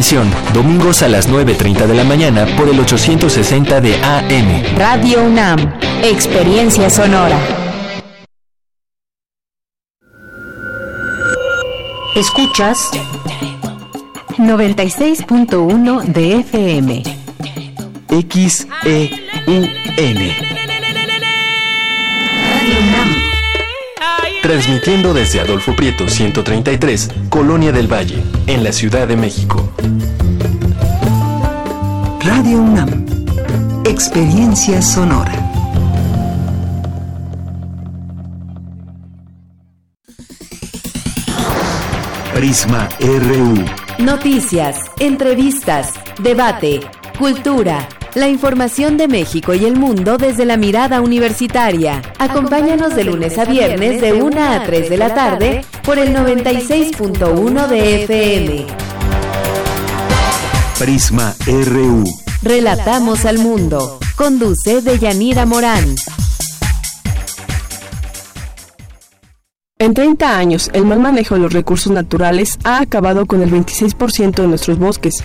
transmisión, domingos a las 9.30 de la mañana por el 860 de AM. Radio UNAM, Experiencia Sonora. Escuchas 96.1 de FM. XEUN. Transmitiendo desde Adolfo Prieto 133, Colonia del Valle, en la Ciudad de México. Radio UNAM. Experiencia sonora. Prisma RU. Noticias, entrevistas, debate, cultura la información de México y el mundo desde la mirada universitaria. Acompáñanos de lunes a viernes de 1 a 3 de la tarde por el 96.1 de FM. Prisma RU. Relatamos al mundo. Conduce Deyanira Morán. En 30 años, el mal manejo de los recursos naturales ha acabado con el 26% de nuestros bosques,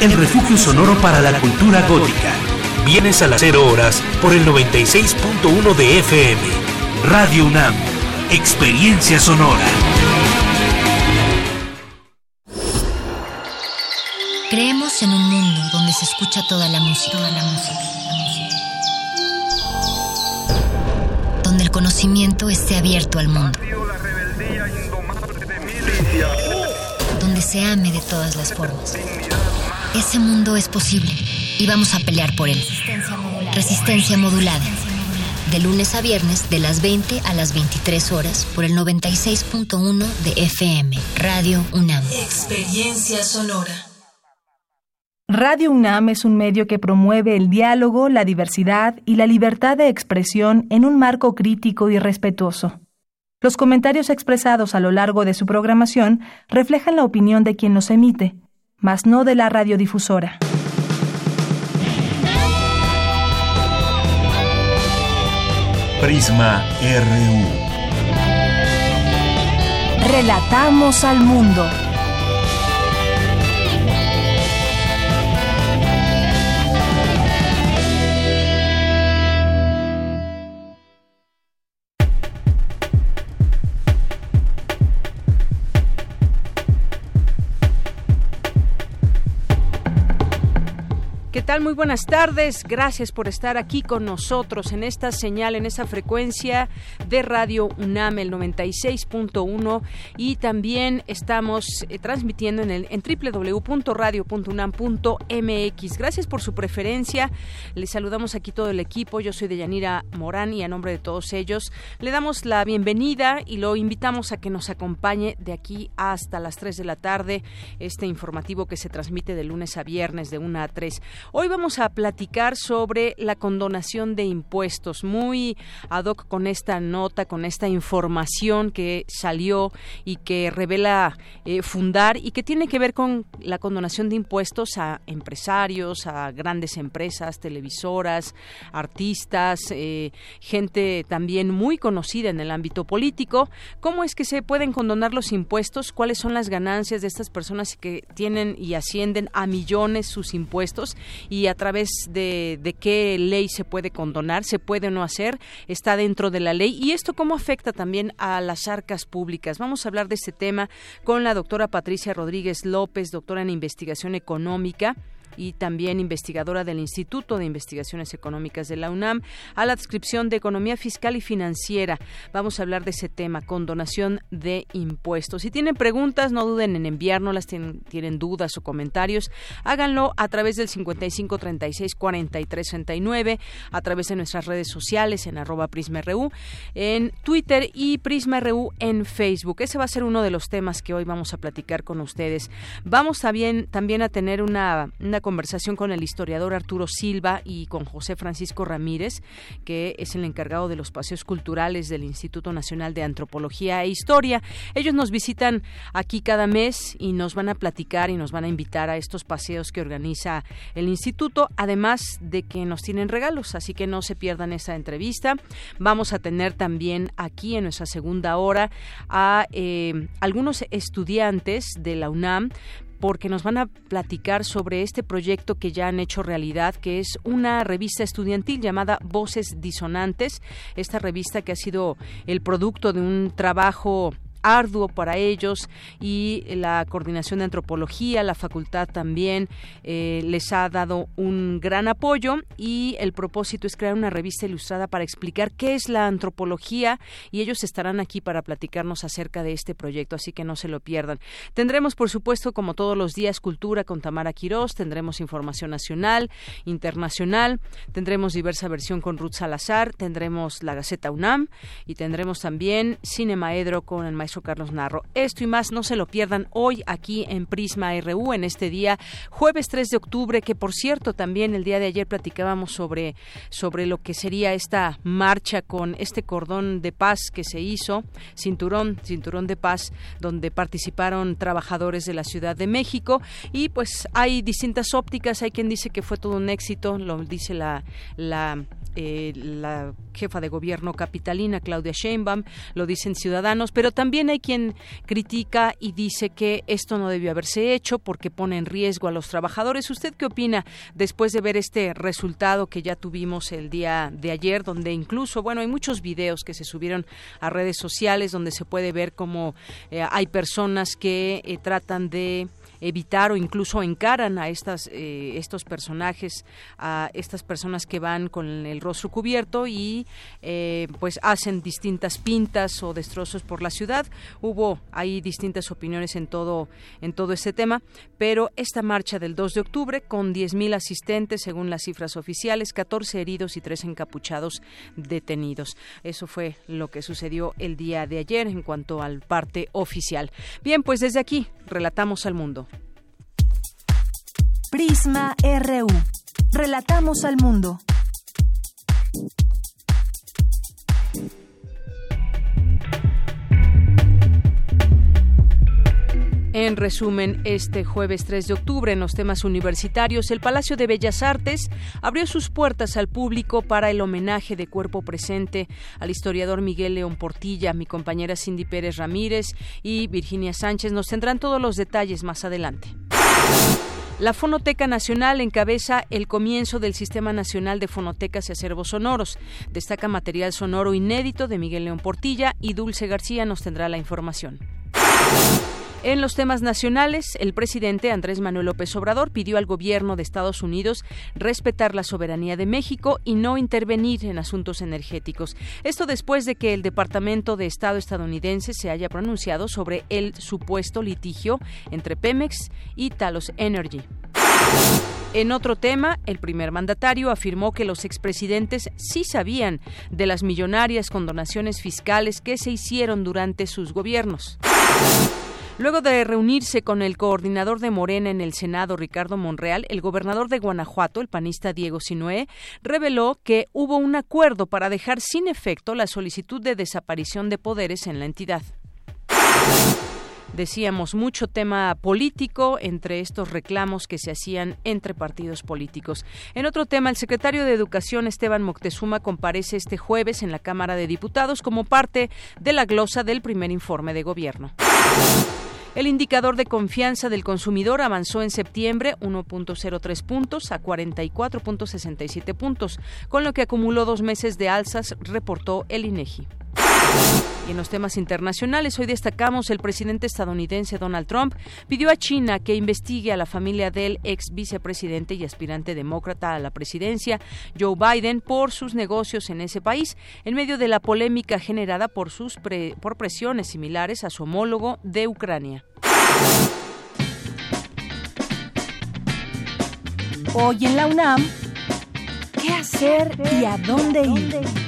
el refugio sonoro para la cultura gótica. Vienes a las 0 horas por el 96.1 de FM. Radio UNAM, experiencia sonora. Creemos en un mundo donde se escucha toda la música, toda la música, donde el conocimiento esté abierto al mundo donde se ame de todas las formas. Ese mundo es posible y vamos a pelear por él. Resistencia modulada. De lunes a viernes, de las 20 a las 23 horas, por el 96.1 de FM, Radio UNAM. Experiencia sonora. Radio UNAM es un medio que promueve el diálogo, la diversidad y la libertad de expresión en un marco crítico y respetuoso. Los comentarios expresados a lo largo de su programación reflejan la opinión de quien los emite, mas no de la radiodifusora. Prisma RU. Relatamos al mundo. Muy buenas tardes. Gracias por estar aquí con nosotros en esta señal, en esa frecuencia de Radio UNAM, el 96.1 y también estamos eh, transmitiendo en, el, en www.radio.unam.mx. Gracias por su preferencia. Les saludamos aquí todo el equipo. Yo soy Deyanira Morán y a nombre de todos ellos le damos la bienvenida y lo invitamos a que nos acompañe de aquí hasta las 3 de la tarde este informativo que se transmite de lunes a viernes de 1 a 3. Hoy Hoy vamos a platicar sobre la condonación de impuestos, muy ad hoc con esta nota, con esta información que salió y que revela eh, Fundar y que tiene que ver con la condonación de impuestos a empresarios, a grandes empresas, televisoras, artistas, eh, gente también muy conocida en el ámbito político. ¿Cómo es que se pueden condonar los impuestos? ¿Cuáles son las ganancias de estas personas que tienen y ascienden a millones sus impuestos? ¿Y a través de, de qué ley se puede condonar? ¿Se puede o no hacer? ¿Está dentro de la ley? ¿Y esto cómo afecta también a las arcas públicas? Vamos a hablar de este tema con la doctora Patricia Rodríguez López, doctora en investigación económica y también investigadora del Instituto de Investigaciones Económicas de la UNAM, a la adscripción de Economía Fiscal y Financiera. Vamos a hablar de ese tema, condonación de impuestos. Si tienen preguntas, no duden en enviárnoslas, tienen, tienen dudas o comentarios, háganlo a través del 55 36 43 69, a través de nuestras redes sociales en arroba PrismaRU, en Twitter y PrismaRU en Facebook. Ese va a ser uno de los temas que hoy vamos a platicar con ustedes. Vamos también, también a tener una, una conversación con el historiador Arturo Silva y con José Francisco Ramírez, que es el encargado de los paseos culturales del Instituto Nacional de Antropología e Historia. Ellos nos visitan aquí cada mes y nos van a platicar y nos van a invitar a estos paseos que organiza el instituto, además de que nos tienen regalos, así que no se pierdan esa entrevista. Vamos a tener también aquí en nuestra segunda hora a eh, algunos estudiantes de la UNAM porque nos van a platicar sobre este proyecto que ya han hecho realidad, que es una revista estudiantil llamada Voces Disonantes. Esta revista que ha sido el producto de un trabajo arduo para ellos y la coordinación de antropología, la facultad también eh, les ha dado un gran apoyo y el propósito es crear una revista ilustrada para explicar qué es la antropología y ellos estarán aquí para platicarnos acerca de este proyecto, así que no se lo pierdan. Tendremos, por supuesto, como todos los días, cultura con Tamara Quirós, tendremos información nacional, internacional, tendremos diversa versión con Ruth Salazar, tendremos la Gaceta UNAM y tendremos también Cinemaedro con el maestro Carlos Narro. Esto y más no se lo pierdan hoy aquí en Prisma RU en este día, jueves 3 de octubre, que por cierto también el día de ayer platicábamos sobre, sobre lo que sería esta marcha con este cordón de paz que se hizo, cinturón, cinturón de paz, donde participaron trabajadores de la Ciudad de México y pues hay distintas ópticas, hay quien dice que fue todo un éxito, lo dice la, la eh, la jefa de gobierno capitalina, Claudia Sheinbaum, lo dicen ciudadanos, pero también hay quien critica y dice que esto no debió haberse hecho porque pone en riesgo a los trabajadores. ¿Usted qué opina después de ver este resultado que ya tuvimos el día de ayer, donde incluso, bueno, hay muchos videos que se subieron a redes sociales donde se puede ver cómo eh, hay personas que eh, tratan de evitar o incluso encaran a estas eh, estos personajes a estas personas que van con el rostro cubierto y eh, pues hacen distintas pintas o destrozos por la ciudad. Hubo ahí distintas opiniones en todo en todo este tema pero esta marcha del 2 de octubre con 10.000 asistentes según las cifras oficiales 14 heridos y 3 encapuchados detenidos. Eso fue lo que sucedió el día de ayer en cuanto al parte oficial. Bien pues desde aquí relatamos al mundo Prisma RU. Relatamos al mundo. En resumen, este jueves 3 de octubre en los temas universitarios, el Palacio de Bellas Artes abrió sus puertas al público para el homenaje de cuerpo presente al historiador Miguel León Portilla. Mi compañera Cindy Pérez Ramírez y Virginia Sánchez nos tendrán todos los detalles más adelante. La Fonoteca Nacional encabeza el comienzo del Sistema Nacional de Fonotecas y Acervos Sonoros. Destaca material sonoro inédito de Miguel León Portilla y Dulce García nos tendrá la información. En los temas nacionales, el presidente Andrés Manuel López Obrador pidió al gobierno de Estados Unidos respetar la soberanía de México y no intervenir en asuntos energéticos. Esto después de que el Departamento de Estado estadounidense se haya pronunciado sobre el supuesto litigio entre Pemex y Talos Energy. En otro tema, el primer mandatario afirmó que los expresidentes sí sabían de las millonarias condonaciones fiscales que se hicieron durante sus gobiernos. Luego de reunirse con el coordinador de Morena en el Senado, Ricardo Monreal, el gobernador de Guanajuato, el panista Diego Sinué, reveló que hubo un acuerdo para dejar sin efecto la solicitud de desaparición de poderes en la entidad decíamos, mucho tema político entre estos reclamos que se hacían entre partidos políticos. En otro tema, el secretario de Educación, Esteban Moctezuma, comparece este jueves en la Cámara de Diputados como parte de la glosa del primer informe de gobierno. El indicador de confianza del consumidor avanzó en septiembre 1.03 puntos a 44.67 puntos, con lo que acumuló dos meses de alzas, reportó el INEGI. Y en los temas internacionales, hoy destacamos el presidente estadounidense Donald Trump pidió a China que investigue a la familia del ex vicepresidente y aspirante demócrata a la presidencia, Joe Biden, por sus negocios en ese país, en medio de la polémica generada por, sus por presiones similares a su homólogo de Ucrania. Hoy en la UNAM, ¿qué hacer y a dónde ir?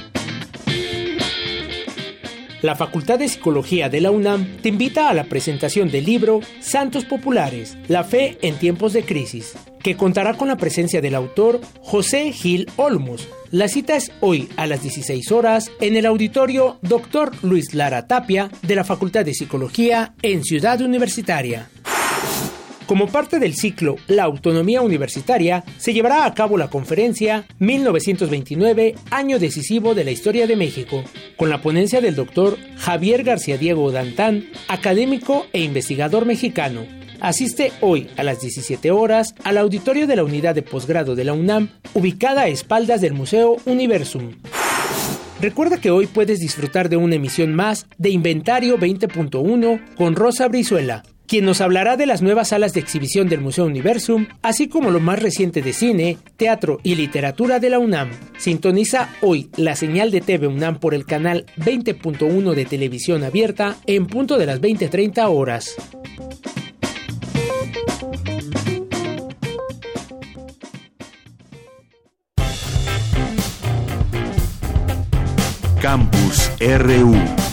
La Facultad de Psicología de la UNAM te invita a la presentación del libro Santos Populares, la fe en tiempos de crisis, que contará con la presencia del autor José Gil Olmos. La cita es hoy a las 16 horas en el auditorio Dr. Luis Lara Tapia de la Facultad de Psicología en Ciudad Universitaria. Como parte del ciclo La autonomía universitaria, se llevará a cabo la conferencia 1929, año decisivo de la historia de México, con la ponencia del doctor Javier García Diego Dantán, académico e investigador mexicano. Asiste hoy a las 17 horas al auditorio de la unidad de posgrado de la UNAM, ubicada a espaldas del Museo Universum. Recuerda que hoy puedes disfrutar de una emisión más de Inventario 20.1 con Rosa Brizuela quien nos hablará de las nuevas salas de exhibición del Museo Universum, así como lo más reciente de cine, teatro y literatura de la UNAM. Sintoniza hoy la señal de TV UNAM por el canal 20.1 de televisión abierta en punto de las 20:30 horas. Campus RU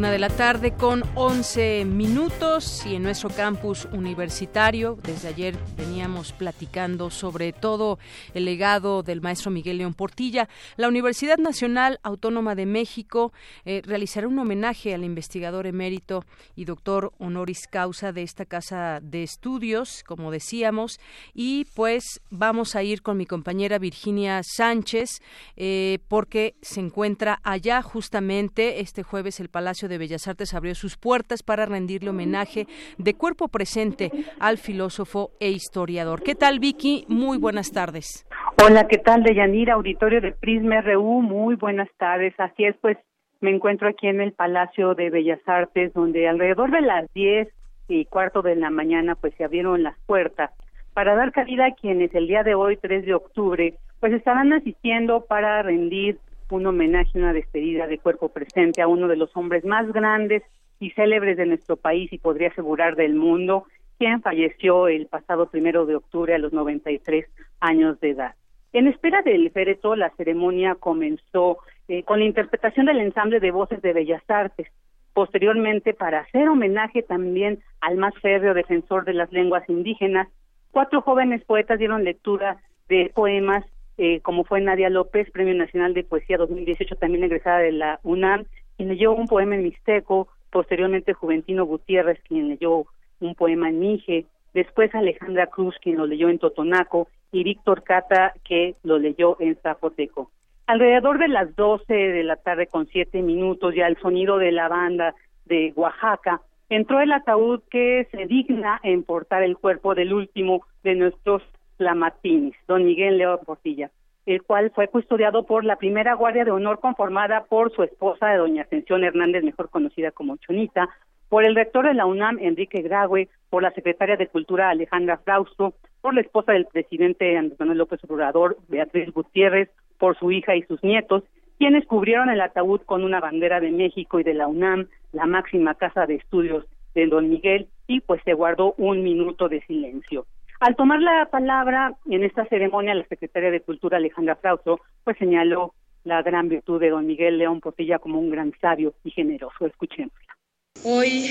Una de la tarde con 11 minutos y en nuestro campus universitario, desde ayer veníamos platicando sobre todo el legado del maestro Miguel León Portilla. La Universidad Nacional Autónoma de México eh, realizará un homenaje al investigador emérito y doctor honoris causa de esta casa de estudios, como decíamos, y pues vamos a ir con mi compañera Virginia Sánchez, eh, porque se encuentra allá justamente este jueves el Palacio de Bellas Artes abrió sus puertas para rendirle homenaje de cuerpo presente al filósofo e historiador. ¿Qué tal, Vicky? Muy buenas tardes. Hola, ¿qué tal, Deyanira? Auditorio de Prisma RU, muy buenas tardes. Así es, pues me encuentro aquí en el Palacio de Bellas Artes, donde alrededor de las diez y cuarto de la mañana, pues se abrieron las puertas para dar cabida a quienes el día de hoy, 3 de octubre, pues estarán asistiendo para rendir un homenaje, una despedida de cuerpo presente a uno de los hombres más grandes y célebres de nuestro país y podría asegurar del mundo, quien falleció el pasado primero de octubre a los 93 años de edad. En espera del féretro, la ceremonia comenzó eh, con la interpretación del ensamble de voces de Bellas Artes. Posteriormente, para hacer homenaje también al más férreo defensor de las lenguas indígenas, cuatro jóvenes poetas dieron lectura de poemas eh, como fue Nadia López, Premio Nacional de Poesía 2018, también egresada de la UNAM, quien leyó un poema en mixteco, posteriormente Juventino Gutiérrez, quien leyó un poema en mije, después Alejandra Cruz, quien lo leyó en Totonaco, y Víctor Cata, que lo leyó en Zapoteco. Alrededor de las 12 de la tarde con siete minutos, ya el sonido de la banda de Oaxaca, entró el ataúd que se digna en portar el cuerpo del último de nuestros Lamartinis, don Miguel León Portilla, el cual fue custodiado por la primera Guardia de Honor conformada por su esposa, de doña Ascensión Hernández, mejor conocida como Chonita, por el rector de la UNAM, Enrique Graue, por la secretaria de Cultura, Alejandra Frausto, por la esposa del presidente Andrés Manuel López Obrador, Beatriz Gutiérrez, por su hija y sus nietos, quienes cubrieron el ataúd con una bandera de México y de la UNAM, la máxima casa de estudios de don Miguel, y pues se guardó un minuto de silencio. Al tomar la palabra en esta ceremonia, la secretaria de Cultura, Alejandra Frausto, pues señaló la gran virtud de don Miguel León Portilla como un gran sabio y generoso. Escuchémosla. Hoy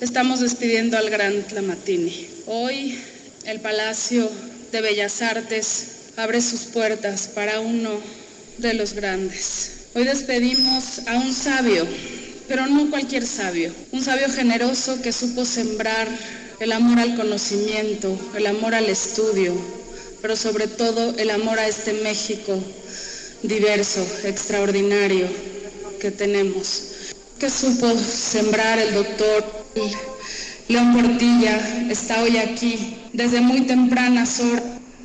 estamos despidiendo al gran Tlamatini. Hoy el Palacio de Bellas Artes abre sus puertas para uno de los grandes. Hoy despedimos a un sabio, pero no cualquier sabio, un sabio generoso que supo sembrar el amor al conocimiento, el amor al estudio, pero sobre todo el amor a este México diverso, extraordinario que tenemos, que supo sembrar el doctor León Portilla, está hoy aquí. Desde muy tempranas horas,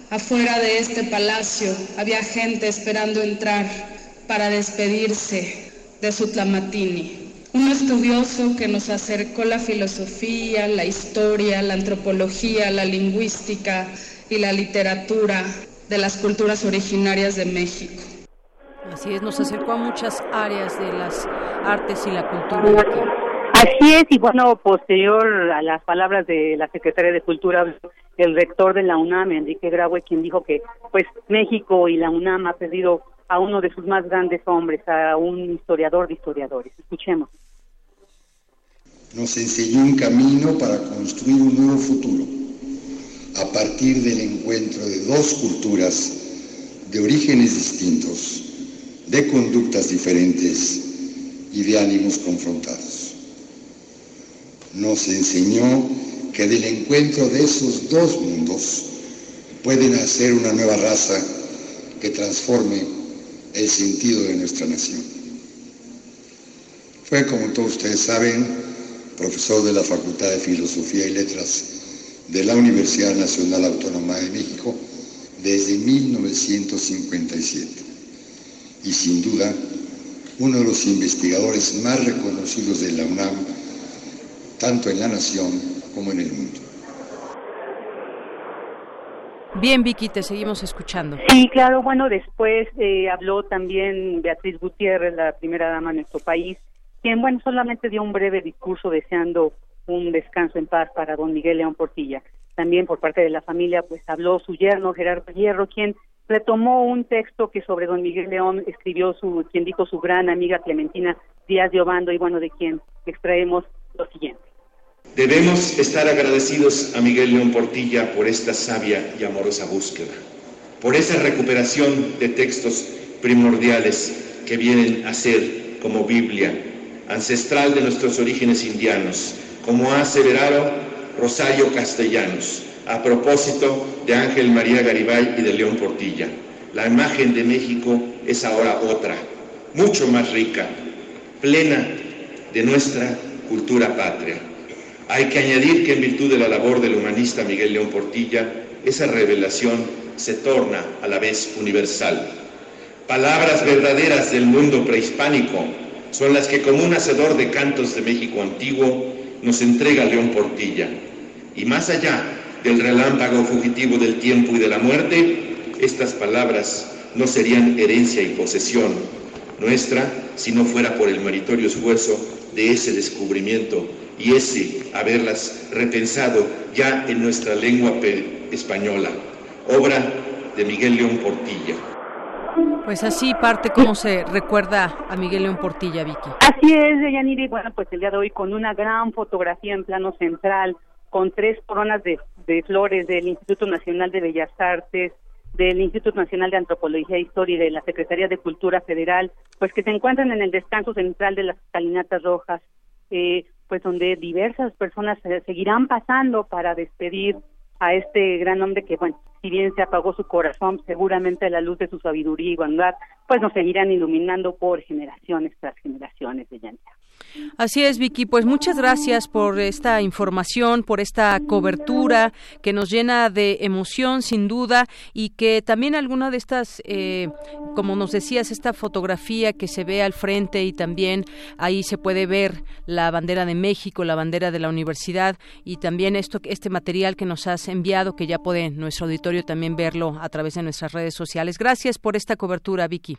afuera de este palacio, había gente esperando entrar para despedirse de su Tlamatini. Un estudioso que nos acercó la filosofía, la historia, la antropología, la lingüística y la literatura de las culturas originarias de México. Así es, nos acercó a muchas áreas de las artes y la cultura. Así es, y bueno, posterior a las palabras de la secretaria de Cultura, el rector de la UNAM, Enrique Graue, quien dijo que pues México y la UNAM ha perdido a uno de sus más grandes hombres, a un historiador de historiadores. Escuchemos. Nos enseñó un camino para construir un nuevo futuro, a partir del encuentro de dos culturas de orígenes distintos de conductas diferentes y de ánimos confrontados. Nos enseñó que del encuentro de esos dos mundos pueden hacer una nueva raza que transforme el sentido de nuestra nación. Fue, como todos ustedes saben, profesor de la Facultad de Filosofía y Letras de la Universidad Nacional Autónoma de México desde 1957 y sin duda uno de los investigadores más reconocidos de la UNAM, tanto en la nación como en el mundo. Bien, Vicky, te seguimos escuchando. Sí, claro. Bueno, después eh, habló también Beatriz Gutiérrez, la primera dama de nuestro país, quien, bueno, solamente dio un breve discurso deseando un descanso en paz para don Miguel León Portilla. También por parte de la familia, pues habló su yerno Gerardo Hierro, quien retomó un texto que sobre don Miguel León escribió su, quien dijo su gran amiga Clementina Díaz de Obando, y bueno, de quien extraemos lo siguiente. Debemos estar agradecidos a Miguel León Portilla por esta sabia y amorosa búsqueda, por esa recuperación de textos primordiales que vienen a ser como Biblia, ancestral de nuestros orígenes indianos, como ha aseverado Rosario Castellanos, a propósito de Ángel María Garibay y de León Portilla. La imagen de México es ahora otra, mucho más rica, plena de nuestra cultura patria. Hay que añadir que en virtud de la labor del humanista Miguel León Portilla, esa revelación se torna a la vez universal. Palabras verdaderas del mundo prehispánico son las que como un hacedor de cantos de México antiguo nos entrega León Portilla. Y más allá del relámpago fugitivo del tiempo y de la muerte, estas palabras no serían herencia y posesión nuestra si no fuera por el meritorio esfuerzo de ese descubrimiento y ese haberlas repensado ya en nuestra lengua española, obra de Miguel León Portilla. Pues así parte cómo se recuerda a Miguel León Portilla, Vicky. Así es, Deyaniri. Bueno, pues el día de hoy con una gran fotografía en plano central, con tres coronas de, de flores del Instituto Nacional de Bellas Artes, del Instituto Nacional de Antropología e Historia y de la Secretaría de Cultura Federal, pues que se encuentran en el descanso central de las escalinatas rojas, eh, pues donde diversas personas seguirán pasando para despedir a este gran hombre que, bueno, si bien se apagó su corazón, seguramente la luz de su sabiduría y bondad, pues nos seguirán iluminando por generaciones tras generaciones de llanta. Así es, Vicky. Pues muchas gracias por esta información, por esta cobertura que nos llena de emoción, sin duda, y que también alguna de estas, eh, como nos decías, esta fotografía que se ve al frente y también ahí se puede ver la bandera de México, la bandera de la universidad y también esto, este material que nos has enviado, que ya puede nuestro auditorio también verlo a través de nuestras redes sociales. Gracias por esta cobertura, Vicky.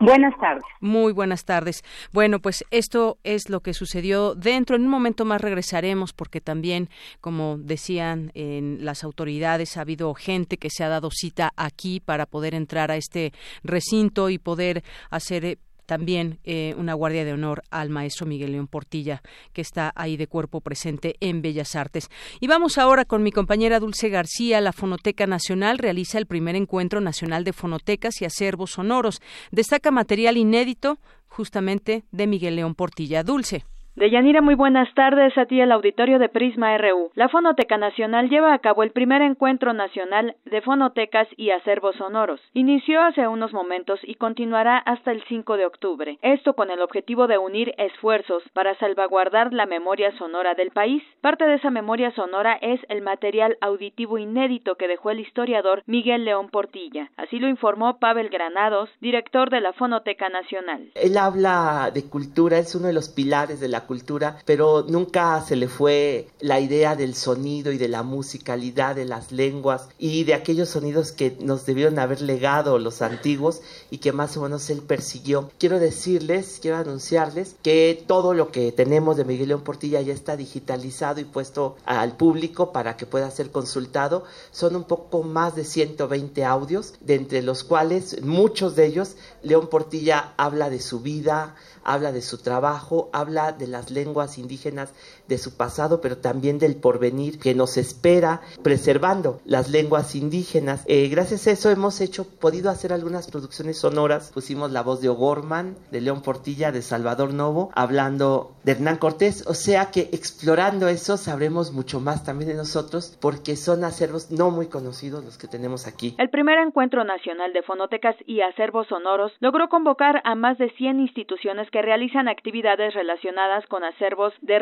Buenas tardes. Muy buenas tardes. Bueno, pues esto es lo que sucedió dentro. En un momento más regresaremos porque también, como decían en las autoridades, ha habido gente que se ha dado cita aquí para poder entrar a este recinto y poder hacer eh, también eh, una guardia de honor al maestro Miguel León Portilla, que está ahí de cuerpo presente en Bellas Artes. Y vamos ahora con mi compañera Dulce García. La Fonoteca Nacional realiza el primer encuentro nacional de fonotecas y acervos sonoros. Destaca material inédito justamente de Miguel León Portilla. Dulce. Deyanira, muy buenas tardes a ti el auditorio de Prisma RU. La Fonoteca Nacional lleva a cabo el primer encuentro nacional de fonotecas y acervos sonoros. Inició hace unos momentos y continuará hasta el 5 de octubre. Esto con el objetivo de unir esfuerzos para salvaguardar la memoria sonora del país. Parte de esa memoria sonora es el material auditivo inédito que dejó el historiador Miguel León Portilla. Así lo informó Pavel Granados, director de la Fonoteca Nacional. Él habla de cultura, es uno de los pilares de la cultura, pero nunca se le fue la idea del sonido y de la musicalidad de las lenguas y de aquellos sonidos que nos debieron haber legado los antiguos y que más o menos él persiguió. Quiero decirles, quiero anunciarles que todo lo que tenemos de Miguel León Portilla ya está digitalizado y puesto al público para que pueda ser consultado. Son un poco más de 120 audios, de entre los cuales muchos de ellos León Portilla habla de su vida, habla de su trabajo, habla de las lenguas indígenas de su pasado, pero también del porvenir que nos espera preservando las lenguas indígenas. Eh, gracias a eso hemos hecho, podido hacer algunas producciones sonoras. Pusimos la voz de O'Gorman, de León Portilla, de Salvador Novo, hablando de Hernán Cortés. O sea que explorando eso sabremos mucho más también de nosotros, porque son acervos no muy conocidos los que tenemos aquí. El primer encuentro nacional de fonotecas y acervos sonoros logró convocar a más de 100 instituciones que realizan actividades relacionadas con acervos de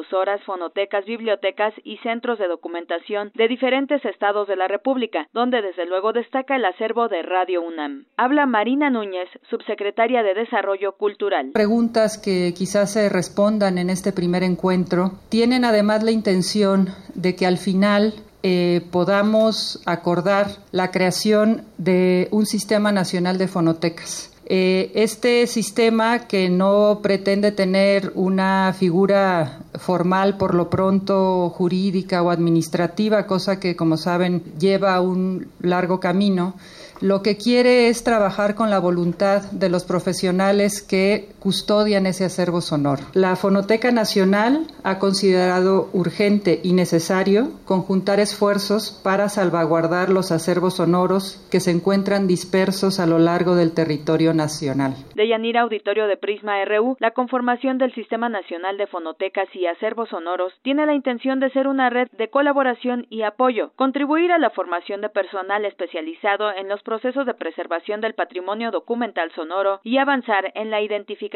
radiodifusoras, fonotecas, bibliotecas y centros de documentación de diferentes estados de la República, donde desde luego destaca el acervo de Radio UNAM. Habla Marina Núñez, subsecretaria de Desarrollo Cultural. Preguntas que quizás se respondan en este primer encuentro tienen además la intención de que al final eh, podamos acordar la creación de un sistema nacional de fonotecas eh, este sistema que no pretende tener una figura formal por lo pronto jurídica o administrativa, cosa que como saben lleva un largo camino, lo que quiere es trabajar con la voluntad de los profesionales que custodian ese acervo sonoro. La Fonoteca Nacional ha considerado urgente y necesario conjuntar esfuerzos para salvaguardar los acervos sonoros que se encuentran dispersos a lo largo del territorio nacional. De Yanira Auditorio de Prisma RU, la conformación del Sistema Nacional de Fonotecas y Acervos Sonoros tiene la intención de ser una red de colaboración y apoyo, contribuir a la formación de personal especializado en los procesos de preservación del patrimonio documental sonoro y avanzar en la identificación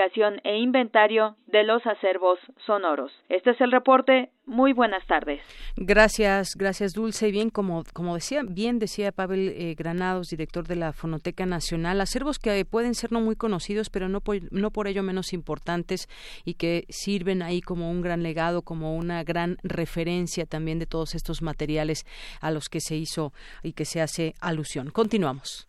e inventario de los acervos sonoros. Este es el reporte. Muy buenas tardes. Gracias, gracias Dulce. Bien, como, como decía, bien decía Pavel eh, Granados, director de la Fonoteca Nacional, acervos que pueden ser no muy conocidos, pero no por, no por ello menos importantes y que sirven ahí como un gran legado, como una gran referencia también de todos estos materiales a los que se hizo y que se hace alusión. Continuamos.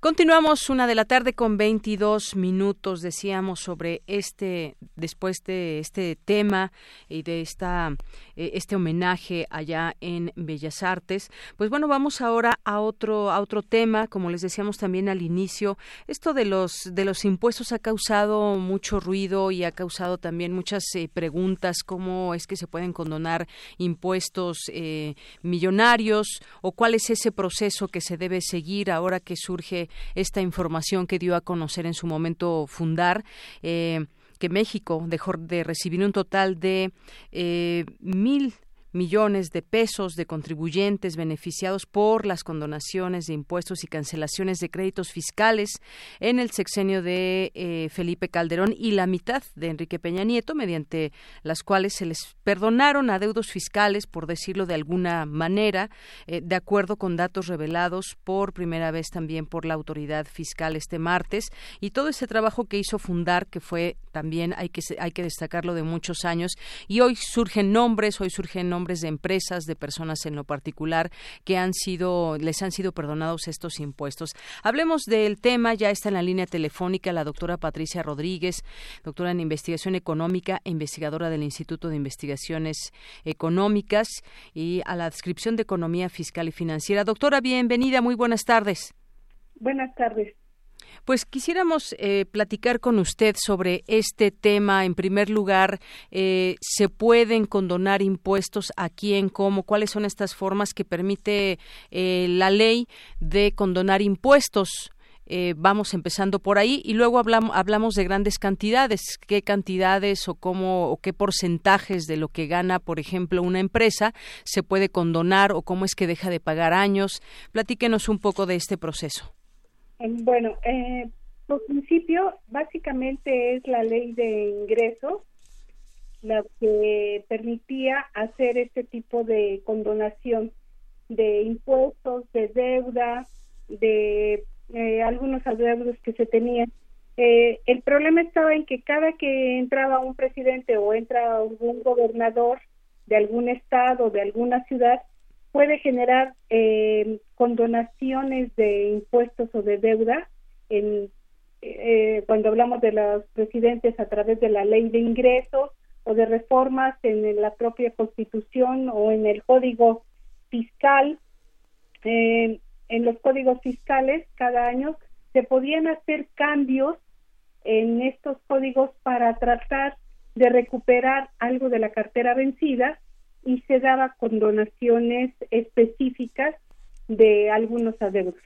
Continuamos una de la tarde con 22 minutos. Decíamos sobre este, después de este tema y de esta, eh, este homenaje allá en Bellas Artes. Pues bueno, vamos ahora a otro, a otro tema. Como les decíamos también al inicio, esto de los, de los impuestos ha causado mucho ruido y ha causado también muchas eh, preguntas. ¿Cómo es que se pueden condonar impuestos eh, millonarios? ¿O cuál es ese proceso que se debe seguir ahora que surge esta información que dio a conocer en su momento fundar. Eh, que México dejó de recibir un total de eh, mil millones de pesos de contribuyentes beneficiados por las condonaciones de impuestos y cancelaciones de créditos fiscales en el sexenio de eh, Felipe Calderón y la mitad de Enrique Peña Nieto, mediante las cuales se les perdonaron adeudos fiscales, por decirlo de alguna manera, eh, de acuerdo con datos revelados por primera vez también por la autoridad fiscal este martes. Y todo ese trabajo que hizo Fundar, que fue también, hay que, hay que destacarlo, de muchos años, y hoy surgen nombres, hoy surgen nombres de empresas, de personas en lo particular, que han sido, les han sido perdonados estos impuestos. Hablemos del tema, ya está en la línea telefónica la doctora Patricia Rodríguez, doctora en investigación económica e investigadora del Instituto de Investigaciones Económicas y a la descripción de economía fiscal y financiera. Doctora, bienvenida, muy buenas tardes. Buenas tardes. Pues quisiéramos eh, platicar con usted sobre este tema. En primer lugar, eh, ¿se pueden condonar impuestos a quién, cómo? ¿Cuáles son estas formas que permite eh, la ley de condonar impuestos? vamos empezando por ahí y luego hablamos, hablamos de grandes cantidades, qué cantidades o cómo o qué porcentajes de lo que gana, por ejemplo, una empresa se puede condonar o cómo es que deja de pagar años. Platíquenos un poco de este proceso. Bueno, eh, por principio, básicamente es la ley de ingresos la que permitía hacer este tipo de condonación de impuestos, de deuda, de eh, algunos adeudos que se tenían. Eh, el problema estaba en que cada que entraba un presidente o entra algún gobernador de algún estado, de alguna ciudad, puede generar eh, condonaciones de impuestos o de deuda en, eh, cuando hablamos de los presidentes a través de la ley de ingresos o de reformas en la propia constitución o en el código fiscal en los códigos fiscales cada año se podían hacer cambios en estos códigos para tratar de recuperar algo de la cartera vencida y se daba condonaciones específicas de algunos adeudos.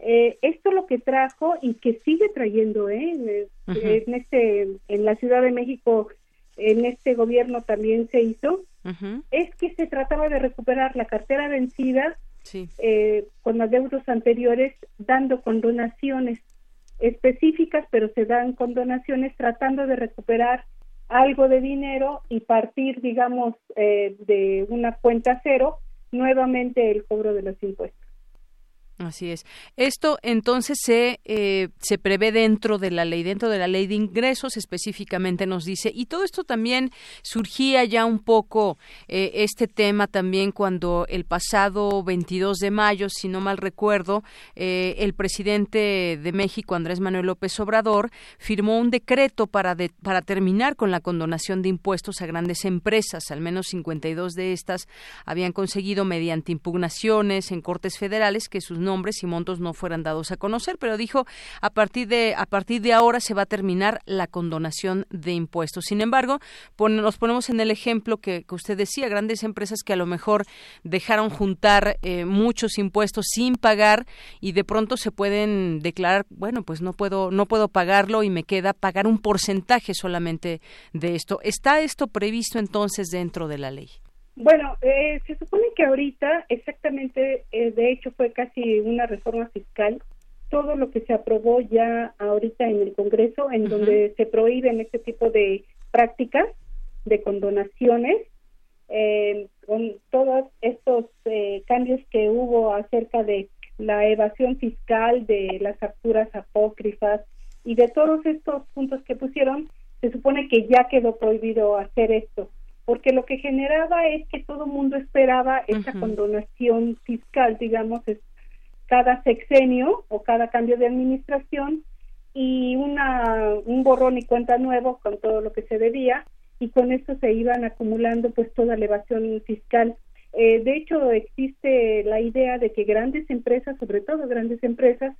Eh, esto lo que trajo y que sigue trayendo ¿eh? en, este en la Ciudad de México en este gobierno también se hizo es que se trataba de recuperar la cartera vencida eh, con adeudos anteriores dando condonaciones específicas pero se dan condonaciones tratando de recuperar algo de dinero y partir, digamos, eh, de una cuenta cero nuevamente el cobro de los impuestos. Así es. Esto entonces se, eh, se prevé dentro de la ley, dentro de la ley de ingresos específicamente nos dice, y todo esto también surgía ya un poco eh, este tema también cuando el pasado 22 de mayo, si no mal recuerdo, eh, el presidente de México, Andrés Manuel López Obrador, firmó un decreto para, para terminar con la condonación de impuestos a grandes empresas. Al menos 52 de estas habían conseguido mediante impugnaciones en cortes federales que sus nombres y montos no fueran dados a conocer, pero dijo a partir de a partir de ahora se va a terminar la condonación de impuestos. Sin embargo, nos ponemos en el ejemplo que, usted decía, grandes empresas que a lo mejor dejaron juntar eh, muchos impuestos sin pagar y de pronto se pueden declarar, bueno, pues no puedo no puedo pagarlo y me queda pagar un porcentaje solamente de esto. ¿Está esto previsto entonces dentro de la ley? Bueno, eh, se supone que ahorita, exactamente, eh, de hecho fue casi una reforma fiscal, todo lo que se aprobó ya ahorita en el Congreso, en donde se prohíben este tipo de prácticas de condonaciones, eh, con todos estos cambios que hubo acerca de la evasión fiscal, de las facturas apócrifas y de todos estos puntos que pusieron, se supone que ya quedó prohibido hacer esto porque lo que generaba es que todo el mundo esperaba esta condonación fiscal, digamos, es cada sexenio o cada cambio de administración y una un borrón y cuenta nuevo con todo lo que se debía y con esto se iban acumulando pues toda la evasión fiscal. Eh, de hecho, existe la idea de que grandes empresas, sobre todo grandes empresas,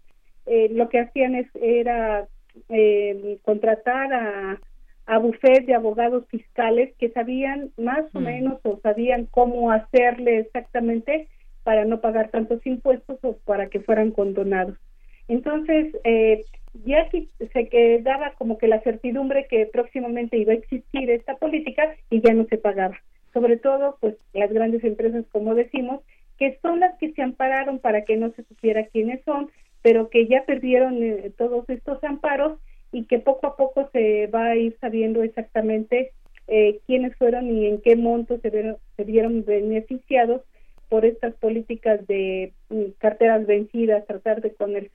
eh, lo que hacían es, era eh, contratar a a bufet de abogados fiscales que sabían más o mm. menos o sabían cómo hacerle exactamente para no pagar tantos impuestos o para que fueran condonados. Entonces, eh, ya se quedaba como que la certidumbre que próximamente iba a existir esta política y ya no se pagaba. sobre todo pues las grandes empresas como decimos, que son las que se ampararon para que no se supiera quiénes son, pero que ya perdieron eh, todos estos amparos y que poco a poco se va a ir sabiendo exactamente eh, quiénes fueron y en qué monto se, vieron, beneficiados por estas políticas de mm, carteras vencidas, tratar de con el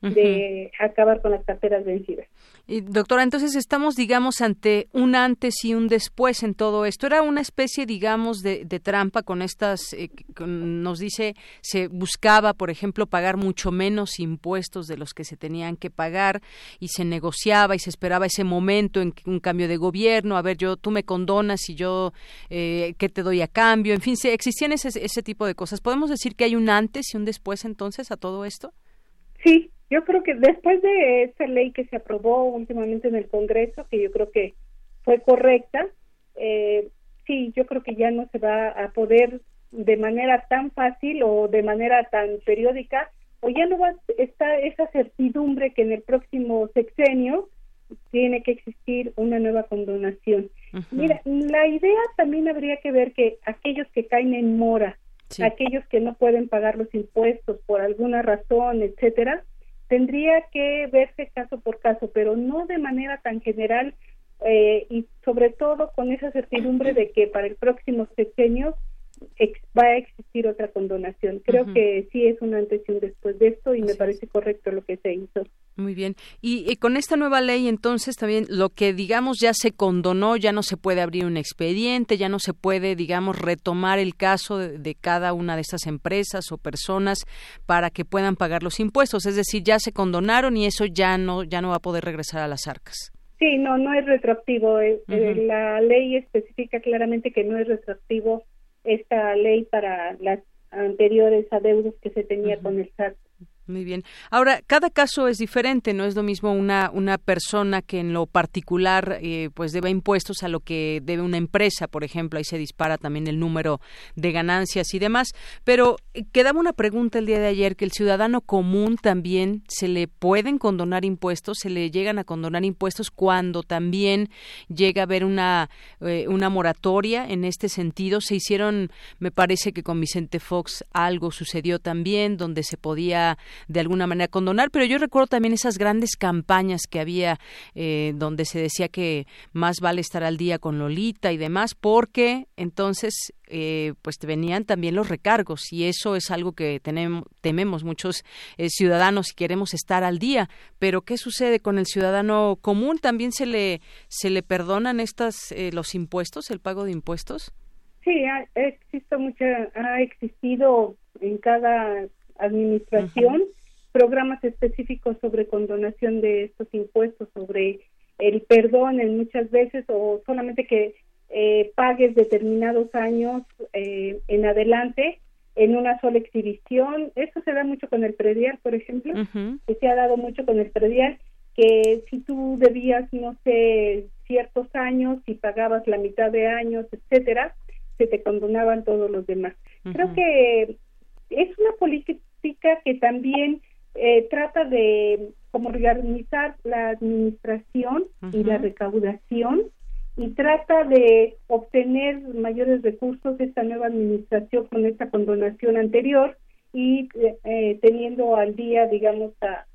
de acabar con las carteras vencidas. Y, doctora, entonces estamos, digamos, ante un antes y un después en todo esto. Era una especie, digamos, de, trampa con estas, eh, nos dice, se buscaba, por ejemplo, pagar mucho menos impuestos de los que se tenían que pagar y se negociaba y se esperaba ese momento en un cambio de gobierno. A ver, yo, tú me condonas y yo, eh, ¿qué te doy a cambio? En fin, se, existían ese, ese tipo de cosas. ¿Podemos decir que hay un antes y un después entonces a todo esto? Sí, yo creo que después de esa ley que se aprobó últimamente en el Congreso, que yo creo que fue correcta, eh, sí, yo creo que ya no se va a poder de manera tan fácil o de manera tan periódica, o ya no va a estar esa certidumbre que en el próximo sexenio tiene que existir una nueva condonación. Mira, la idea también habría que ver que aquellos que caen en mora, aquellos que no pueden pagar los impuestos por alguna razón, etcétera, tendría que verse caso por caso, pero no de manera tan general eh, y sobre todo con esa certidumbre de que para el próximo sexenio va a existir otra condonación. Creo que sí es una antes y un después de esto y me parece correcto lo que se hizo. Muy bien. Y, con esta nueva ley, entonces, también lo que, digamos, ya se condonó, ya no se puede abrir un expediente, ya no se puede, digamos, retomar el caso de, cada una de estas empresas o personas para que puedan pagar los impuestos. Es decir, ya se condonaron y eso ya no, ya no va a poder regresar a las arcas. Sí, no, no es retroactivo. Eh, eh, la ley especifica claramente que no es retroactivo esta ley para las anteriores adeudos que se tenía con el SAT. Muy bien. Ahora, cada caso es diferente, no es lo mismo una, una persona que en lo particular eh, pues debe impuestos a lo que debe una empresa, por ejemplo, ahí se dispara también el número de ganancias y demás. Pero eh, quedaba una pregunta el día de ayer, que el ciudadano común también se le pueden condonar impuestos, se le llegan a condonar impuestos cuando también llega a haber una, eh, una moratoria en este sentido. Se hicieron, me parece que con Vicente Fox algo sucedió también, donde se podía de alguna manera condonar, pero yo recuerdo también esas grandes campañas que había eh, donde se decía que más vale estar al día con Lolita y demás, porque entonces eh, pues venían también los recargos y eso es algo que tenemos, tememos muchos eh, ciudadanos y queremos estar al día. Pero ¿qué sucede con el ciudadano común? ¿También se le, se le perdonan estas, los impuestos, el pago de impuestos? Sí, ha, existe mucha, ha existido en cada administración, programas específicos sobre condonación de estos impuestos, sobre el perdón en muchas veces o solamente que eh, pagues determinados años eh, en adelante en una sola exhibición. Eso se da mucho con el predial, por ejemplo, que se ha dado mucho con el predial, que si tú debías, no sé, ciertos años y pagabas la mitad de años, etcétera, se te condonaban todos los demás. Creo que es una política que también eh, trata de como reorganizar la administración y la recaudación y trata de obtener mayores recursos de esta nueva administración con esta condonación anterior y eh, teniendo al día, digamos, a,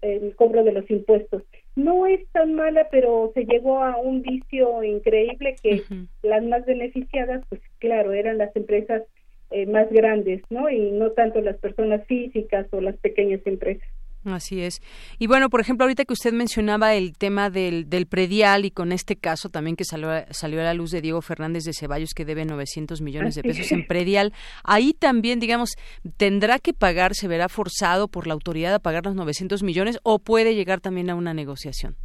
el cobro de los impuestos. No es tan mala, pero se llegó a un vicio increíble que las más beneficiadas, pues claro, eran las empresas eh, más grandes, ¿no? Y no tanto las personas físicas o las pequeñas empresas. Así es. Y bueno, por ejemplo, ahorita que usted mencionaba el tema del, del predial y con este caso también que salió, salió a la luz de Diego Fernández de Ceballos que debe 900 millones de pesos en predial, ahí también, digamos, tendrá que pagar, se verá forzado por la autoridad a pagar los 900 millones o puede llegar también a una negociación.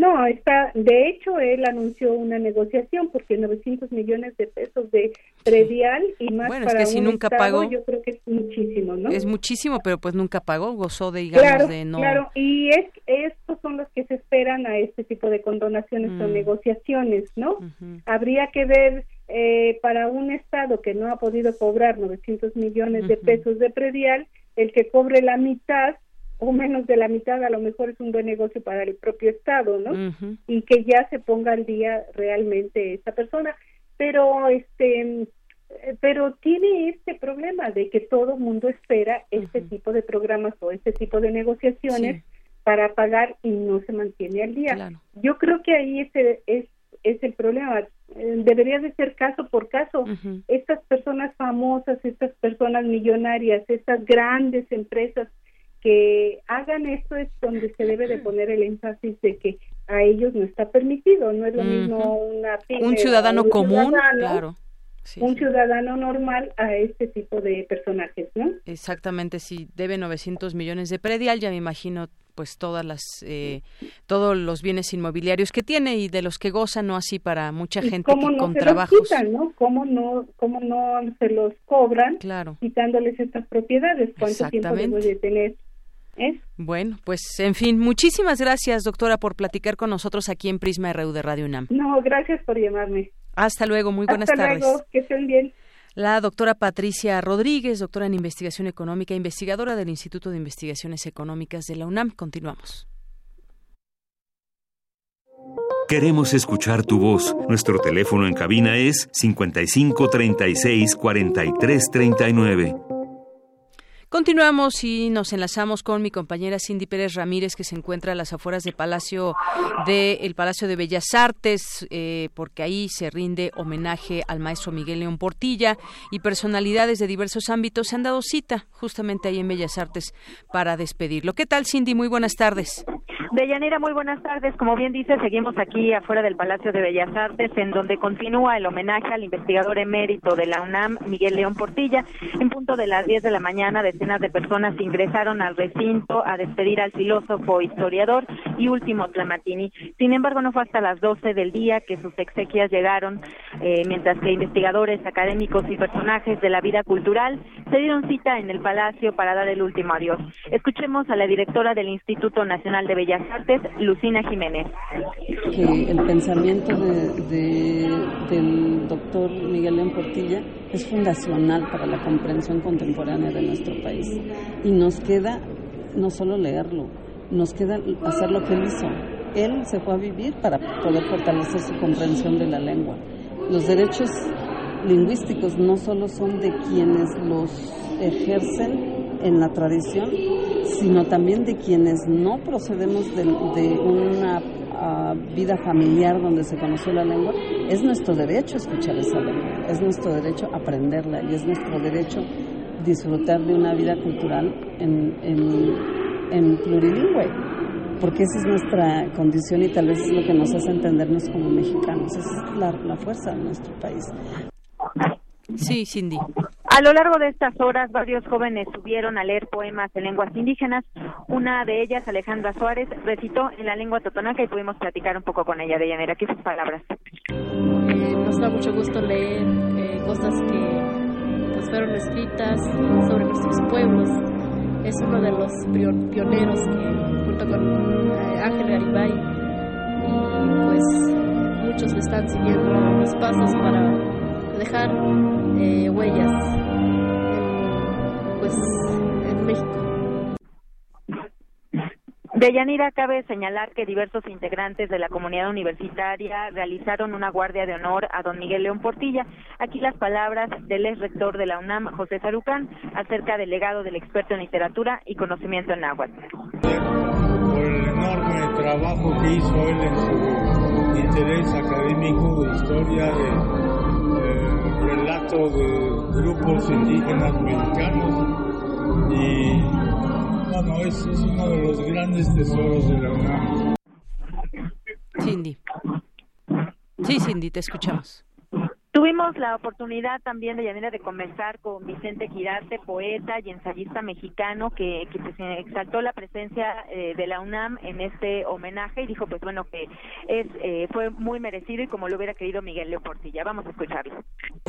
No, está, de hecho, él anunció una negociación porque 900 millones de pesos de predial y más bueno, para es que si nunca pagó, yo creo que es muchísimo, ¿no? Es muchísimo, pero pues nunca pagó, gozó de, digamos, de no... Claro, y es, estos son los que se esperan a este tipo de condonaciones o mm. negociaciones, ¿no? Habría que ver eh, para un Estado que no ha podido cobrar 900 millones de pesos de predial, el que cobre la mitad o menos de la mitad a lo mejor es un buen negocio para el propio Estado, ¿no? Y que ya se ponga al día realmente esta persona. pero este pero tiene este problema de que todo mundo espera este tipo de programas o este tipo de negociaciones para pagar y no se mantiene al día. Yo creo que ahí ese es, es el problema. Eh, debería de ser caso por caso. Estas personas famosas, estas personas millonarias, estas grandes empresas que hagan esto es donde se debe de poner el énfasis de que a ellos no está permitido, no es lo mismo una un ciudadano común, claro. un ciudadano normal a este tipo de personajes, ¿no? Exactamente, si debe 900 millones de predial, ya me imagino pues todas las eh, todos los bienes inmobiliarios que tiene y de los que goza no así para mucha gente que con trabajos. ¿no? cómo no cómo no se los cobran claro. quitándoles estas propiedades. Cuánto tiempo debe tener bueno, pues en fin, muchísimas gracias, doctora, por platicar con nosotros aquí en Prisma RU de Radio UNAM. No, gracias por llamarme. Hasta luego, muy buenas Hasta tardes. Luego, que estén bien. La doctora Patricia Rodríguez, doctora en investigación económica, investigadora del Instituto de Investigaciones Económicas de la UNAM. Continuamos. Queremos escuchar tu voz. Nuestro teléfono en cabina es 55 36 43 39. Continuamos y nos enlazamos con mi compañera Cindy Pérez Ramírez, que se encuentra a las afueras del Palacio de el Palacio de Bellas Artes, eh, porque ahí se rinde homenaje al maestro Miguel León Portilla y personalidades de diversos ámbitos se han dado cita justamente ahí en Bellas Artes para despedirlo. ¿Qué tal, Cindy? Muy buenas tardes. Deyanira, muy buenas tardes. Como bien dice, seguimos aquí afuera del Palacio de Bellas Artes, en donde continúa el homenaje al investigador emérito de la UNAM, Miguel León Portilla. En punto de las 10 de la mañana, decenas de personas ingresaron al recinto a despedir al filósofo, historiador y último Tlamatini. Sin embargo, no fue hasta las 12 del día que sus exequias llegaron, eh, mientras que investigadores, académicos y personajes de la vida cultural se dieron cita en el Palacio para dar el último adiós. Escuchemos a la directora del Instituto Nacional de Bellas Artes, Lucina Jiménez. Que el pensamiento del doctor Miguel León Portilla es fundacional para la comprensión contemporánea de nuestro país. Y nos queda no solo leerlo, nos queda hacer lo que él hizo. Él se fue a vivir para poder fortalecer su comprensión de la lengua. Los derechos lingüísticos no solo son de quienes los ejercen en la tradición, sino también de quienes no procedemos de, una ah, vida familiar donde se conoció la lengua, es nuestro derecho escuchar esa lengua, es nuestro derecho aprenderla y es nuestro derecho disfrutar de una vida cultural en, plurilingüe, porque esa es nuestra condición y tal vez es lo que nos hace entendernos como mexicanos, esa es la fuerza de nuestro país. Sí, Cindy. A lo largo de estas horas, varios jóvenes subieron a leer poemas en lenguas indígenas. Una de ellas, Alejandra Suárez, recitó en la lengua totonaca y pudimos platicar un poco con ella de llanera. Aquí sus palabras. Eh, nos da mucho gusto leer eh, cosas que pues, fueron escritas sobre nuestros pueblos. Es uno de los pioneros que, junto con eh, Ángel Garibay, y pues muchos le están siguiendo los pasos para dejar eh, huellas pues, en México. Deyanira, cabe señalar que diversos integrantes de la comunidad universitaria realizaron una guardia de honor a don Miguel León Portilla. Aquí las palabras del ex rector de la UNAM, José Sarucán, acerca del legado del experto en literatura y conocimiento en náhuatl. Por el enorme trabajo que hizo él en su interés académico de historia, de relato de grupos indígenas mexicanos y bueno, es, es uno de los grandes tesoros de la UNAM. Cindy. Sí, Cindy, te escuchamos. Tuvimos la oportunidad también de Yanira de conversar con Vicente Girarte, poeta y ensayista mexicano, que, que pues, exaltó la presencia eh, de la UNAM en este homenaje y dijo, pues bueno, que es eh, fue muy merecido y como lo hubiera querido Miguel Leo Portilla. Vamos a escucharlo.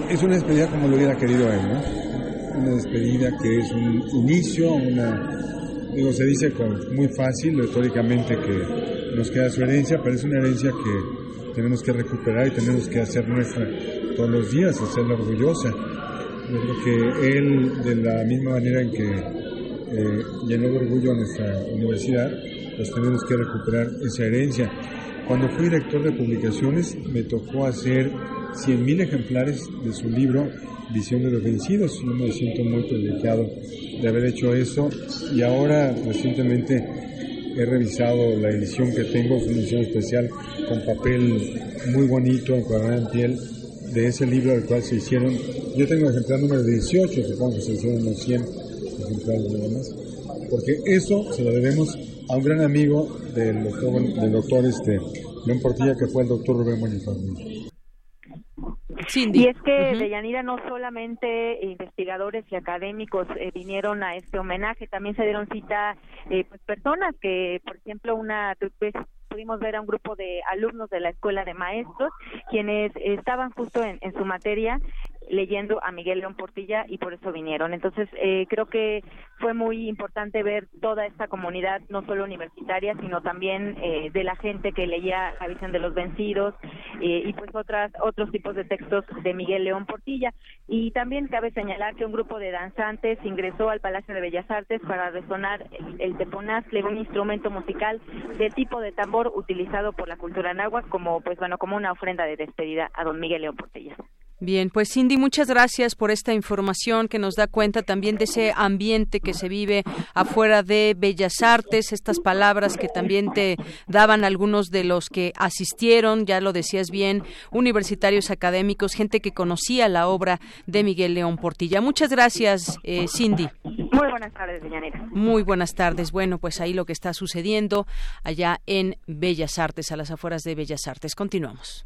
Es una despedida como lo hubiera querido él, ¿no? Una despedida que es un inicio, una, digo, se dice con, muy fácil, históricamente que nos queda su herencia, pero es una herencia que tenemos que recuperar y tenemos que hacer nuestra todos los días, hacerla orgullosa. Yo creo que él, de la misma manera en que eh, llenó de orgullo a nuestra universidad, pues tenemos que recuperar esa herencia. Cuando fui director de publicaciones me tocó hacer 100.000 ejemplares de su libro Visión de los Vencidos. Yo me siento muy privilegiado de haber hecho eso y ahora recientemente he revisado la edición que tengo, es una edición especial con papel muy bonito, encuadrado en piel, de ese libro del cual se hicieron, yo tengo ejemplar número 18, supongo que se hicieron unos 100 ejemplares nada más, porque eso se lo debemos a un gran amigo del doctor, del doctor este, León Portilla, que fue el doctor Rubén Y es que de Yanira no solamente investigadores y académicos eh, vinieron a este homenaje, también se dieron cita eh, pues personas que, por ejemplo, una pues, pudimos ver a un grupo de alumnos de la escuela de maestros quienes estaban justo en, en su materia leyendo a Miguel León Portilla y por eso vinieron. Entonces, eh, creo que fue muy importante ver toda esta comunidad, no solo universitaria, sino también eh, de la gente que leía La visión de los vencidos eh, y pues otras otros tipos de textos de Miguel León Portilla. Y también cabe señalar que un grupo de danzantes ingresó al Palacio de Bellas Artes para resonar el, teponazle, un instrumento musical de tipo de tambor utilizado por la cultura náhuatl como pues bueno como una ofrenda de despedida a don Miguel León Portilla. Bien, pues Cindy, muchas gracias por esta información que nos da cuenta también de ese ambiente que se vive afuera de Bellas Artes, estas palabras que también te daban algunos de los que asistieron, ya lo decías bien, universitarios académicos, gente que conocía la obra de Miguel León Portilla. Muchas gracias, eh, Cindy. Muy buenas tardes, Deñanera. Muy buenas tardes. Bueno, pues ahí lo que está sucediendo allá en Bellas Artes, a las afueras de Bellas Artes. Continuamos.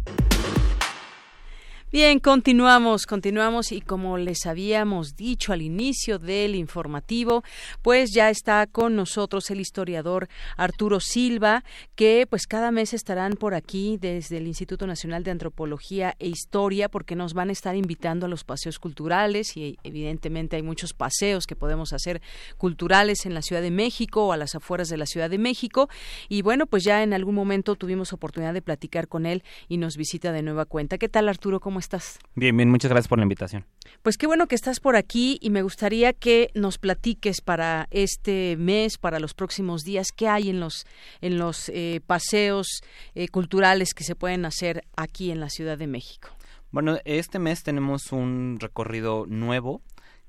Bien, continuamos, continuamos y como les habíamos dicho al inicio del informativo, pues ya está con nosotros el historiador Arturo Silva, que pues cada mes estarán por aquí desde el Instituto Nacional de Antropología e Historia porque nos van a estar invitando a los paseos culturales y evidentemente hay muchos paseos que podemos hacer culturales en la Ciudad de México o a las afueras de la Ciudad de México y bueno, pues ya en algún momento tuvimos oportunidad de platicar con él y nos visita de nueva cuenta. ¿Qué tal Arturo? ¿Cómo estás? Bien, bien, muchas gracias por la invitación. Pues qué bueno que estás por aquí y me gustaría que nos platiques para este mes, para los próximos días, qué hay en los en los eh, paseos eh, culturales que se pueden hacer aquí en la Ciudad de México. Bueno, este mes tenemos un recorrido nuevo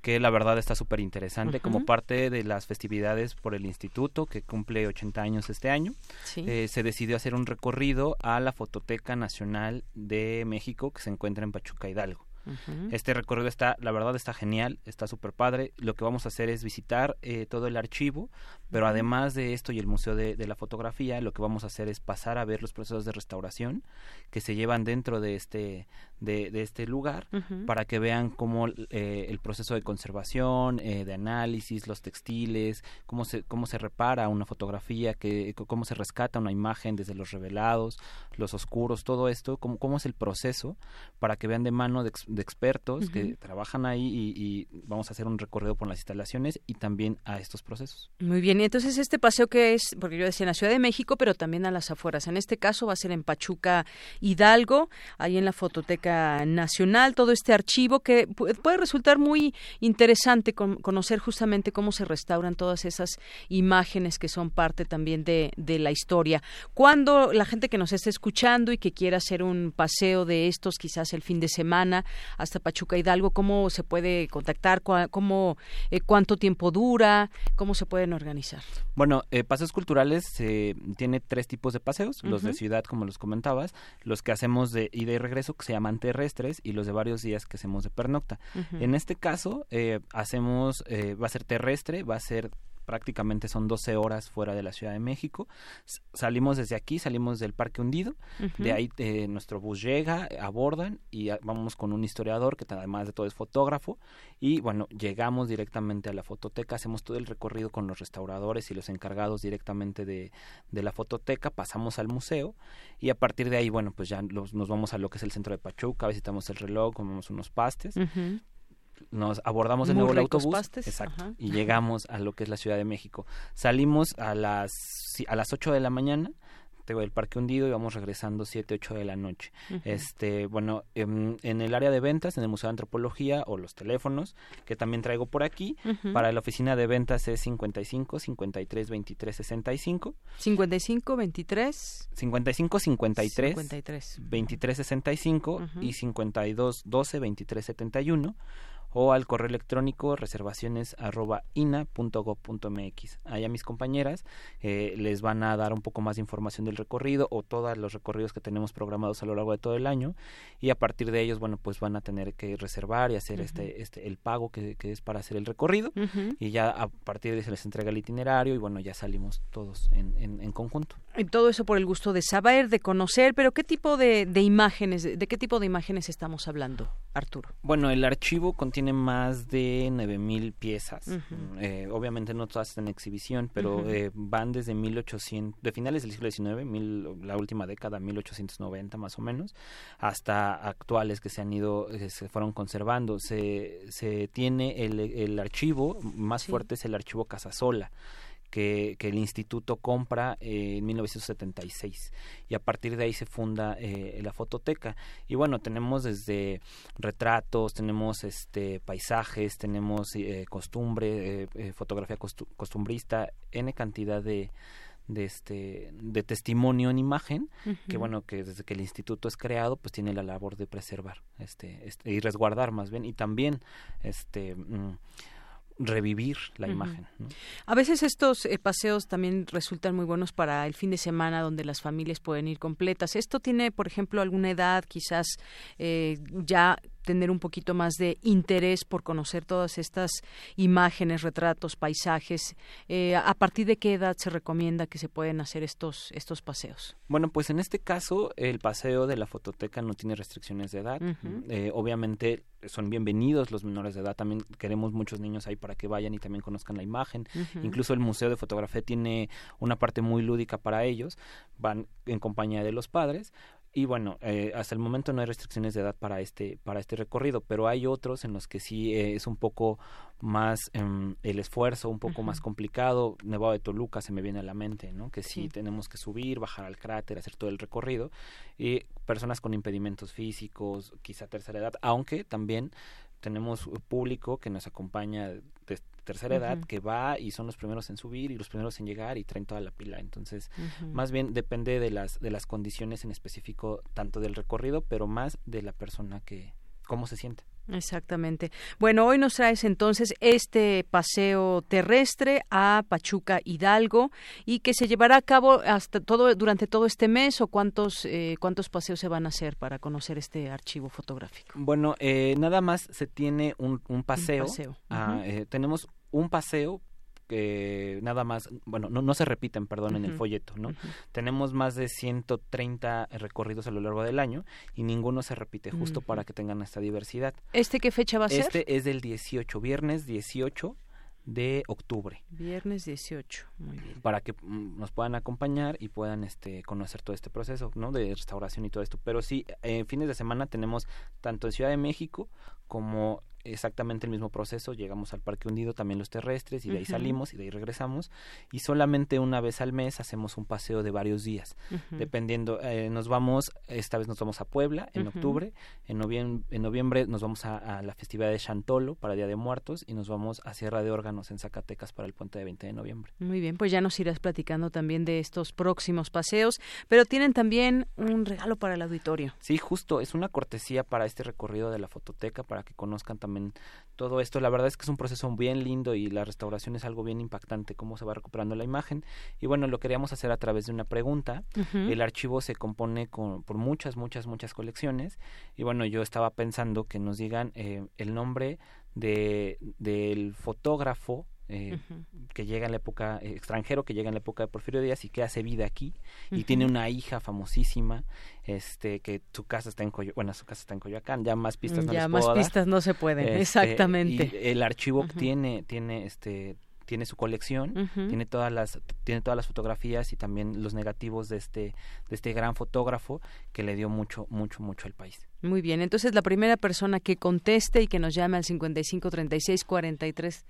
que la verdad está súper interesante como parte de las festividades por el instituto que cumple 80 años este año. Eh, se decidió hacer un recorrido a la Fototeca Nacional de México que se encuentra en Pachuca Hidalgo. Este recorrido está, la verdad está genial, está súper padre. Lo que vamos a hacer es visitar eh, todo el archivo, pero además de esto y el Museo de, la Fotografía, lo que vamos a hacer es pasar a ver los procesos de restauración que se llevan dentro de este, de, este lugar para que vean cómo eh, el proceso de conservación, eh, de análisis, los textiles, cómo se, cómo se repara una fotografía, que, cómo se rescata una imagen desde los revelados, los oscuros, todo esto, cómo, cómo es el proceso para que vean de mano de, de expertos que trabajan ahí y, vamos a hacer un recorrido por las instalaciones y también a estos procesos. Muy bien, y entonces este paseo que es, porque yo decía en la Ciudad de México, pero también a las afueras. En este caso va a ser en Pachuca Hidalgo, ahí en la Fototeca Nacional, todo este archivo que puede resultar muy interesante conocer justamente cómo se restauran todas esas imágenes que son parte también de, de la historia. Cuando la gente que nos esté escuchando y que quiera hacer un paseo de estos, quizás el fin de semana, hasta Pachuca Hidalgo, cómo se puede contactar, cómo, eh, cuánto tiempo dura, cómo se pueden organizar. Bueno, eh, paseos culturales eh, tiene tres tipos de paseos, los de ciudad, como los comentabas, los que hacemos de ida y regreso, que se llaman terrestres, y los de varios días que hacemos de pernocta. En este caso, eh, hacemos, va a ser terrestre, va a ser prácticamente son 12 horas fuera de la Ciudad de México. salimos desde aquí, salimos del Parque Hundido, de ahí eh, nuestro bus llega, abordan y vamos con un historiador que además de todo es fotógrafo. Y bueno, llegamos directamente a la fototeca, hacemos todo el recorrido con los restauradores y los encargados directamente de, de la fototeca, pasamos al museo y a partir de ahí, bueno, pues ya nos vamos a lo que es el centro de Pachuca, visitamos el reloj, comemos unos pastes nos abordamos de nuevo el autobús exacto, y llegamos a lo que es la Ciudad de México. Salimos a las a las 8 de la mañana del Parque Hundido y vamos regresando 7, 8 de la noche. Este, bueno, en, el área de ventas, en el Museo de Antropología o los teléfonos, que también traigo por aquí, para la oficina de ventas es 55 53 23 65. 55 23 55 53 53 23 65 y 52 12 23 71 o al correo electrónico reservaciones arroba ina.gov.mx. Allá mis compañeras eh, les van a dar un poco más de información del recorrido o todos los recorridos que tenemos programados a lo largo de todo el año y a partir de ellos, bueno, pues van a tener que reservar y hacer este, este, el pago que, es para hacer el recorrido y ya a partir de eso se les entrega el itinerario y bueno, ya salimos todos en, en, conjunto. Todo eso por el gusto de saber, de conocer, pero ¿qué tipo de, de imágenes, de qué tipo de imágenes estamos hablando, Arturo? Bueno, el archivo contiene tiene más de 9000 piezas. eh, obviamente no todas están en exhibición, pero eh, van desde 1800, de finales del siglo XIX, mil, la última década, 1890 más o menos, hasta actuales que se han ido, que se fueron conservando. Se, se tiene el, el archivo más fuerte es el archivo Casasola que, el instituto compra eh, en 1976 y a partir de ahí se funda eh, la fototeca. Y bueno tenemos desde retratos tenemos este paisajes tenemos eh, costumbre fotografía costumbrista n cantidad de de este de testimonio en imagen que bueno que desde que el instituto es creado pues tiene la labor de preservar este, este y resguardar más bien y también este mm, revivir la imagen. A veces estos eh, paseos también resultan muy buenos para el fin de semana donde las familias pueden ir completas. ¿Esto tiene, por ejemplo, alguna edad quizás eh, ya tener un poquito más de interés por conocer todas estas imágenes, retratos, paisajes. Eh, ¿A partir de qué edad se recomienda que se pueden hacer estos, estos paseos? Bueno, pues en este caso el paseo de la fototeca no tiene restricciones de edad. Eh, obviamente son bienvenidos los menores de edad. También queremos muchos niños ahí para que vayan y también conozcan la imagen. Incluso el Museo de Fotografía tiene una parte muy lúdica para ellos. Van en compañía de los padres y bueno, eh, hasta el momento no hay restricciones de edad para este para este recorrido, pero hay otros en los que sí eh, es un poco más em, el esfuerzo, un poco más complicado. Nevado de Toluca se me viene a la mente, ¿no? Que sí, tenemos que subir, bajar al cráter, hacer todo el recorrido y personas con impedimentos físicos, quizá tercera edad, aunque también tenemos público que nos acompaña de tercera edad que va y son los primeros en subir y los primeros en llegar y traen toda la pila. Entonces, más bien depende de las, de las condiciones en específico, tanto del recorrido, pero más de la persona que, cómo se siente. Exactamente. Bueno, hoy nos traes entonces este paseo terrestre a Pachuca Hidalgo y que se llevará a cabo hasta todo durante todo este mes o cuántos eh, cuántos paseos se van a hacer para conocer este archivo fotográfico. Bueno, eh, nada más se tiene un, paseo. Ah, eh, tenemos un paseo nada más, bueno, no, no se repiten, perdón, en el folleto, ¿no? Tenemos más de 130 recorridos a lo largo del año y ninguno se repite justo para que tengan esta diversidad. ¿Este qué fecha va a ser? Este es del 18, viernes 18 de octubre. Viernes 18, muy bien. Para que mm, nos puedan acompañar y puedan este conocer todo este proceso, ¿no? De restauración y todo esto. Pero sí, en fines de semana tenemos tanto en Ciudad de México como exactamente el mismo proceso, llegamos al Parque Hundido, también los terrestres, y de ahí salimos y de ahí regresamos, y solamente una vez al mes hacemos un paseo de varios días, dependiendo, eh, nos vamos, esta vez nos vamos a Puebla en octubre, en noviembre, en noviembre nos vamos a, la festividad de Chantolo para Día de Muertos, y nos vamos a Sierra de Órganos en Zacatecas para el puente de 20 de noviembre. Muy bien, pues ya nos irás platicando también de estos próximos paseos, pero tienen también un regalo para el auditorio. Sí, justo, es una cortesía para este recorrido de la fototeca, para que conozcan también todo esto. La verdad es que es un proceso bien lindo y la restauración es algo bien impactante, cómo se va recuperando la imagen. Y bueno, lo queríamos hacer a través de una pregunta. El archivo se compone con, por muchas, muchas, muchas colecciones. Y bueno, yo estaba pensando que nos digan eh, el nombre de, del fotógrafo eh, que llega en la época eh, extranjero que llega en la época de Porfirio Díaz y que hace vida aquí y tiene una hija famosísima este que su casa está en Coyoacán bueno su casa está en Coyoacán ya más pistas no ya más pistas no se pueden este, exactamente. y el archivo tiene tiene este tiene su colección, tiene todas las tiene todas las fotografías y también los negativos de este de este gran fotógrafo que le dio mucho mucho mucho al país. Muy bien, entonces la primera persona que conteste y que nos llame al 55 36 43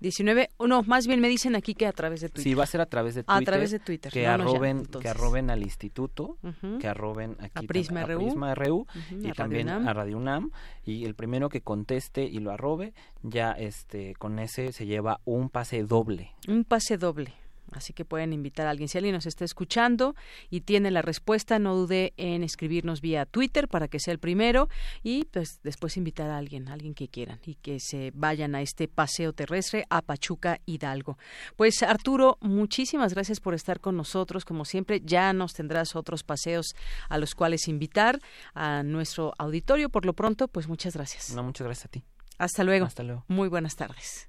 19, no, más bien me dicen aquí que a través de Twitter. Sí, va a ser a través de Twitter. A través de Twitter. Que, arroben, que arroben al instituto, que arroben aquí a Prisma, a Prisma RU, y también a Radio UNAM. Y el primero que conteste y lo arrobe, ya este con ese se lleva un pase doble. Un pase doble. Así que pueden invitar a alguien. Si alguien nos está escuchando y tiene la respuesta, no dude en escribirnos vía Twitter para que sea el primero y pues después invitar a alguien, a alguien que quieran y que se vayan a este paseo terrestre a Pachuca Hidalgo. Pues Arturo, muchísimas gracias por estar con nosotros. Como siempre, ya nos tendrás otros paseos a los cuales invitar a nuestro auditorio. Por lo pronto, pues muchas gracias. No, muchas gracias a ti. Hasta luego. Hasta luego. Muy buenas tardes.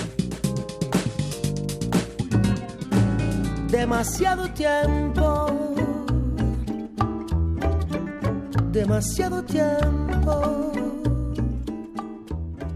Demasiado tiempo, demasiado tiempo.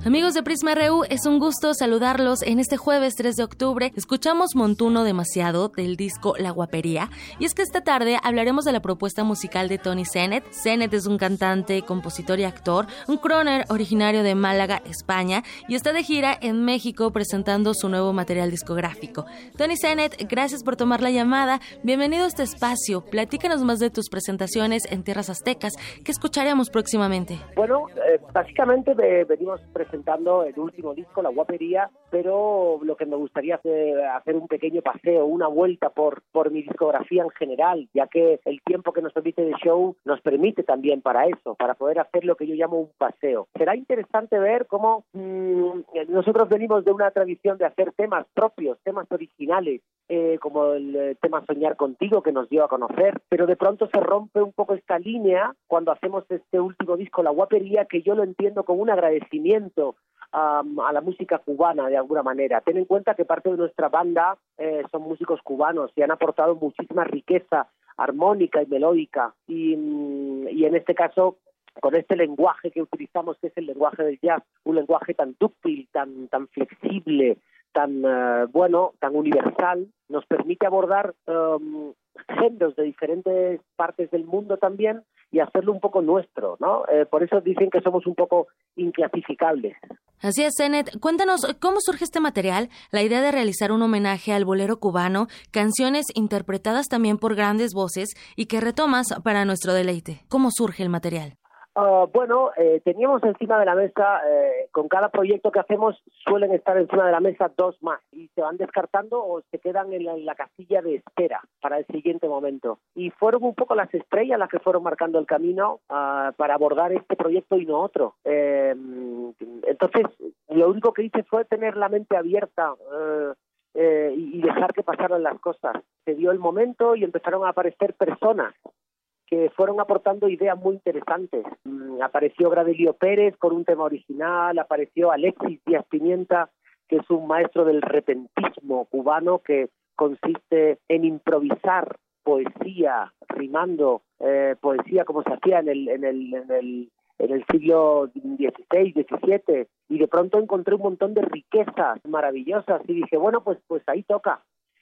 Amigos de Prisma RU, es un gusto saludarlos en este jueves 3 de octubre. Escuchamos Montuno demasiado del disco La Guapería y es que esta tarde hablaremos de la propuesta musical de Tony Sennett. Sennett es un cantante, compositor y actor, un croner originario de Málaga, España y está de gira en México presentando su nuevo material discográfico. Tony Sennett, gracias por tomar la llamada. Bienvenido a este espacio. Platícanos más de tus presentaciones en tierras aztecas que escucharemos próximamente. Bueno, eh, básicamente venimos presentando presentando el último disco, La Guapería, pero lo que me gustaría hacer, hacer un pequeño paseo, una vuelta por, por mi discografía en general, ya que el tiempo que nos permite de show nos permite también para eso, para poder hacer lo que yo llamo un paseo. Será interesante ver cómo mm, nosotros venimos de una tradición de hacer temas propios, temas originales, eh, como el eh, tema Soñar contigo que nos dio a conocer, pero de pronto se rompe un poco esta línea cuando hacemos este último disco, La Guapería, que yo lo entiendo como un agradecimiento a la música cubana de alguna manera. Ten en cuenta que parte de nuestra banda eh, son músicos cubanos y han aportado muchísima riqueza armónica y melódica y, mm, y en este caso con este lenguaje que utilizamos que es el lenguaje del jazz, un lenguaje tan dúctil, tan tan flexible, tan eh, bueno, tan universal, nos permite abordar um, géneros de diferentes partes del mundo también y hacerlo un poco nuestro, ¿no? Eh, por eso dicen que somos un poco inclasificables. Así es, Zenet. Cuéntanos cómo surge este material, la idea de realizar un homenaje al bolero cubano, canciones interpretadas también por grandes voces y que retomas para nuestro deleite. ¿Cómo surge el material? Ah, bueno, eh, teníamos encima de la mesa, eh, con cada proyecto que hacemos suelen estar encima de la mesa dos más y se van descartando o se quedan en la, casilla de espera para el siguiente momento. Y fueron un poco las estrellas las que fueron marcando el camino ah, para abordar este proyecto y no otro. Eh, entonces, lo único que hice fue tener la mente abierta. y dejar que pasaran las cosas. Se dio el momento y empezaron a aparecer personas fueron aportando ideas muy interesantes. Mm, apareció Gradelio Pérez con un tema original, apareció Alexis Díaz Pimienta, que es un maestro del repentismo cubano que consiste en improvisar poesía, rimando eh, poesía como se hacía en el, en el, en el, en el siglo XVI, XVII, y de pronto encontré un montón de riquezas maravillosas y dije, bueno, pues, pues ahí toca,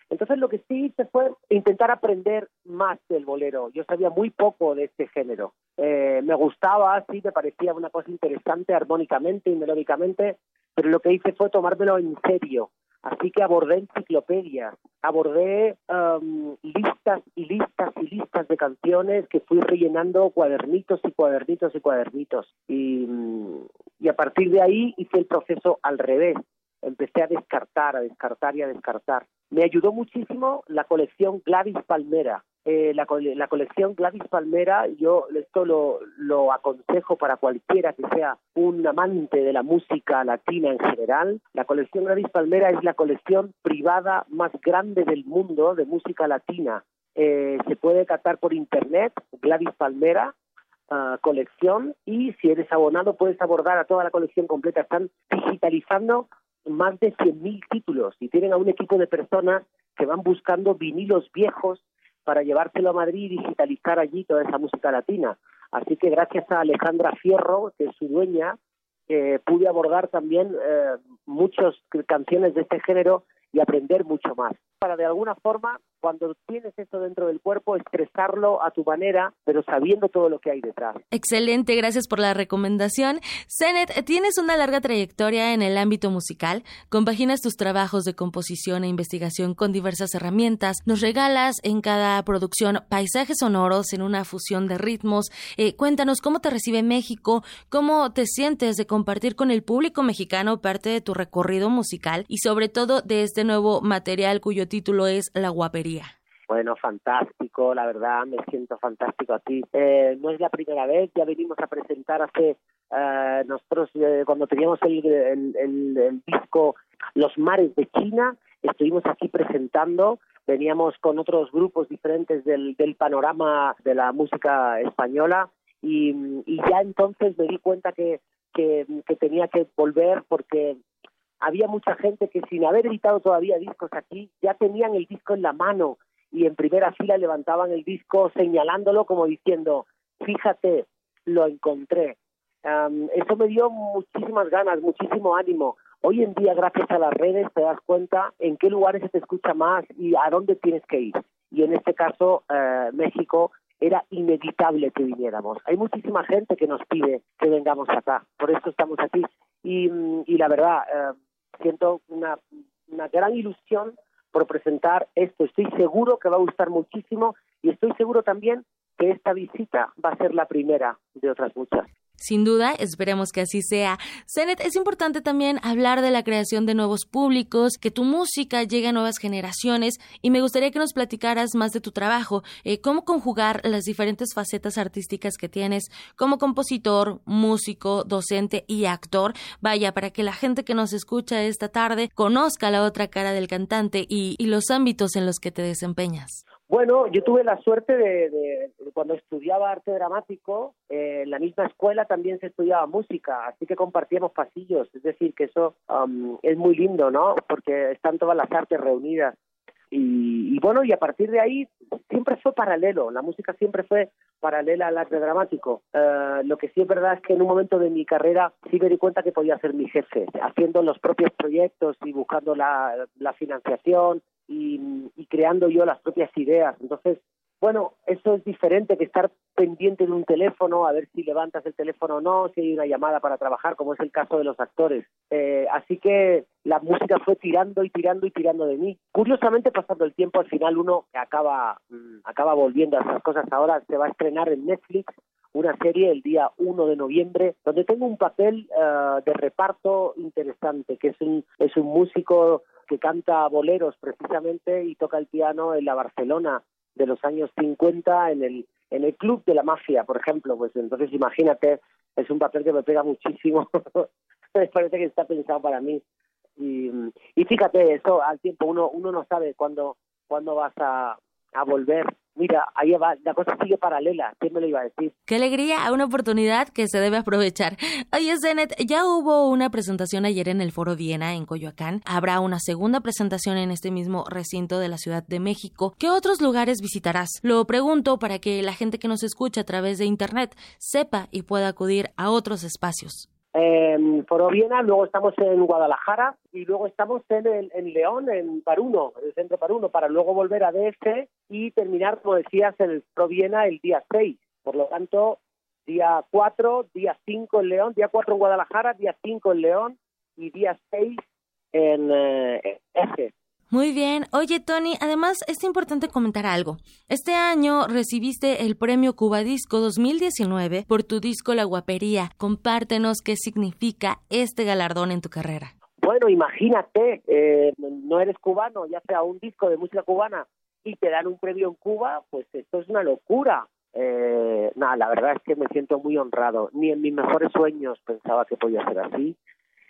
entonces lo que sí hice fue intentar aprender más del bolero. Yo sabía muy poco de este género. Eh, me gustaba, sí, me parecía una cosa interesante armónicamente y melódicamente, pero lo que hice fue tomármelo en serio. Así que abordé enciclopedias, abordé um, listas y listas y listas de canciones que fui rellenando cuadernitos y cuadernitos y cuadernitos. Y, y a partir de ahí hice el proceso al revés. Empecé a descartar, a descartar y a descartar. Me ayudó muchísimo la colección Gladys Palmera, eh, la, la, colección Gladys Palmera, yo esto lo, lo aconsejo para cualquiera que sea un amante de la música latina en general. La colección Gladys Palmera es la colección privada más grande del mundo de música latina. Eh, se puede captar por internet, Gladys Palmera, uh, colección, y si eres abonado puedes abordar a toda la colección completa. Están digitalizando más de 100.000 títulos y tienen a un equipo de personas que van buscando vinilos viejos para llevárselo a Madrid y digitalizar allí toda esa música latina. Así que gracias a Alejandra Fierro, que es su dueña, pude abordar también eh, muchas canciones de este género y aprender mucho más. Para de alguna forma cuando tienes esto dentro del cuerpo, expresarlo a tu manera, pero sabiendo todo lo que hay detrás. Excelente, gracias por la recomendación. Zenet, tienes una larga trayectoria en el ámbito musical, compaginas tus trabajos de composición e investigación con diversas herramientas, nos regalas en cada producción paisajes sonoros en una fusión de ritmos. Eh, cuéntanos cómo te recibe México, cómo te sientes de compartir con el público mexicano parte de tu recorrido musical y sobre todo de este nuevo material cuyo título es La Guapería. Bueno, fantástico, la verdad, me siento fantástico aquí. Eh, no es la primera vez, ya venimos a presentar hace eh, nosotros eh, cuando teníamos el, disco Los Mares de China, estuvimos aquí presentando, veníamos con otros grupos diferentes del, panorama de la música española y, ya entonces me di cuenta que, que tenía que volver porque había mucha gente que sin haber editado todavía discos aquí, ya tenían el disco en la mano y en primera fila levantaban el disco señalándolo como diciendo, fíjate, lo encontré. eso me dio muchísimas ganas, muchísimo ánimo. Hoy en día, gracias a las redes, te das cuenta en qué lugares se te escucha más y a dónde tienes que ir. Y en este caso, eh, México era inevitable que viniéramos. Hay muchísima gente que nos pide que vengamos acá, por eso estamos aquí. Y, y la verdad, eh, siento una, gran ilusión por presentar esto. Estoy seguro que va a gustar muchísimo y estoy seguro también que esta visita va a ser la primera de otras muchas. Sin duda, esperemos que así sea. Zenet, es importante también hablar de la creación de nuevos públicos, que tu música llegue a nuevas generaciones y me gustaría que nos platicaras más de tu trabajo, eh, cómo conjugar las diferentes facetas artísticas que tienes como compositor, músico, docente y actor. Vaya, para que la gente que nos escucha esta tarde conozca la otra cara del cantante y los ámbitos en los que te desempeñas. Bueno, yo tuve la suerte de, cuando estudiaba arte dramático, eh, en la misma escuela también se estudiaba música, así que compartíamos pasillos, es decir, que eso um, es muy lindo, ¿no? Porque están todas las artes reunidas. Y, bueno, y a partir de ahí siempre fue paralelo, la música siempre fue paralela al arte dramático. Eh, lo que sí es verdad es que en un momento de mi carrera sí me di cuenta que podía ser mi jefe, haciendo los propios proyectos y buscando la financiación y, creando yo las propias ideas. Entonces, bueno, eso es diferente que estar pendiente de un teléfono, a ver si levantas el teléfono o no, si hay una llamada para trabajar, como es el caso de los actores. Eh, así que la música fue tirando y tirando y tirando de mí. Curiosamente, pasando el tiempo, al final uno acaba, mm, acaba volviendo a esas cosas. Ahora se va a estrenar en Netflix una serie el día 1 de noviembre, donde tengo un papel eh, de reparto interesante, que es un, es un músico que canta boleros precisamente y toca el piano en la Barcelona de los años 50 en el en el club de la mafia, por ejemplo, pues entonces imagínate, es un papel que me pega muchísimo, me parece que está pensado para mí. Y, y fíjate, eso al tiempo uno uno no sabe cuándo cuándo vas a, a volver Mira, ahí va, la cosa sigue paralela, ¿quién me lo iba a decir? Qué alegría, una oportunidad que se debe aprovechar. Oye, Zenet, ya hubo una presentación ayer en el Foro Viena, en Coyoacán. Habrá una segunda presentación en este mismo recinto de la Ciudad de México. ¿Qué otros lugares visitarás? Lo pregunto para que la gente que nos escucha a través de Internet sepa y pueda acudir a otros espacios en Foro Viena, luego estamos en Guadalajara y luego estamos en, en León, en Paruno, en el centro Paruno, para luego volver a DF y terminar, como decías, en el Foro Viena el día 6. Por lo tanto, día 4, día 5 en León, día 4 en Guadalajara, día 5 en León y día 6 en eh, Eje. Muy bien. Oye, Tony, además es importante comentar algo. Este año recibiste el premio Cuba Disco 2019 por tu disco La Guapería. Compártenos qué significa este galardón en tu carrera. Bueno, imagínate, eh, no eres cubano, ya sea un disco de música cubana y te dan un premio en Cuba, pues esto es una locura. Eh, nada, la verdad es que me siento muy honrado. Ni en mis mejores sueños pensaba que podía ser así.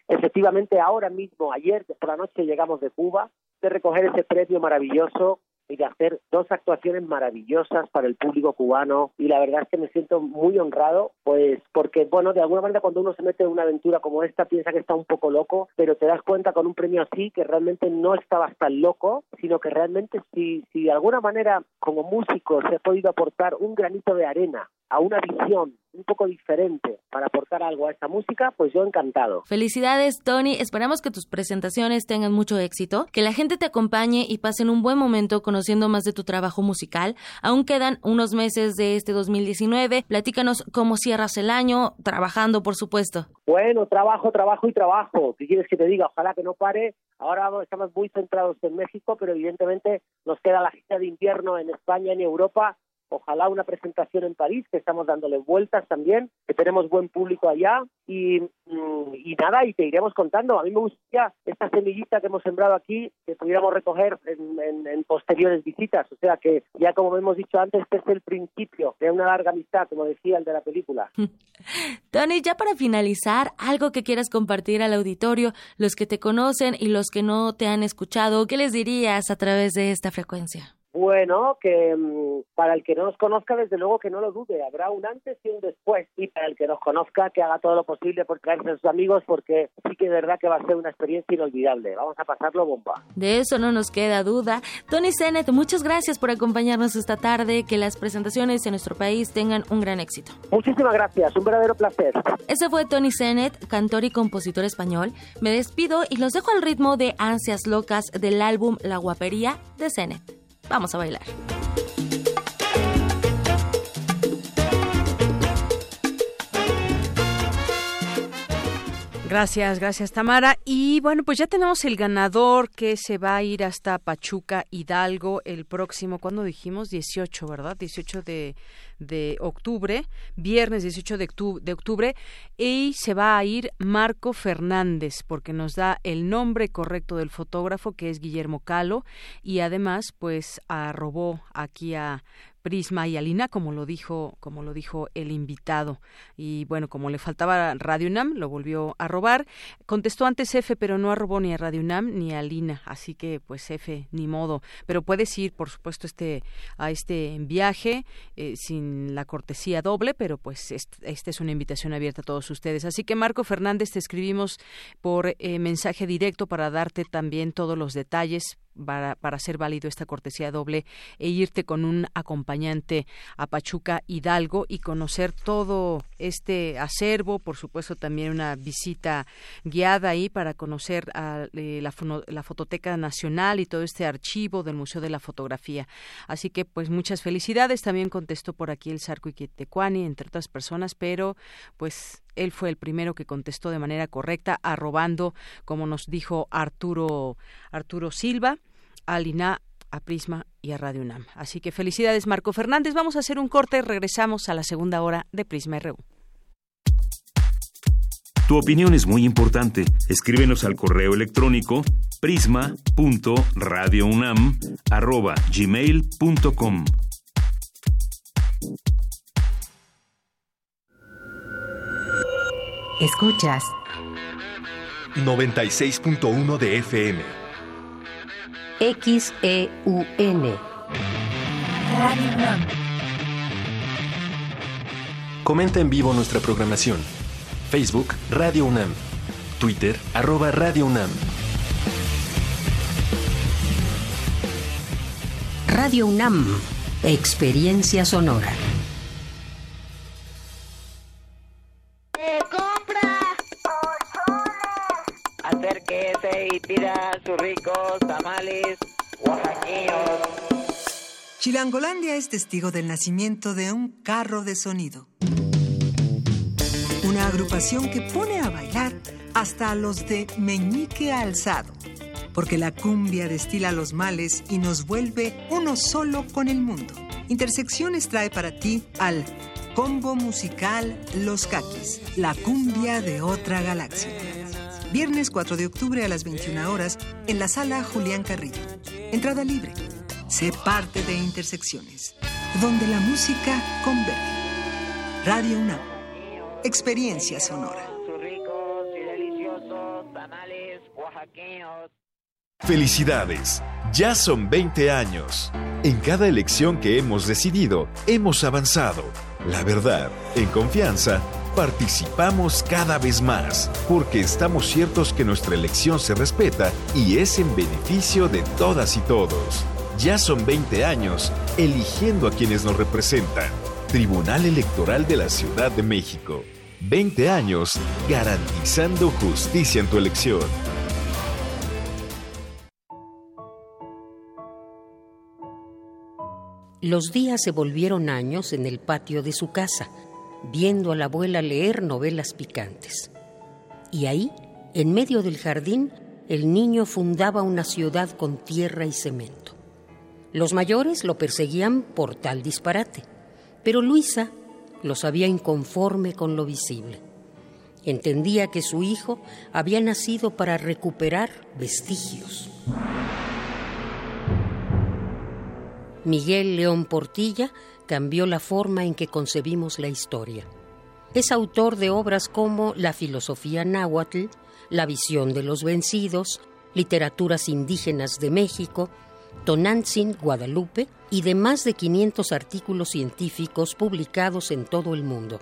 Efectivamente, ahora mismo, ayer por la noche llegamos de Cuba, de recoger ese premio maravilloso y de hacer dos actuaciones maravillosas para el público cubano y la verdad es que me siento muy honrado pues porque bueno de alguna manera cuando uno se mete en una aventura como esta piensa que está un poco loco pero te das cuenta con un premio así que realmente no estabas tan loco sino que realmente si, si de alguna manera como músico se ha podido aportar un granito de arena a una visión un poco diferente para aportar algo a esta música, pues yo encantado. Felicidades, Tony. Esperamos que tus presentaciones tengan mucho éxito, que la gente te acompañe y pasen un buen momento conociendo más de tu trabajo musical. Aún quedan unos meses de este 2019. Platícanos cómo cierras el año, trabajando, por supuesto. Bueno, trabajo, trabajo y trabajo. ¿Qué quieres que te diga? Ojalá que no pare. Ahora estamos muy centrados en México, pero evidentemente nos queda la gira de invierno en España, en Europa ojalá una presentación en París, que estamos dándole vueltas también, que tenemos buen público allá y, mm, y nada, y te iremos contando. A mí me gustaría esta semillita que hemos sembrado aquí, que pudiéramos recoger en, en, posteriores visitas. O sea que ya como hemos dicho antes, este es el principio de una larga amistad, como decía el de la película. Tony, ya para finalizar, algo que quieras compartir al auditorio, los que te conocen y los que no te han escuchado, ¿qué les dirías a través de esta frecuencia? Bueno, que mm, para el que no nos conozca, desde luego que no lo dude, habrá un antes y un después. Y para el que nos conozca, que haga todo lo posible por traerse a sus amigos, porque sí que es verdad que va a ser una experiencia inolvidable. Vamos a pasarlo bomba. De eso no nos queda duda. Tony Sennett, muchas gracias por acompañarnos esta tarde. Que las presentaciones en nuestro país tengan un gran éxito. Muchísimas gracias, un verdadero placer. Ese fue Tony Sennett, cantor y compositor español. Me despido y los dejo al ritmo de Ansias Locas del álbum La Guapería de Sennett. Vamos a bailar. Gracias, gracias Tamara. Y bueno, pues ya tenemos el ganador que se va a ir hasta Pachuca Hidalgo el próximo, ¿cuándo dijimos? 18, ¿verdad? 18 de, de octubre, viernes 18 de octubre, de octubre, y se va a ir Marco Fernández, porque nos da el nombre correcto del fotógrafo, que es Guillermo Calo, y además, pues, arrobó aquí a Prisma y Alina, como lo dijo, como lo dijo el invitado. Y bueno, como le faltaba Radio UNAM, lo volvió a robar. Contestó antes F, pero no arrobó ni a Radio UNAM ni a Alina, así que pues F, ni modo. Pero puedes ir, por supuesto, este, a este viaje eh, sin la cortesía doble, pero pues esta es una invitación abierta a todos ustedes. Así que Marco Fernández, te escribimos por eh, mensaje directo para darte también todos los detalles para, para hacer válido esta cortesía doble e irte con un acompañante a Pachuca Hidalgo y conocer todo este acervo, por supuesto también una visita guiada ahí para conocer a, eh, la, la, Fototeca Nacional y todo este archivo del Museo de la Fotografía. Así que pues muchas felicidades, también contestó por aquí el Sarco Iquetecuani, entre otras personas, pero pues él fue el primero que contestó de manera correcta, arrobando, como nos dijo Arturo, Arturo Silva, a Lina, a Prisma y a Radio UNAM. Así que felicidades, Marco Fernández. Vamos a hacer un corte, regresamos a la segunda hora de Prisma RU. Tu opinión es muy importante. Escríbenos al correo electrónico prisma.radiounam@gmail.com. Escuchas 96.1 de FM. XEUN. Comenta en vivo nuestra programación. Facebook Radio UNAM. Twitter arroba Radio UNAM. Radio UNAM. Experiencia sonora. Y tamales. Chilangolandia es testigo del nacimiento de un carro de sonido. Una agrupación que pone a bailar hasta a los de meñique alzado, porque la cumbia destila los males y nos vuelve uno solo con el mundo. Intersecciones trae para ti al combo musical Los Caquis, la cumbia de otra galaxia viernes 4 de octubre a las 21 horas en la sala Julián Carrillo. Entrada libre. Sé parte de Intersecciones, donde la música converge. Radio UNAM. Experiencia sonora. Felicidades, ya son 20 años. En cada elección que hemos decidido, hemos avanzado. La verdad, en confianza, participamos cada vez más, porque estamos ciertos que nuestra elección se respeta y es en beneficio de todas y todos. Ya son 20 años eligiendo a quienes nos representan. Tribunal Electoral de la Ciudad de México. 20 años garantizando justicia en tu elección. Los días se volvieron años en el patio de su casa, viendo a la abuela leer novelas picantes. Y ahí, en medio del jardín, el niño fundaba una ciudad con tierra y cemento. Los mayores lo perseguían por tal disparate, pero Luisa lo sabía inconforme con lo visible. Entendía que su hijo había nacido para recuperar vestigios. Miguel León Portilla cambió la forma en que concebimos la historia. Es autor de obras como La filosofía náhuatl, La visión de los vencidos, Literaturas indígenas de México, Tonantzin, Guadalupe y de más de 500 artículos científicos publicados en todo el mundo.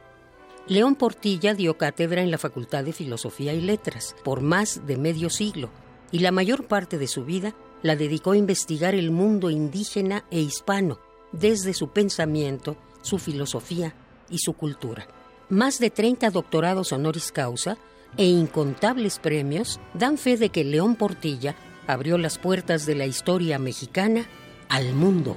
León Portilla dio cátedra en la Facultad de Filosofía y Letras por más de medio siglo y la mayor parte de su vida la dedicó a investigar el mundo indígena e hispano desde su pensamiento, su filosofía y su cultura. Más de 30 doctorados honoris causa e incontables premios dan fe de que León Portilla abrió las puertas de la historia mexicana al mundo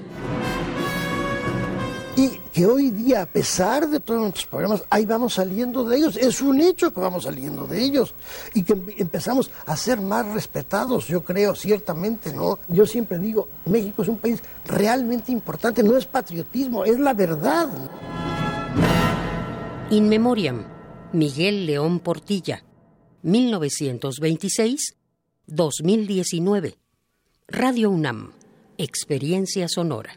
y que hoy día, a pesar de todos nuestros problemas, ahí vamos saliendo de ellos. Es un hecho que vamos saliendo de ellos y que empezamos a ser más respetados, yo creo, ciertamente, ¿no? Yo siempre digo, México es un país realmente importante, no es patriotismo, es la verdad. In Memoriam, Miguel León Portilla, 1926-2019. Radio UNAM, Experiencia Sonora.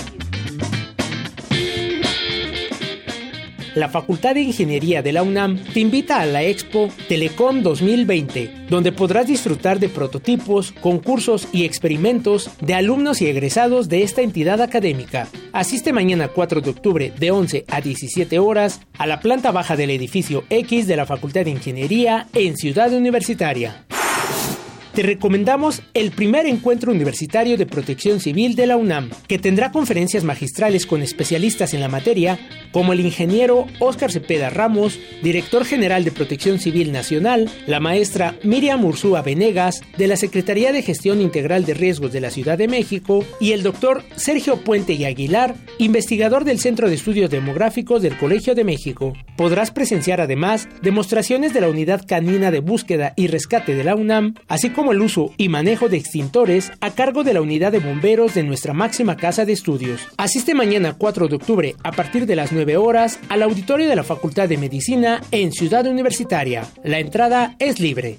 La Facultad de Ingeniería de la UNAM te invita a la Expo Telecom 2020, donde podrás disfrutar de prototipos, concursos y experimentos de alumnos y egresados de esta entidad académica. Asiste mañana 4 de octubre de 11 a 17 horas a la planta baja del edificio X de la Facultad de Ingeniería en Ciudad Universitaria te recomendamos el primer encuentro universitario de protección civil de la UNAM, que tendrá conferencias magistrales con especialistas en la materia, como el ingeniero Óscar Cepeda Ramos, director general de Protección Civil Nacional, la maestra Miriam Ursúa Venegas, de la Secretaría de Gestión Integral de Riesgos de la Ciudad de México, y el doctor Sergio Puente y Aguilar, investigador del Centro de Estudios Demográficos del Colegio de México. Podrás presenciar además demostraciones de la Unidad Canina de Búsqueda y Rescate de la UNAM, así como como el uso y manejo de extintores a cargo de la unidad de bomberos de nuestra máxima casa de estudios. Asiste mañana 4 de octubre a partir de las 9 horas al auditorio de la Facultad de Medicina en Ciudad Universitaria. La entrada es libre.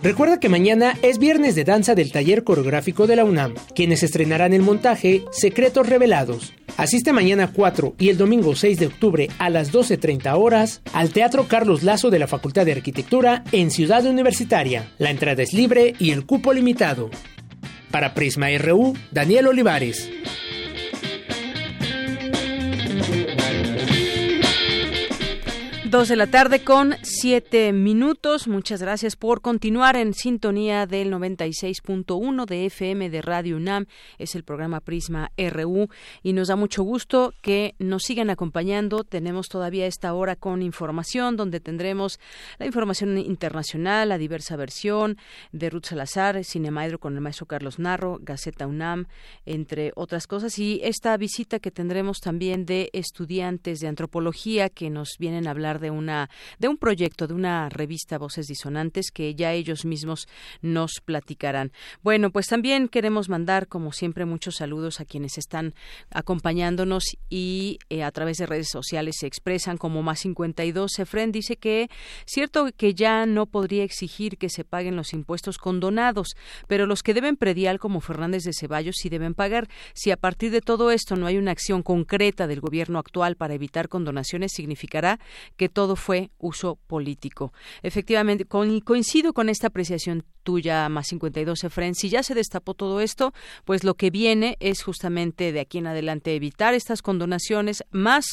Recuerda que mañana es viernes de danza del taller coreográfico de la UNAM, quienes estrenarán el montaje Secretos Revelados. Asiste mañana 4 y el domingo 6 de octubre a las 12.30 horas al Teatro Carlos Lazo de la Facultad de Arquitectura en Ciudad Universitaria. La entrada es libre y el cupo limitado. Para Prisma RU, Daniel Olivares. Dos de la tarde con siete minutos. Muchas gracias por continuar en sintonía del 96.1 de FM de Radio UNAM. Es el programa Prisma RU y nos da mucho gusto que nos sigan acompañando. Tenemos todavía esta hora con información donde tendremos la información internacional, la diversa versión de Ruth Salazar, Cinemaedro con el maestro Carlos Narro, Gaceta UNAM, entre otras cosas. Y esta visita que tendremos también de estudiantes de antropología que nos vienen a hablar de una de un proyecto de una revista Voces Disonantes que ya ellos mismos nos platicarán. Bueno, pues también queremos mandar como siempre muchos saludos a quienes están acompañándonos y eh, a través de redes sociales se expresan como más 52 Efren dice que cierto que ya no podría exigir que se paguen los impuestos condonados, pero los que deben predial como Fernández de Ceballos sí deben pagar. Si a partir de todo esto no hay una acción concreta del gobierno actual para evitar condonaciones, significará que todo fue uso político. Efectivamente, coincido con esta apreciación tuya, más 52 Efren. Si ya se destapó todo esto, pues lo que viene es justamente de aquí en adelante evitar estas condonaciones más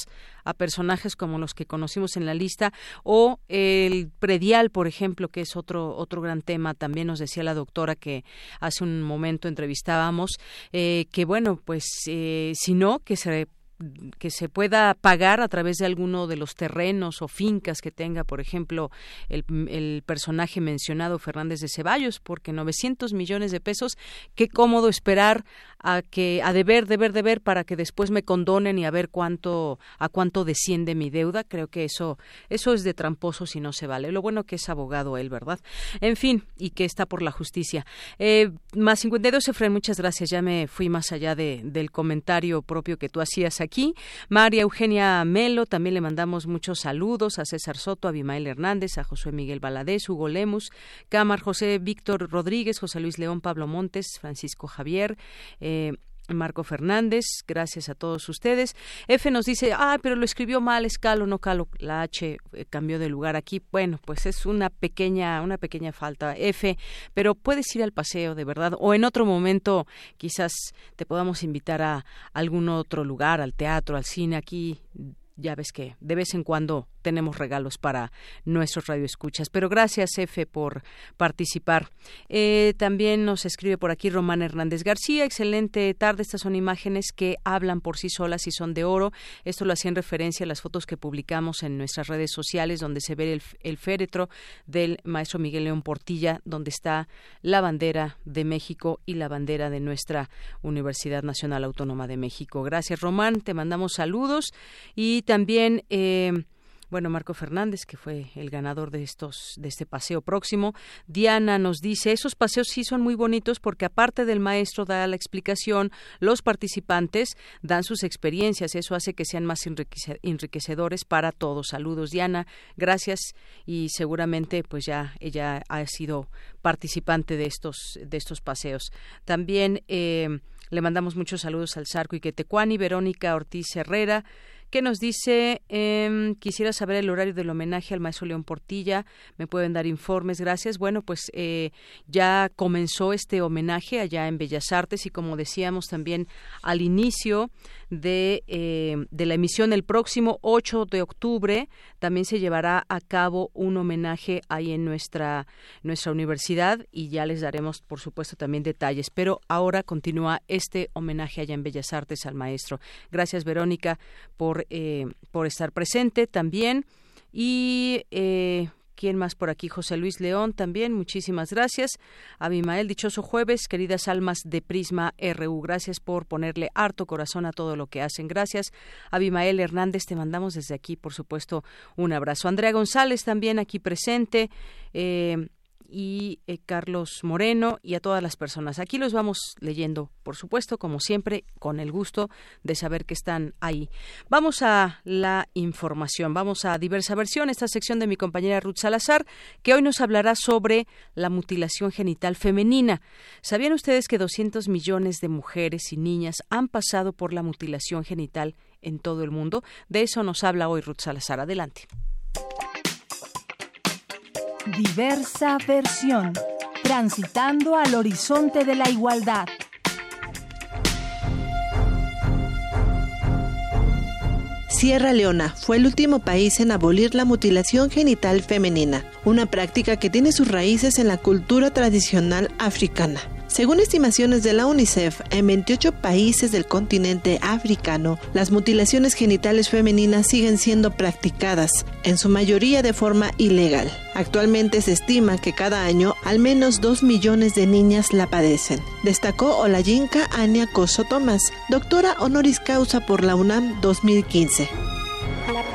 a personajes como los que conocimos en la lista o el predial, por ejemplo, que es otro otro gran tema. También nos decía la doctora que hace un momento entrevistábamos eh, que bueno, pues eh, si no que se que se pueda pagar a través de alguno de los terrenos o fincas que tenga, por ejemplo, el, el, personaje mencionado Fernández de Ceballos, porque 900 millones de pesos, qué cómodo esperar a que a deber, deber, deber para que después me condonen y a ver cuánto a cuánto desciende mi deuda. Creo que eso eso es de tramposo si no se vale. Lo bueno que es abogado él, ¿verdad? En fin, y que está por la justicia. Eh, más 52, Efraín, muchas gracias. Ya me fui más allá de, del comentario propio que tú hacías aquí. María Eugenia Melo, también le mandamos muchos saludos a César Soto, a Abimael Hernández, a José Miguel Baladés, Hugo Lemus, Cámar, José Víctor Rodríguez, José Luis León, Pablo Montes, Francisco Javier, eh, Marco Fernández, gracias a todos ustedes. F nos dice, ah, pero lo escribió mal, escalo, no calo, la H eh, cambió de lugar aquí. Bueno, pues es una pequeña, una pequeña falta, F, pero puedes ir al paseo, de verdad, o en otro momento quizás te podamos invitar a algún otro lugar, al teatro, al cine, aquí ya ves que de vez en cuando tenemos regalos para nuestros radioescuchas. Pero gracias, Efe, por participar. Eh, también nos escribe por aquí Román Hernández García. Excelente tarde. Estas son imágenes que hablan por sí solas y son de oro. Esto lo hacía en referencia a las fotos que publicamos en nuestras redes sociales, donde se ve el, féretro del maestro Miguel León Portilla, donde está la bandera de México y la bandera de nuestra Universidad Nacional Autónoma de México. Gracias, Román. Te mandamos saludos y también eh, bueno, Marco Fernández, que fue el ganador de estos, de este paseo próximo. Diana nos dice, esos paseos sí son muy bonitos porque aparte del maestro da la explicación, los participantes dan sus experiencias. Eso hace que sean más enriquecedores para todos. Saludos, Diana. Gracias. Y seguramente, pues ya ella ha sido participante de estos, de estos paseos. También eh, le mandamos muchos saludos al Zarco y Quetecuani, Verónica Ortiz Herrera, ¿Qué nos dice? Eh, quisiera saber el horario del homenaje al maestro León Portilla. ¿Me pueden dar informes? Gracias. Bueno, pues eh, ya comenzó este homenaje allá en Bellas Artes y como decíamos también al inicio de, eh, de la emisión el próximo 8 de octubre también se llevará a cabo un homenaje ahí en nuestra, nuestra universidad y ya les daremos, por supuesto, también detalles. Pero ahora continúa este homenaje allá en Bellas Artes al maestro. Gracias, Verónica, por, eh, por estar presente también. Y eh, ¿Quién más por aquí? José Luis León también, muchísimas gracias. Abimael, dichoso jueves, queridas almas de Prisma RU, gracias por ponerle harto corazón a todo lo que hacen. Gracias. Abimael Hernández, te mandamos desde aquí, por supuesto, un abrazo. Andrea González también aquí presente. Eh, y eh, Carlos Moreno y a todas las personas. Aquí los vamos leyendo, por supuesto, como siempre, con el gusto de saber que están ahí. Vamos a la información, vamos a diversa versión, esta sección de mi compañera Ruth Salazar, que hoy nos hablará sobre la mutilación genital femenina. ¿Sabían ustedes que 200 millones de mujeres y niñas han pasado por la mutilación genital en todo el mundo? De eso nos habla hoy Ruth Salazar. Adelante. Diversa versión, transitando al horizonte de la igualdad. Sierra Leona fue el último país en abolir la mutilación genital femenina, una práctica que tiene sus raíces en la cultura tradicional africana. Según estimaciones de la UNICEF, en 28 países del continente africano, las mutilaciones genitales femeninas siguen siendo practicadas, en su mayoría de forma ilegal. Actualmente se estima que cada año al menos 2 millones de niñas la padecen, destacó Olayinka Ania Coso Tomás, doctora honoris causa por la UNAM 2015.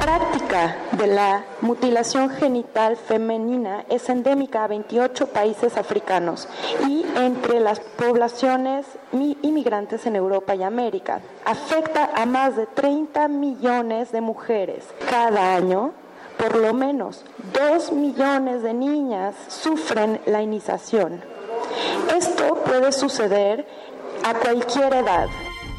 La práctica de la mutilación genital femenina es endémica a 28 países africanos y entre las poblaciones inmigrantes en Europa y América. Afecta a más de 30 millones de mujeres cada año. Por lo menos 2 millones de niñas sufren la iniciación. Esto puede suceder a cualquier edad.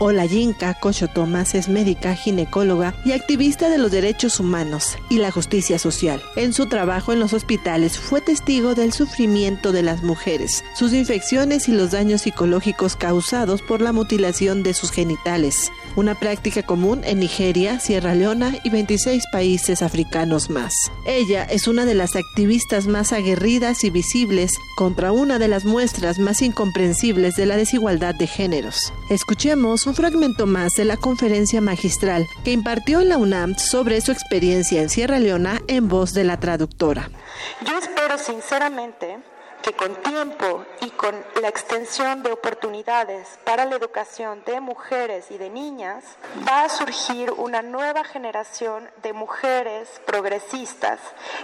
Olayinka Cocho Tomás es médica, ginecóloga y activista de los derechos humanos y la justicia social. En su trabajo en los hospitales fue testigo del sufrimiento de las mujeres, sus infecciones y los daños psicológicos causados por la mutilación de sus genitales una práctica común en Nigeria, Sierra Leona y 26 países africanos más. Ella es una de las activistas más aguerridas y visibles contra una de las muestras más incomprensibles de la desigualdad de géneros. Escuchemos un fragmento más de la conferencia magistral que impartió en la UNAM sobre su experiencia en Sierra Leona en voz de la traductora. Yo espero sinceramente que con tiempo y con la extensión de oportunidades para la educación de mujeres y de niñas, va a surgir una nueva generación de mujeres progresistas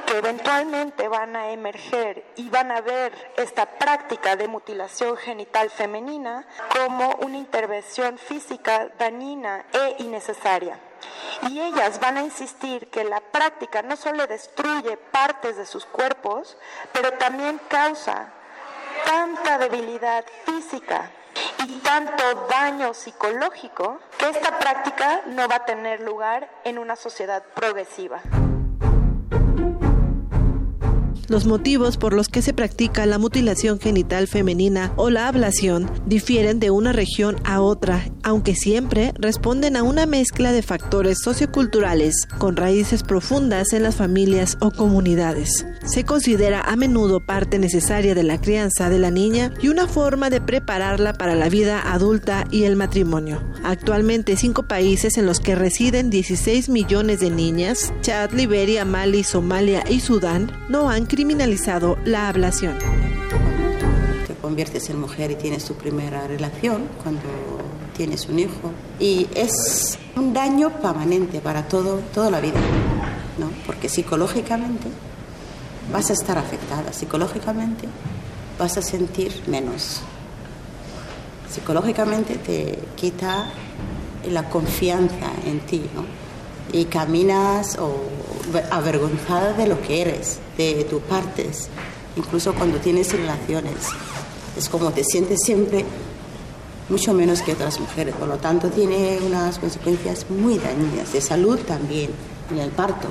que eventualmente van a emerger y van a ver esta práctica de mutilación genital femenina como una intervención física dañina e innecesaria. Y ellas van a insistir que la práctica no solo destruye partes de sus cuerpos, pero también causa tanta debilidad física y tanto daño psicológico que esta práctica no va a tener lugar en una sociedad progresiva. Los motivos por los que se practica la mutilación genital femenina o la ablación difieren de una región a otra, aunque siempre responden a una mezcla de factores socioculturales con raíces profundas en las familias o comunidades. Se considera a menudo parte necesaria de la crianza de la niña y una forma de prepararla para la vida adulta y el matrimonio. Actualmente cinco países en los que residen 16 millones de niñas, Chad, Liberia, Mali, Somalia y Sudán, no han criminalizado la ablación. Te conviertes en mujer y tienes tu primera relación cuando tienes un hijo y es un daño permanente para todo, toda la vida, ¿no? Porque psicológicamente vas a estar afectada, psicológicamente vas a sentir menos, psicológicamente te quita la confianza en ti, ¿no? Y caminas o avergonzada de lo que eres, de tus partes, incluso cuando tienes relaciones. Es como te sientes siempre mucho menos que otras mujeres, por lo tanto tiene unas consecuencias muy dañinas, de salud también, en el parto,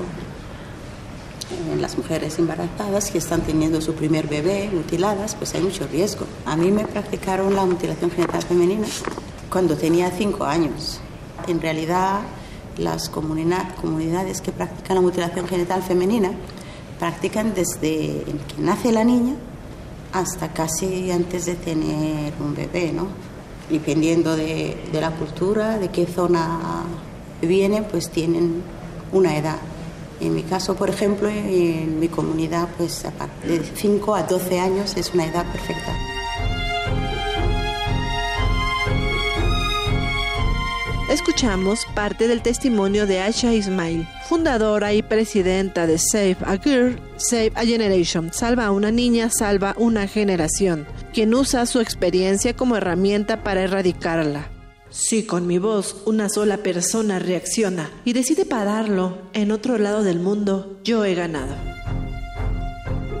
en las mujeres embarazadas que están teniendo su primer bebé mutiladas, pues hay mucho riesgo. A mí me practicaron la mutilación genital femenina cuando tenía cinco años. En realidad las comunidades que practican la mutilación genital femenina practican desde que nace la niña hasta casi antes de tener un bebé, ¿no? Dependiendo de, la cultura, de qué zona viene, pues tienen una edad. En mi caso, por ejemplo, en mi comunidad, pues de 5 a 12 años es una edad perfecta. Escuchamos parte del testimonio de Aisha Ismail, fundadora y presidenta de Save a Girl, Save a Generation, Salva a una niña, salva una generación, quien usa su experiencia como herramienta para erradicarla. Si con mi voz una sola persona reacciona y decide pararlo en otro lado del mundo, yo he ganado.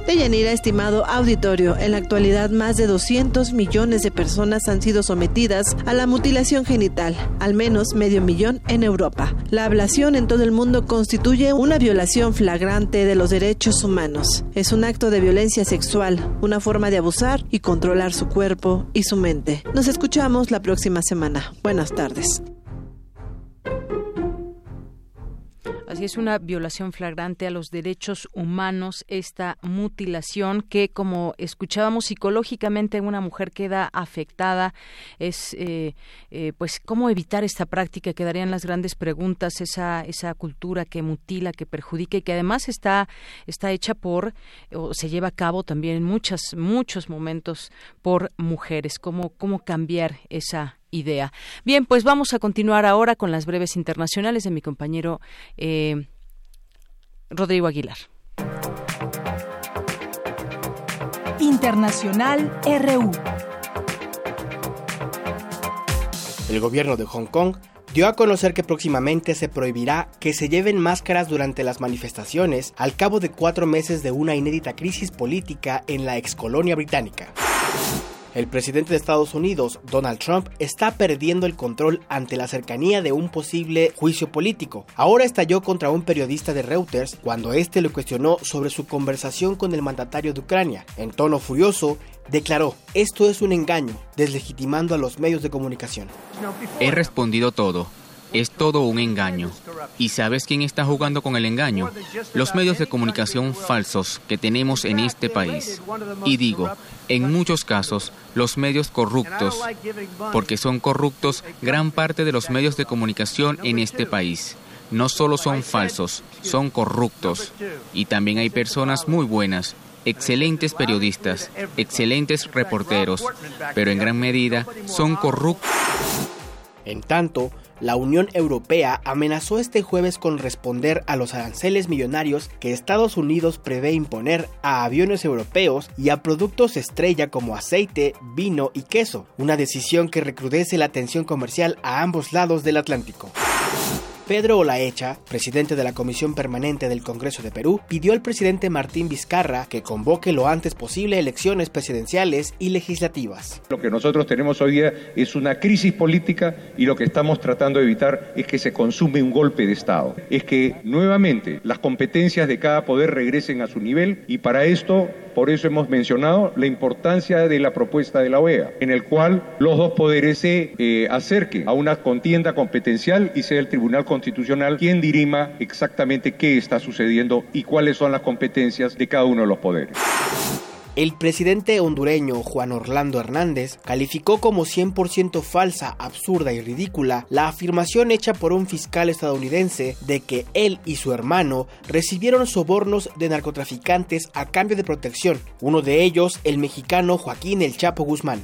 Deyanira, estimado auditorio, en la actualidad más de 200 millones de personas han sido sometidas a la mutilación genital, al menos medio millón en Europa. La ablación en todo el mundo constituye una violación flagrante de los derechos humanos. Es un acto de violencia sexual, una forma de abusar y controlar su cuerpo y su mente. Nos escuchamos la próxima semana. Buenas tardes. Así es una violación flagrante a los derechos humanos, esta mutilación que, como escuchábamos psicológicamente, una mujer queda afectada. Es, eh, eh, pues, cómo evitar esta práctica. Quedarían las grandes preguntas. Esa esa cultura que mutila, que perjudica y que además está está hecha por o se lleva a cabo también en muchos muchos momentos por mujeres. Cómo cómo cambiar esa idea. Bien, pues vamos a continuar ahora con las breves internacionales de mi compañero. Eh, Rodrigo Aguilar. Internacional RU. El gobierno de Hong Kong dio a conocer que próximamente se prohibirá que se lleven máscaras durante las manifestaciones al cabo de cuatro meses de una inédita crisis política en la excolonia británica. El presidente de Estados Unidos, Donald Trump, está perdiendo el control ante la cercanía de un posible juicio político. Ahora estalló contra un periodista de Reuters cuando este le cuestionó sobre su conversación con el mandatario de Ucrania. En tono furioso, declaró, esto es un engaño, deslegitimando a los medios de comunicación. He respondido todo. Es todo un engaño. ¿Y sabes quién está jugando con el engaño? Los medios de comunicación falsos que tenemos en este país. Y digo, en muchos casos, los medios corruptos, porque son corruptos gran parte de los medios de comunicación en este país. No solo son falsos, son corruptos. Y también hay personas muy buenas, excelentes periodistas, excelentes reporteros, pero en gran medida son corruptos. En tanto, la Unión Europea amenazó este jueves con responder a los aranceles millonarios que Estados Unidos prevé imponer a aviones europeos y a productos estrella como aceite, vino y queso, una decisión que recrudece la tensión comercial a ambos lados del Atlántico. Pedro Olaecha, presidente de la Comisión Permanente del Congreso de Perú, pidió al presidente Martín Vizcarra que convoque lo antes posible elecciones presidenciales y legislativas. Lo que nosotros tenemos hoy día es una crisis política y lo que estamos tratando de evitar es que se consume un golpe de Estado. Es que nuevamente las competencias de cada poder regresen a su nivel y para esto por eso hemos mencionado la importancia de la propuesta de la OEA, en el cual los dos poderes se eh, acerquen a una contienda competencial y sea el Tribunal Constitucional quien dirima exactamente qué está sucediendo y cuáles son las competencias de cada uno de los poderes. El presidente hondureño Juan Orlando Hernández calificó como 100% falsa, absurda y ridícula la afirmación hecha por un fiscal estadounidense de que él y su hermano recibieron sobornos de narcotraficantes a cambio de protección, uno de ellos el mexicano Joaquín El Chapo Guzmán.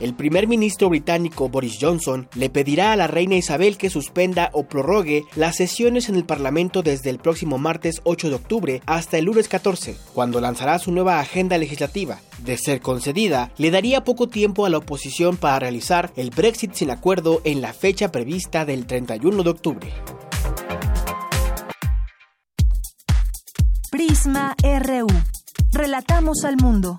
El primer ministro británico Boris Johnson le pedirá a la reina Isabel que suspenda o prorrogue las sesiones en el Parlamento desde el próximo martes 8 de octubre hasta el lunes 14, cuando lanzará su nueva agenda legislativa. De ser concedida, le daría poco tiempo a la oposición para realizar el Brexit sin acuerdo en la fecha prevista del 31 de octubre. Prisma RU. Relatamos al mundo.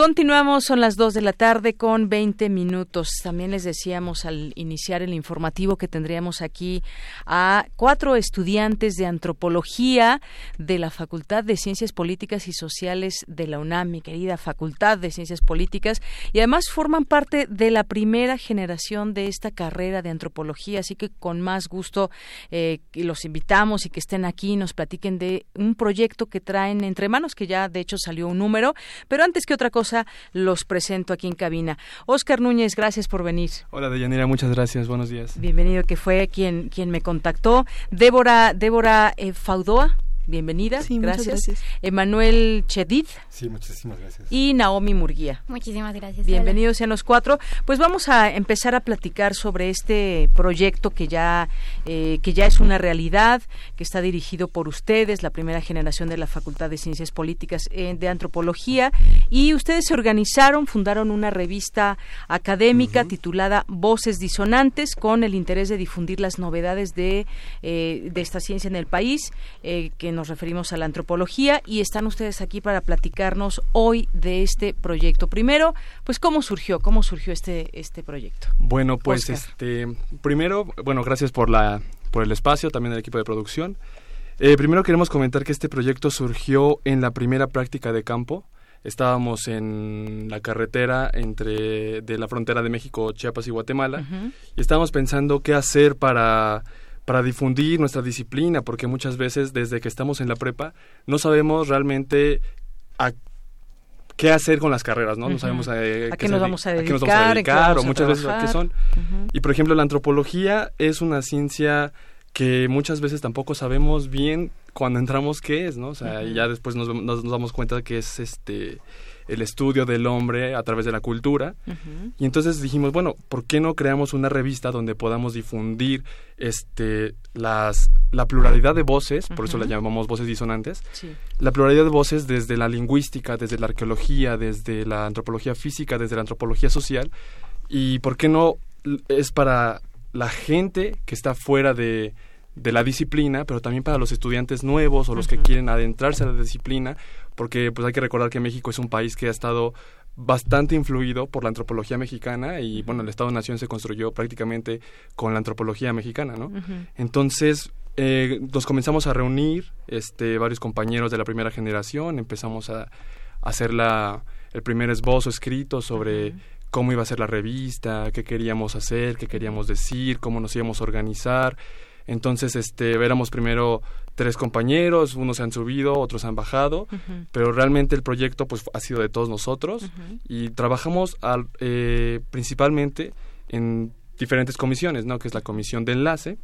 Continuamos, son las 2 de la tarde con 20 minutos. También les decíamos al iniciar el informativo que tendríamos aquí a cuatro estudiantes de antropología de la Facultad de Ciencias Políticas y Sociales de la UNAM, mi querida Facultad de Ciencias Políticas, y además forman parte de la primera generación de esta carrera de antropología, así que con más gusto eh, los invitamos y que estén aquí y nos platiquen de un proyecto que traen entre manos, que ya de hecho salió un número, pero antes que otra cosa, los presento aquí en cabina. Oscar Núñez, gracias por venir. Hola, Deyanira, muchas gracias. Buenos días. Bienvenido, que fue quien, quien me contactó. Débora, Débora eh, Faudoa bienvenida. Sí, gracias. gracias. Emanuel Chedid. Sí, muchísimas gracias. Y Naomi Murguía. Muchísimas gracias. Bienvenidos sean los cuatro. Pues vamos a empezar a platicar sobre este proyecto que ya, eh, que ya es una realidad, que está dirigido por ustedes, la primera generación de la Facultad de Ciencias Políticas eh, de Antropología. Y ustedes se organizaron, fundaron una revista académica titulada Voces Disonantes, con el interés de difundir las novedades de, eh, de esta ciencia en el país, que nos referimos a la antropología y están ustedes aquí para platicarnos hoy de este proyecto. Primero, pues cómo surgió, cómo surgió este este proyecto. Bueno, pues este primero, bueno, gracias por la por el espacio, también el equipo de producción. Eh, primero queremos comentar que este proyecto surgió en la primera práctica de campo. Estábamos en la carretera entre de la frontera de México, Chiapas y Guatemala y estábamos pensando qué hacer para para difundir nuestra disciplina, porque muchas veces desde que estamos en la prepa no sabemos realmente a qué hacer con las carreras, ¿no? No sabemos eh, a, qué, nos vamos a dedicar, o muchas veces a qué son. Y por ejemplo, la antropología es una ciencia que muchas veces tampoco sabemos bien cuando entramos qué es, ¿no? O sea, y ya después nos, nos, nos damos cuenta que es este el estudio del hombre a través de la cultura. Y entonces dijimos, bueno, ¿por qué no creamos una revista donde podamos difundir este las la pluralidad de voces, por eso la llamamos voces disonantes, la pluralidad de voces desde la lingüística, desde la arqueología, desde la antropología física, desde la antropología social, y por qué no es para la gente que está fuera de, de la disciplina, pero también para los estudiantes nuevos o los que quieren adentrarse a la disciplina, porque pues hay que recordar que México es un país que ha estado bastante influido por la antropología mexicana y bueno, el Estado-Nación se construyó prácticamente con la antropología mexicana, ¿no? Entonces, eh, nos comenzamos a reunir este, varios compañeros de la primera generación, empezamos a, hacer la, el primer esbozo escrito sobre cómo iba a ser la revista, qué queríamos hacer, qué queríamos decir, cómo nos íbamos a organizar. Entonces, este, éramos primero tres compañeros, unos se han subido, otros han bajado, pero realmente el proyecto pues ha sido de todos nosotros y trabajamos al, eh, principalmente en diferentes comisiones, ¿no? Que es la comisión de enlace,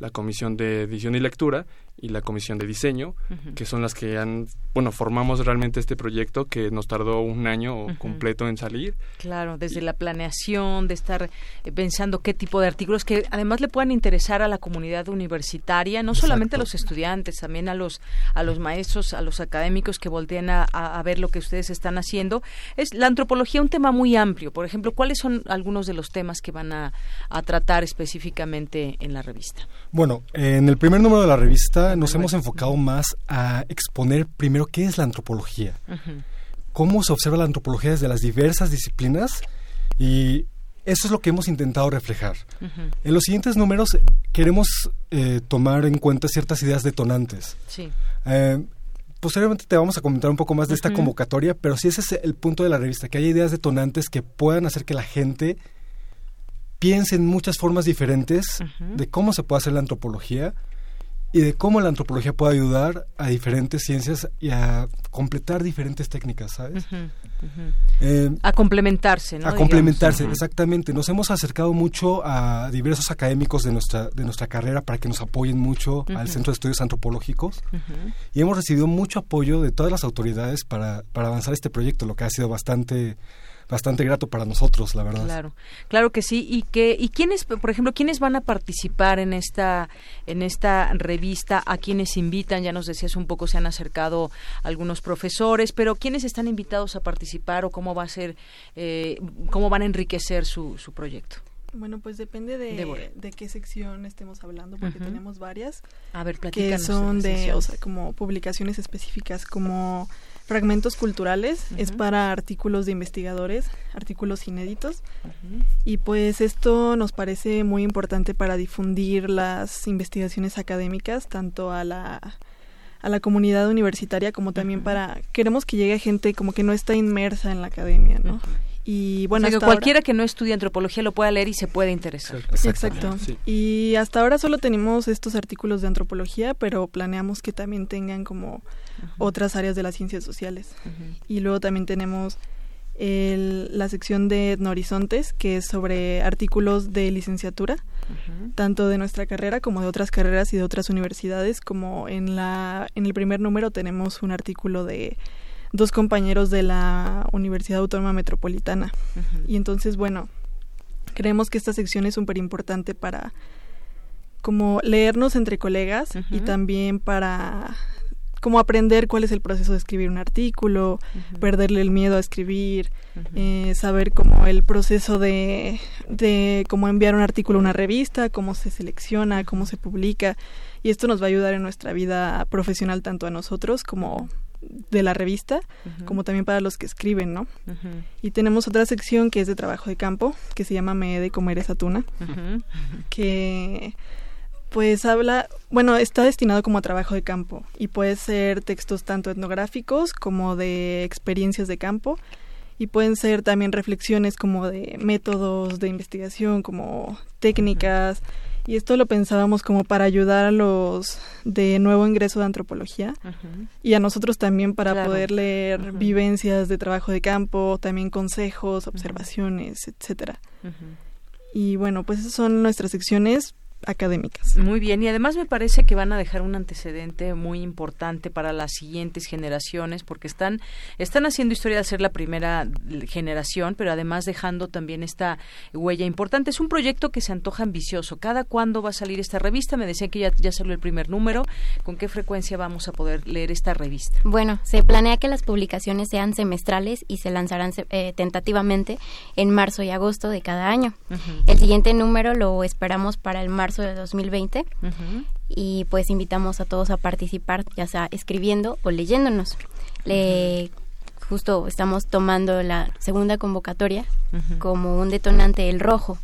la comisión de edición y lectura y la comisión de diseño, que son las que han, bueno, formamos realmente este proyecto que nos tardó un año completo en salir. Claro, desde la planeación, de estar eh, pensando qué tipo de artículos que además le puedan interesar a la comunidad universitaria, no solamente a los estudiantes, también a los a los maestros, a los académicos que volteen a, a ver lo que ustedes están haciendo. Es la antropología un tema muy amplio. Por ejemplo, ¿cuáles son algunos de los temas que van a, a tratar específicamente en la revista? Bueno, en el primer número de la revista nos hemos enfocado más a exponer primero qué es la antropología, cómo se observa la antropología desde las diversas disciplinas y eso es lo que hemos intentado reflejar. En los siguientes números queremos eh, tomar en cuenta ciertas ideas detonantes. Sí. Eh, posteriormente te vamos a comentar un poco más de esta convocatoria, pero sí ese es el punto de la revista, que haya ideas detonantes que puedan hacer que la gente piense en muchas formas diferentes de cómo se puede hacer la antropología y de cómo la antropología puede ayudar a diferentes ciencias y a completar diferentes técnicas, ¿sabes? Eh, a complementarse, ¿no? A complementarse, exactamente. Nos hemos acercado mucho a diversos académicos de nuestra, de nuestra carrera para que nos apoyen mucho al Centro de Estudios Antropológicos y hemos recibido mucho apoyo de todas las autoridades para, para avanzar este proyecto, lo que ha sido bastante bastante grato para nosotros, la verdad. Claro, claro que sí. Y que y quiénes, por ejemplo, quiénes van a participar en esta en esta revista, a quienes invitan. Ya nos decías un poco se han acercado algunos profesores, pero quiénes están invitados a participar o cómo va a ser, eh, cómo van a enriquecer su, su proyecto. Bueno, pues depende de, de, qué sección estemos hablando, porque tenemos varias. A ver, Que son de, o sea, como publicaciones específicas, como fragmentos culturales, es para artículos de investigadores, artículos inéditos. Y pues esto nos parece muy importante para difundir las investigaciones académicas, tanto a la a la comunidad universitaria como también para queremos que llegue gente como que no está inmersa en la academia, ¿no? Y bueno, que cualquiera que no estudie antropología lo pueda leer y se pueda interesar. Exacto. Y hasta ahora solo tenemos estos artículos de antropología, pero planeamos que también tengan como otras áreas de las ciencias sociales. Y luego también tenemos la sección de Etnohorizontes, que es sobre artículos de licenciatura, tanto de nuestra carrera como de otras carreras y de otras universidades, como en, la, en el primer número tenemos un artículo de dos compañeros de la Universidad Autónoma Metropolitana. Y entonces, bueno, creemos que esta sección es súper importante para como leernos entre colegas y también para como aprender cuál es el proceso de escribir un artículo, perderle el miedo a escribir, eh, saber cómo el proceso de, de cómo enviar un artículo a una revista, cómo se selecciona, cómo se publica. Y esto nos va a ayudar en nuestra vida profesional tanto a nosotros como de la revista, como también para los que escriben, ¿no? Y tenemos otra sección que es de trabajo de campo, que se llama Me de comer esa tuna, que pues habla, bueno, está destinado como a trabajo de campo y puede ser textos tanto etnográficos como de experiencias de campo y pueden ser también reflexiones como de métodos de investigación, como técnicas, y esto lo pensábamos como para ayudar a los de nuevo ingreso de antropología y a nosotros también para poder leer vivencias de trabajo de campo, también consejos, observaciones, etcétera. Y bueno, pues esas son nuestras secciones académicas. Muy bien, y además me parece que van a dejar un antecedente muy importante para las siguientes generaciones, porque están, están haciendo historia de ser la primera generación, pero además dejando también esta huella importante. Es un proyecto que se antoja ambicioso. ¿Cada cuándo va a salir esta revista? Me decía que ya, ya salió el primer número. ¿Con qué frecuencia vamos a poder leer esta revista? Bueno, se planea que las publicaciones sean semestrales y se lanzarán eh, tentativamente en marzo y agosto de cada año. El siguiente número lo esperamos para el marzo de 2020 y pues invitamos a todos a participar, ya sea escribiendo o leyéndonos. Le, justo estamos tomando la segunda convocatoria como un detonante el rojo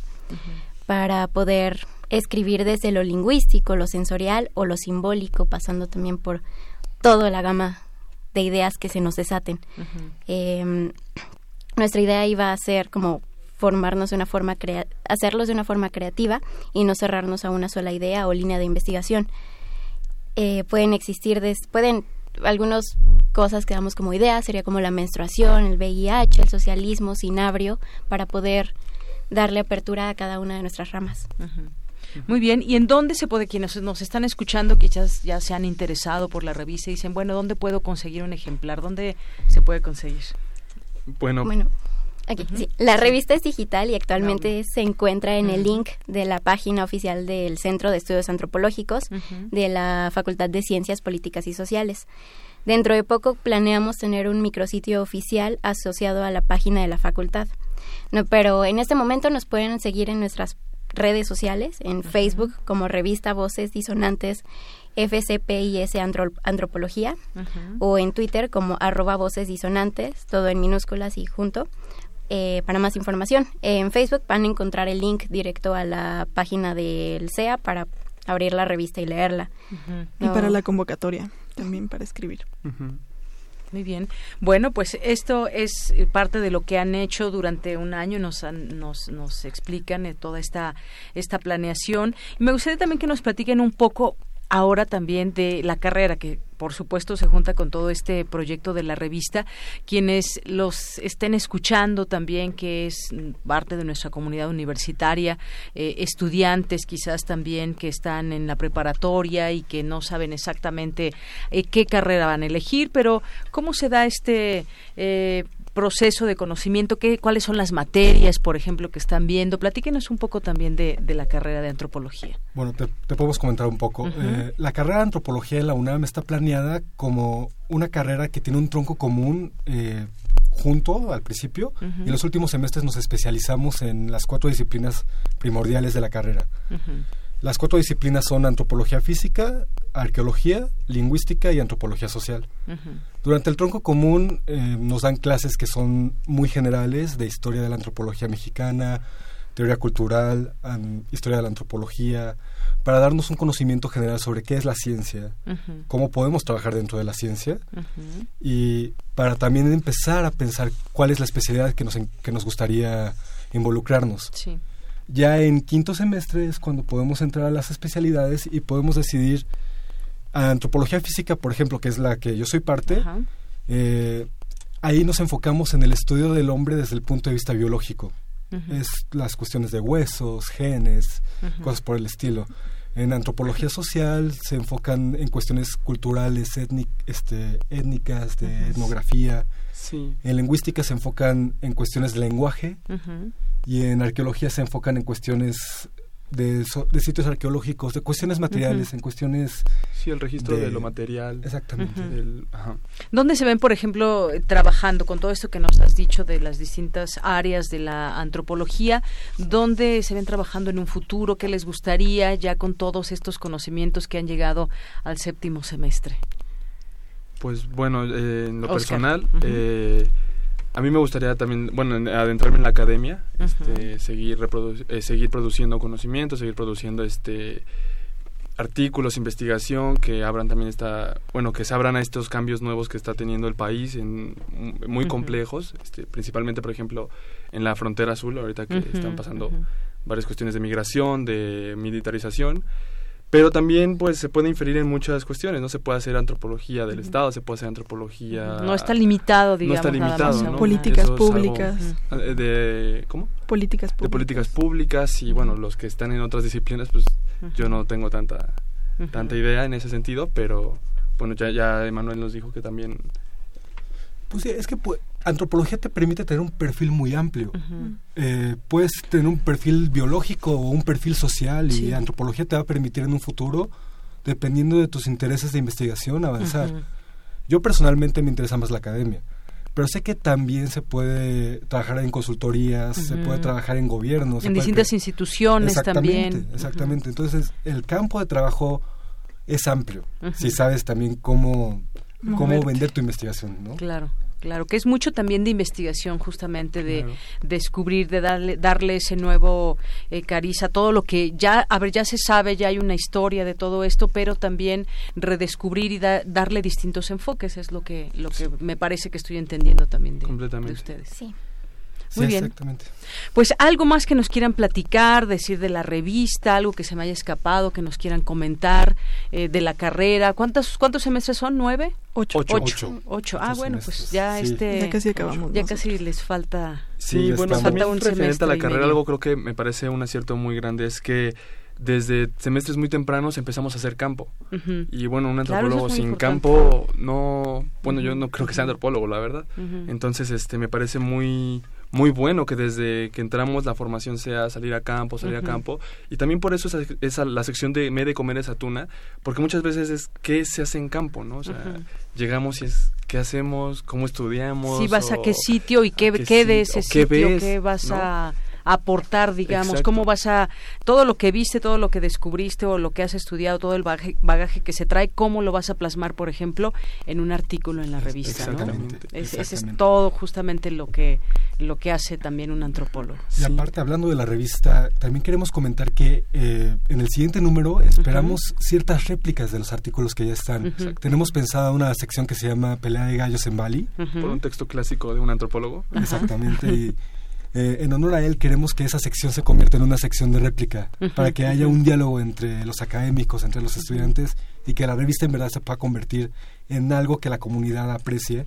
para poder escribir desde lo lingüístico, lo sensorial o lo simbólico, pasando también por toda la gama de ideas que se nos desaten. Em, nuestra idea iba a ser como formarnos de una forma hacerlos de una forma creativa y no cerrarnos a una sola idea o línea de investigación. Eh, pueden existir, pueden algunas cosas que damos como ideas, sería como la menstruación, el VIH, el socialismo, sinabrio, para poder darle apertura a cada una de nuestras ramas. Muy bien, ¿y en dónde se puede, quienes nos están escuchando, quizás ya se han interesado por la revista y dicen, bueno, ¿dónde puedo conseguir un ejemplar? ¿Dónde se puede conseguir? Bueno, bueno La revista es digital y actualmente se encuentra en el link de la página oficial del Centro de Estudios Antropológicos de la Facultad de Ciencias Políticas y Sociales. Dentro de poco planeamos tener un micrositio oficial asociado a la página de la facultad. No, pero en este momento nos pueden seguir en nuestras redes sociales, en Facebook como revista Voces Disonantes FCPIS Antropología o en Twitter como arroba Voces Disonantes, todo en minúsculas y junto. Eh, para más información, en Facebook van a encontrar el link directo a la página del CEA para abrir la revista y leerla. Y para la convocatoria, también para escribir. Muy bien. Bueno, pues esto es parte de lo que han hecho durante un año, nos, nos, nos explican eh, toda esta, esta planeación. Y me gustaría también que nos platiquen un poco ahora también de la carrera que por supuesto se junta con todo este proyecto de la revista quienes los estén escuchando también que es parte de nuestra comunidad universitaria eh, estudiantes quizás también que están en la preparatoria y que no saben exactamente eh, qué carrera van a elegir pero cómo se da este eh, proceso de conocimiento, qué, cuáles son las materias, por ejemplo, que están viendo. Platíquenos un poco también de, la carrera de antropología. Bueno, te, podemos comentar un poco. Eh, la carrera de antropología en la UNAM está planeada como una carrera que tiene un tronco común eh, junto al principio y en los últimos semestres nos especializamos en las cuatro disciplinas primordiales de la carrera. Las cuatro disciplinas son antropología física, arqueología, lingüística y antropología social. Durante el tronco común eh, nos dan clases que son muy generales de historia de la antropología mexicana, teoría cultural, historia de la antropología, para darnos un conocimiento general sobre qué es la ciencia, cómo podemos trabajar dentro de la ciencia y para también empezar a pensar cuál es la especialidad que nos, que nos gustaría involucrarnos. Sí. Ya en quinto semestre es cuando podemos entrar a las especialidades y podemos decidir a antropología física, por ejemplo, que es la que yo soy parte, eh, ahí nos enfocamos en el estudio del hombre desde el punto de vista biológico. Es las cuestiones de huesos, genes, cosas por el estilo. En antropología social se enfocan en cuestiones culturales, este, étnicas, de etnografía. En lingüística se enfocan en cuestiones de lenguaje y en arqueología se enfocan en cuestiones de, de sitios arqueológicos, de cuestiones materiales, en cuestiones... Sí, el registro de, lo material. Exactamente. ¿Dónde se ven, por ejemplo, trabajando con todo esto que nos has dicho de las distintas áreas de la antropología? ¿Dónde se ven trabajando en un futuro? ¿Qué les gustaría ya con todos estos conocimientos que han llegado al séptimo semestre? Pues bueno, eh, en lo personal... eh, a mí me gustaría también, bueno, adentrarme en la academia, este, seguir, eh, seguir produciendo conocimiento, seguir produciendo este artículos, investigación que abran también esta, bueno, que se abran a estos cambios nuevos que está teniendo el país, en, muy complejos, este, principalmente, por ejemplo, en la frontera azul, ahorita que están pasando varias cuestiones de migración, de militarización, pero también pues se puede inferir en muchas cuestiones no se puede hacer antropología del estado se puede hacer antropología no está limitado digamos no está limitado políticas públicas. De cómo políticas públicas de políticas públicas. y bueno los que están en otras disciplinas pues yo no tengo tanta, tanta idea en ese sentido, pero bueno, ya, ya Emanuel nos dijo que también... Pues sí, es que pues, antropología te permite tener un perfil muy amplio. Eh, puedes tener un perfil biológico o un perfil social y antropología te va a permitir en un futuro, dependiendo de tus intereses de investigación, avanzar. Yo personalmente me interesa más la academia, pero sé que también se puede trabajar en consultorías, se puede trabajar en gobiernos. En distintas instituciones exactamente, también. Exactamente, entonces el campo de trabajo es amplio, si sabes también cómo, cómo vender tu investigación, ¿no? Claro. Claro, que es mucho también de investigación, justamente de descubrir, de darle, darle ese nuevo eh, cariz a todo lo que ya, a ver, ya se sabe, ya hay una historia de todo esto, pero también redescubrir y darle distintos enfoques es lo que, lo que me parece que estoy entendiendo también de, de ustedes. Sí. Muy bien. Pues algo más que nos quieran platicar, decir de la revista, algo que se me haya escapado, que nos quieran comentar eh, de la carrera. ¿Cuántos cuántos semestres son? ¿Nueve? Ocho. Ocho. Ocho. Ah, bueno, pues ya este. Ya casi acabamos. Ya casi les falta. Sí, bueno, falta un referente a la carrera, algo creo que me parece un acierto muy grande es que desde semestres muy tempranos empezamos a hacer campo. Y bueno, un antropólogo sin campo no, bueno, yo no creo que sea antropólogo, la verdad. Entonces, este me parece muy muy bueno que desde que entramos la formación sea salir a campo, salir a campo. Y también por eso esa, la sección de me de comer esa tuna, porque muchas veces es qué se hace en campo, ¿no? O sea, llegamos y es qué hacemos, cómo estudiamos. Si vas a qué sitio y qué, qué, de ese sitio, qué vas a aportar, digamos, cómo vas a, todo lo que viste, todo lo que descubriste o lo que has estudiado, todo el bagaje, que se trae, cómo lo vas a plasmar, por ejemplo, en un artículo en la revista, Exactamente. Ese es todo justamente lo que, lo que hace también un antropólogo. Y aparte, hablando de la revista, también queremos comentar que eh, en el siguiente número esperamos ciertas réplicas de los artículos que ya están. Tenemos pensada una sección que se llama Pelea de gallos en Bali. Por un texto clásico de un antropólogo. Exactamente. y eh, en honor a él queremos que esa sección se convierta en una sección de réplica, para que haya un diálogo entre los académicos, entre los estudiantes, y que la revista en verdad se pueda convertir en algo que la comunidad aprecie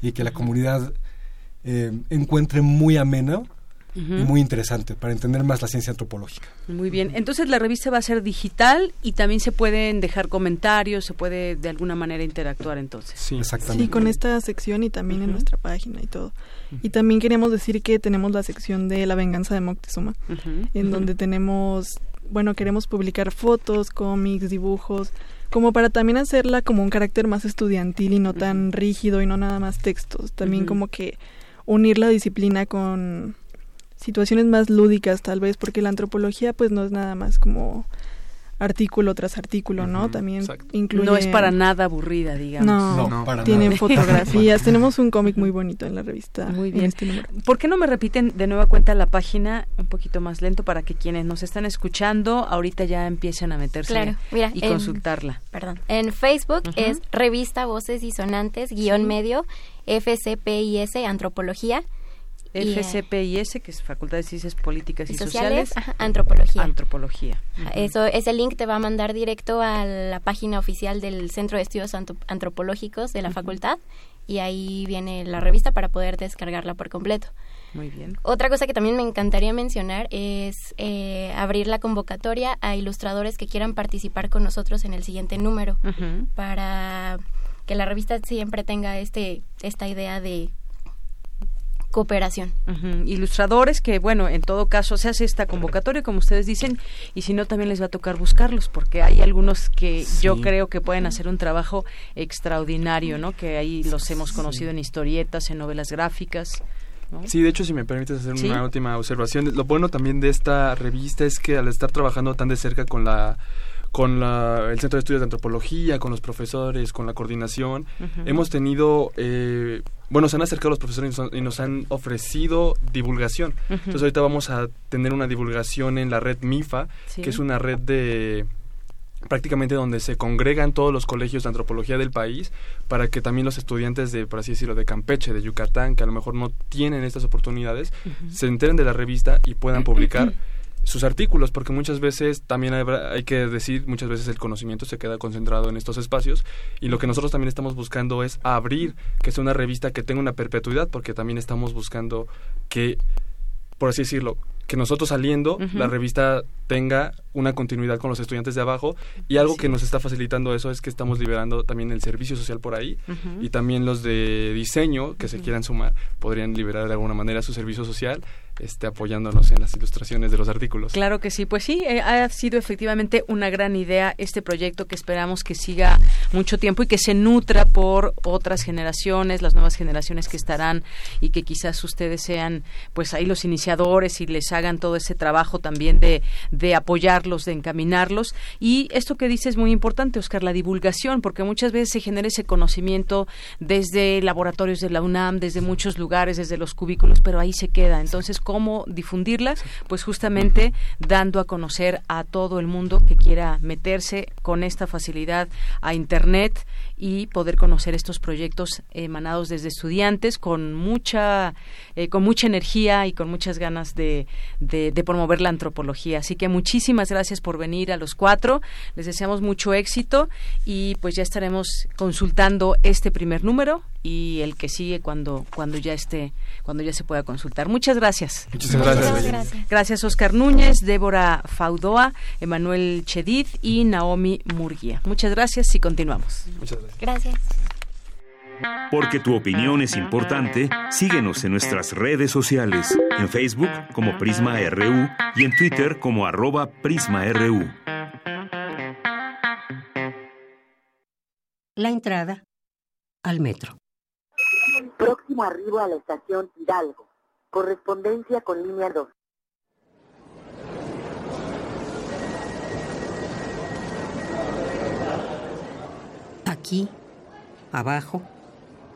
y que la comunidad eh, encuentre muy muy interesante para entender más la ciencia antropológica. Muy bien, entonces la revista va a ser digital y también se pueden dejar comentarios, se puede de alguna manera interactuar entonces. Sí, exactamente. Sí, con esta sección y también en nuestra página y todo. Y también queríamos decir que tenemos la sección de La venganza de Moctezuma, en donde tenemos, bueno, queremos publicar fotos, cómics, dibujos, como para también hacerla como un carácter más estudiantil y no tan rígido y no nada más textos. También como que unir la disciplina con situaciones más lúdicas tal vez, porque la antropología pues no es nada más como artículo tras artículo, ¿no? También incluye... No es para nada aburrida, digamos. No, no para tienen fotografías. Tenemos un cómic muy bonito en la revista. Muy bien. Este ¿Por qué no me repiten de nueva cuenta la página un poquito más lento para que quienes nos están escuchando ahorita ya empiecen a meterse y consultarla? Perdón. En Facebook es Revista Voces y Sonantes, guion medio, FCPIS, Antropología. FCPIS, que es Facultad de Ciencias Políticas y, Sociales, antropología. Antropología. Eso, ese link te va a mandar directo a la página oficial del Centro de Estudios Antropológicos de la facultad y ahí viene la revista para poder descargarla por completo. Muy bien. Otra cosa que también me encantaría mencionar es eh, abrir la convocatoria a ilustradores que quieran participar con nosotros en el siguiente número para que la revista siempre tenga este esta idea de cooperación. Ilustradores que, bueno, en todo caso se hace esta convocatoria, como ustedes dicen, y si no, también les va a tocar buscarlos, porque hay algunos que yo creo que pueden hacer un trabajo extraordinario, ¿no? Que ahí los hemos conocido en historietas, en novelas gráficas. Sí, de hecho, si me permites hacer una última observación, lo bueno también de esta revista es que al estar trabajando tan de cerca con la con la, el Centro de Estudios de Antropología, con los profesores, con la coordinación, hemos tenido eh, bueno, se han acercado los profesores y nos han ofrecido divulgación. Entonces ahorita vamos a tener una divulgación en la red MIFA, que es una red de prácticamente donde se congregan todos los colegios de antropología del país para que también los estudiantes de, por así decirlo, de Campeche, de Yucatán, que a lo mejor no tienen estas oportunidades, se enteren de la revista y puedan publicar sus artículos, porque muchas veces también hay, que decir, muchas veces el conocimiento se queda concentrado en estos espacios y lo que nosotros también estamos buscando es abrir, que sea una revista que tenga una perpetuidad, porque también estamos buscando que, por así decirlo, que nosotros saliendo, la revista tenga una continuidad con los estudiantes de abajo. Y algo que nos está facilitando eso es que estamos liberando también el servicio social por ahí. Y también los de diseño que se quieran sumar podrían liberar de alguna manera su servicio social este, apoyándonos en las ilustraciones de los artículos. Claro que sí, pues sí, eh, ha sido efectivamente una gran idea este proyecto que esperamos que siga mucho tiempo y que se nutra por otras generaciones, las nuevas generaciones que estarán y que quizás ustedes sean pues ahí los iniciadores y les hagan todo ese trabajo también de, de apoyarlos, de encaminarlos. Y esto que dice es muy importante, Oscar, la divulgación, porque muchas veces se genera ese conocimiento desde laboratorios de la UNAM, desde muchos lugares, desde los cubículos, pero ahí se queda. Entonces, cómo difundirla, pues justamente dando a conocer a todo el mundo que quiera meterse con esta facilidad a Internet y poder conocer estos proyectos emanados desde estudiantes con mucha, eh, con mucha energía y con muchas ganas de, de, de promover la antropología. Así que muchísimas gracias por venir a los cuatro. Les deseamos mucho éxito y pues ya estaremos consultando este primer número y el que sigue cuando cuando ya esté cuando ya se pueda consultar. Muchas gracias. Muchas gracias. Gracias. Oscar Núñez, Débora Faudoa, Emanuel Chedid y Naomi Murguía. Muchas gracias y continuamos. Muchas gracias. Gracias. Porque tu opinión es importante, síguenos en nuestras redes sociales, en Facebook como Prisma RU y en Twitter como arroba PrismaRU. La entrada al metro. Próximo arribo a la estación Hidalgo. Correspondencia con línea 2. Aquí, abajo,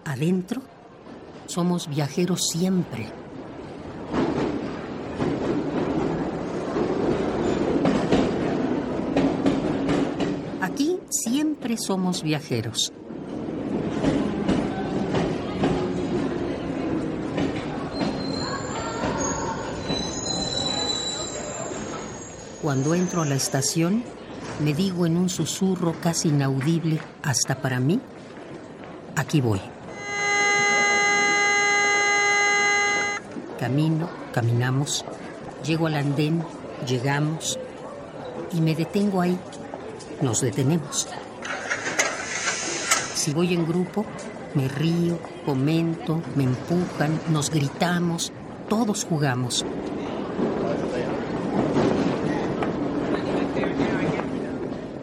adentro, somos viajeros siempre. Aquí siempre somos viajeros. Cuando entro a la estación, me digo en un susurro casi inaudible hasta para mí, aquí voy. Camino, caminamos, llego al andén, llegamos y me detengo ahí. Nos detenemos. Si voy en grupo, me río, comento, me empujan, nos gritamos, todos jugamos.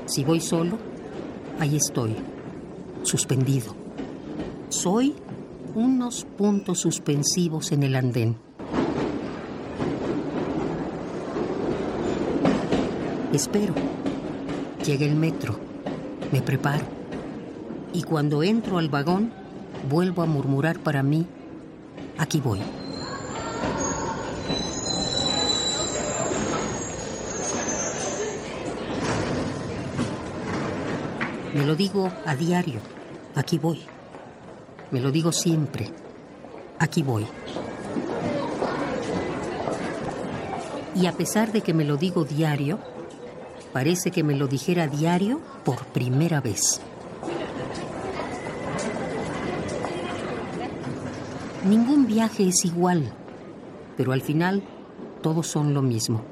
Si voy solo, ahí estoy, suspendido. Soy unos puntos suspensivos en el andén. Espero. Llega el metro. Me preparo. Y cuando entro al vagón, vuelvo a murmurar para mí, aquí voy. Me lo digo a diario, aquí voy. Me lo digo siempre, aquí voy. Y a pesar de que me lo digo diario, parece que me lo dijera diario por primera vez. Ningún viaje es igual, pero al final todos son lo mismo.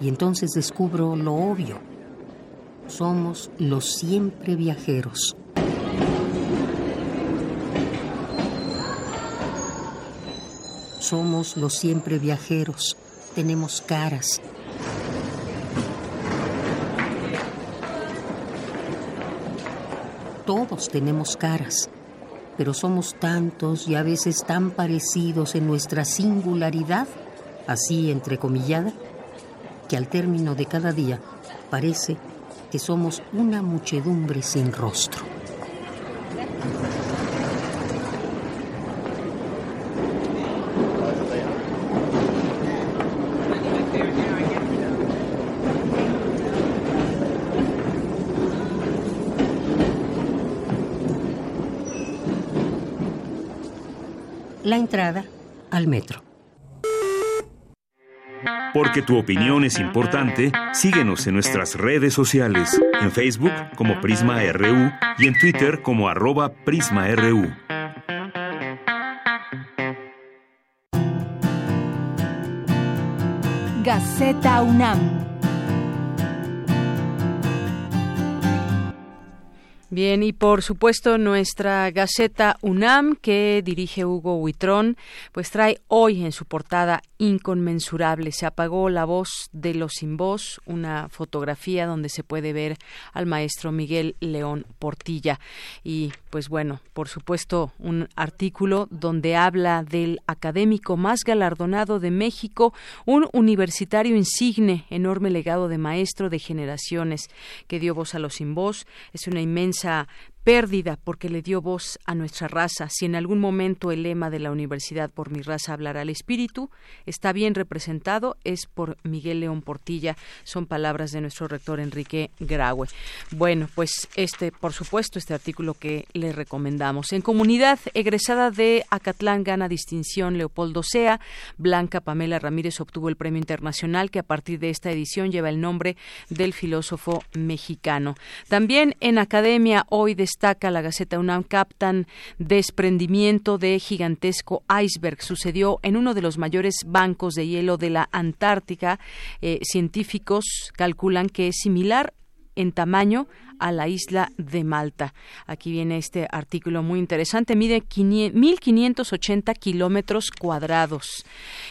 Y entonces descubro lo obvio. Somos los siempre viajeros. Somos los siempre viajeros. Tenemos caras. Todos tenemos caras, pero somos tantos y a veces tan parecidos en nuestra singularidad, así entrecomillada, que al término de cada día parece que somos una muchedumbre sin rostro. La entrada al metro. Porque tu opinión es importante, síguenos en nuestras redes sociales, en Facebook como Prisma RU y en Twitter como arroba PrismaRU. Gaceta UNAM. Bien, y por supuesto nuestra Gaceta UNAM que dirige Hugo Huitrón, pues trae hoy en su portada Inconmensurable. Se apagó la voz de los sin voz, una fotografía donde se puede ver al maestro Miguel León Portilla. Y pues bueno, por supuesto un artículo donde habla del académico más galardonado de México, un universitario insigne, enorme legado de maestro de generaciones que dio voz a los sin voz. Es una inmensa pérdida porque le dio voz a nuestra raza. Si en algún momento el lema de la Universidad por mi raza hablará al espíritu, está bien representado, es por Miguel León Portilla. Son palabras de nuestro rector Enrique Graue. Bueno, pues este, por supuesto, este artículo que le recomendamos. En comunidad egresada de Acatlán gana distinción Leopoldo Sea. Blanca Pamela Ramírez obtuvo el premio internacional que a partir de esta edición lleva el nombre del filósofo mexicano. También en Academia hoy de destaca la Gaceta UNAM captan desprendimiento de gigantesco iceberg. Sucedió en uno de los mayores bancos de hielo de la Antártica. Eh, científicos calculan que es similar en tamaño a la isla de Malta. Aquí viene este artículo muy interesante. Mide 1.580 kilómetros cuadrados.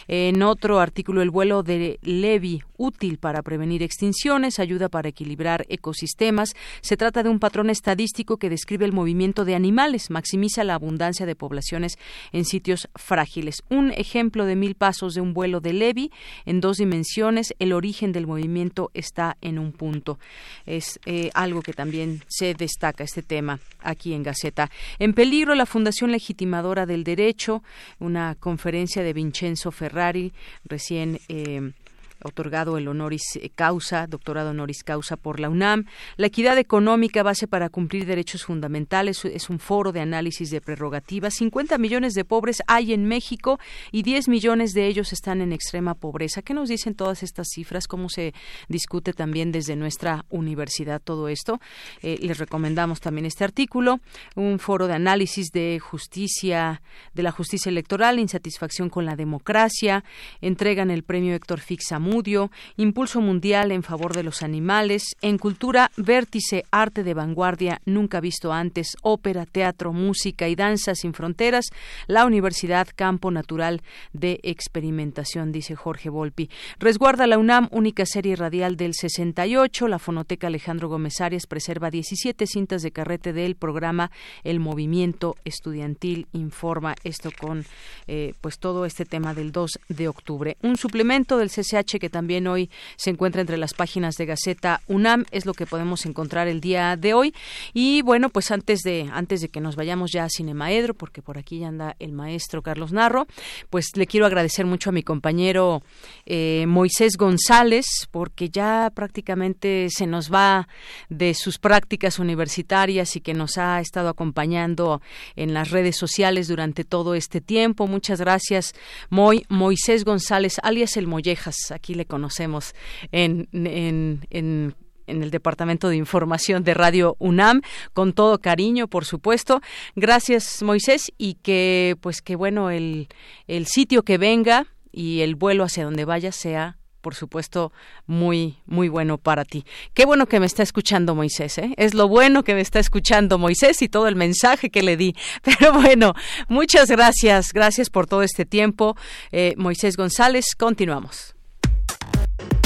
En otro artículo, el vuelo de Levy, útil para prevenir extinciones, ayuda para equilibrar ecosistemas. Se trata de un patrón estadístico que describe el movimiento de animales, maximiza la abundancia de poblaciones en sitios frágiles. Un ejemplo de mil pasos de un vuelo de Levy en dos dimensiones. El origen del movimiento está en un punto. Es eh, algo que también se destaca este tema aquí en Gaceta. En peligro la Fundación Legitimadora del Derecho, una conferencia de Vincenzo Ferrari, recién eh, otorgado el honoris causa, doctorado honoris causa por la UNAM. La equidad económica, base para cumplir derechos fundamentales, es un foro de análisis de prerrogativas. 50 millones de pobres hay en México y 10 millones de ellos están en extrema pobreza. ¿Qué nos dicen todas estas cifras? ¿Cómo se discute también desde nuestra universidad todo esto? Eh, les recomendamos también este artículo, un foro de análisis de justicia, de la justicia electoral, insatisfacción con la democracia, entregan el premio Héctor Fixa Impulso Mundial en favor de los animales, en Cultura, Vértice, Arte de Vanguardia, nunca visto antes, ópera, teatro, música y danza sin fronteras, la Universidad Campo Natural de Experimentación, dice Jorge Volpi. Resguarda la UNAM, única serie radial del 68, la Fonoteca Alejandro Gómez Arias preserva 17 cintas de carrete del programa El Movimiento Estudiantil, informa esto con eh, pues todo este tema del 2 de octubre. Un suplemento del CCH que también hoy se encuentra entre las páginas de Gaceta UNAM, es lo que podemos encontrar el día de hoy. Y bueno, pues antes de, antes de que nos vayamos ya a Cinemaedro, porque por aquí ya anda el maestro Carlos Narro, pues le quiero agradecer mucho a mi compañero eh, Moisés González, porque ya prácticamente se nos va de sus prácticas universitarias y que nos ha estado acompañando en las redes sociales durante todo este tiempo. Muchas gracias, Moisés González, alias el Mollejas aquí le conocemos en en el Departamento de Información de Radio UNAM, con todo cariño, por supuesto. Gracias, Moisés, y que, pues, que bueno, el, el sitio que venga y el vuelo hacia donde vaya sea por supuesto, muy, muy bueno para ti. Qué bueno que me está escuchando Moisés, ¿eh? Es lo bueno que me está escuchando Moisés y todo el mensaje que le di. Pero bueno, muchas gracias, gracias por todo este tiempo. Eh, Moisés González, continuamos.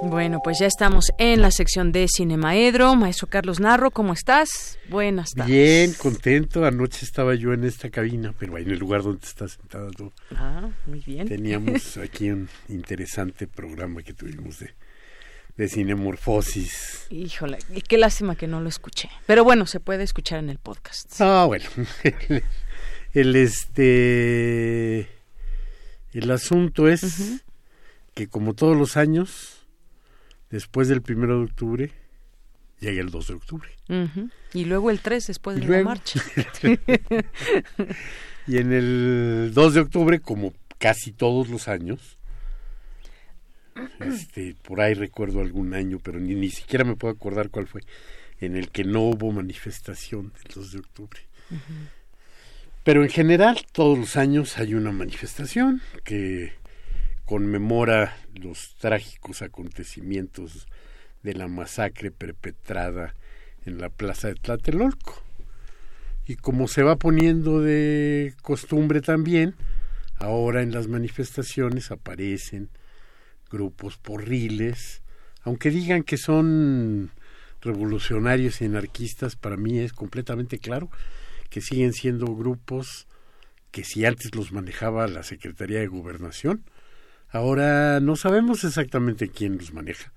Bueno, pues ya estamos en la sección de Cinemaedro. Maestro Carlos Narro, ¿cómo estás? Buenas tardes. Bien, contento. Anoche estaba yo en esta cabina, pero en el lugar donde estás sentada tú. Ah, muy bien. Teníamos aquí un interesante programa que tuvimos de, de cinemorfosis. Híjole, y qué lástima que no lo escuché. Pero bueno, se puede escuchar en el podcast. Ah, bueno. el, este... El asunto es que como todos los años después del primero de octubre, llega el 2 de octubre. Y luego el 3 después de la marcha. y en el 2 de octubre, como casi todos los años, este, por ahí recuerdo algún año, pero ni, ni siquiera me puedo acordar cuál fue, en el que no hubo manifestación el 2 de octubre. Pero en general, todos los años hay una manifestación que conmemora los trágicos acontecimientos de la masacre perpetrada en la plaza de Tlatelolco. Y como se va poniendo de costumbre también, ahora en las manifestaciones aparecen grupos porriles, aunque digan que son revolucionarios y anarquistas, para mí es completamente claro que siguen siendo grupos que si antes los manejaba la Secretaría de Gobernación, ahora no sabemos exactamente quién los maneja,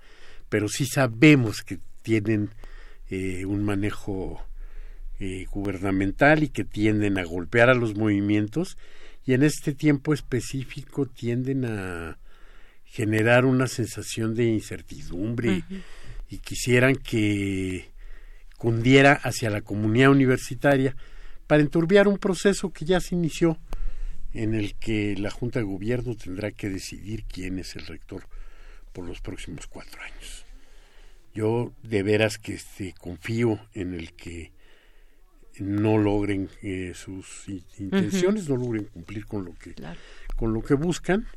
pero sí sabemos que tienen eh, un manejo eh, gubernamental y que tienden a golpear a los movimientos y en este tiempo específico tienden a generar una sensación de incertidumbre y quisieran que cundiera hacia la comunidad universitaria para enturbiar un proceso que ya se inició en el que la Junta de Gobierno tendrá que decidir quién es el rector por los próximos cuatro años. Yo de veras que este, confío en el que no logren eh, sus intenciones, no logren cumplir con lo que con lo que buscan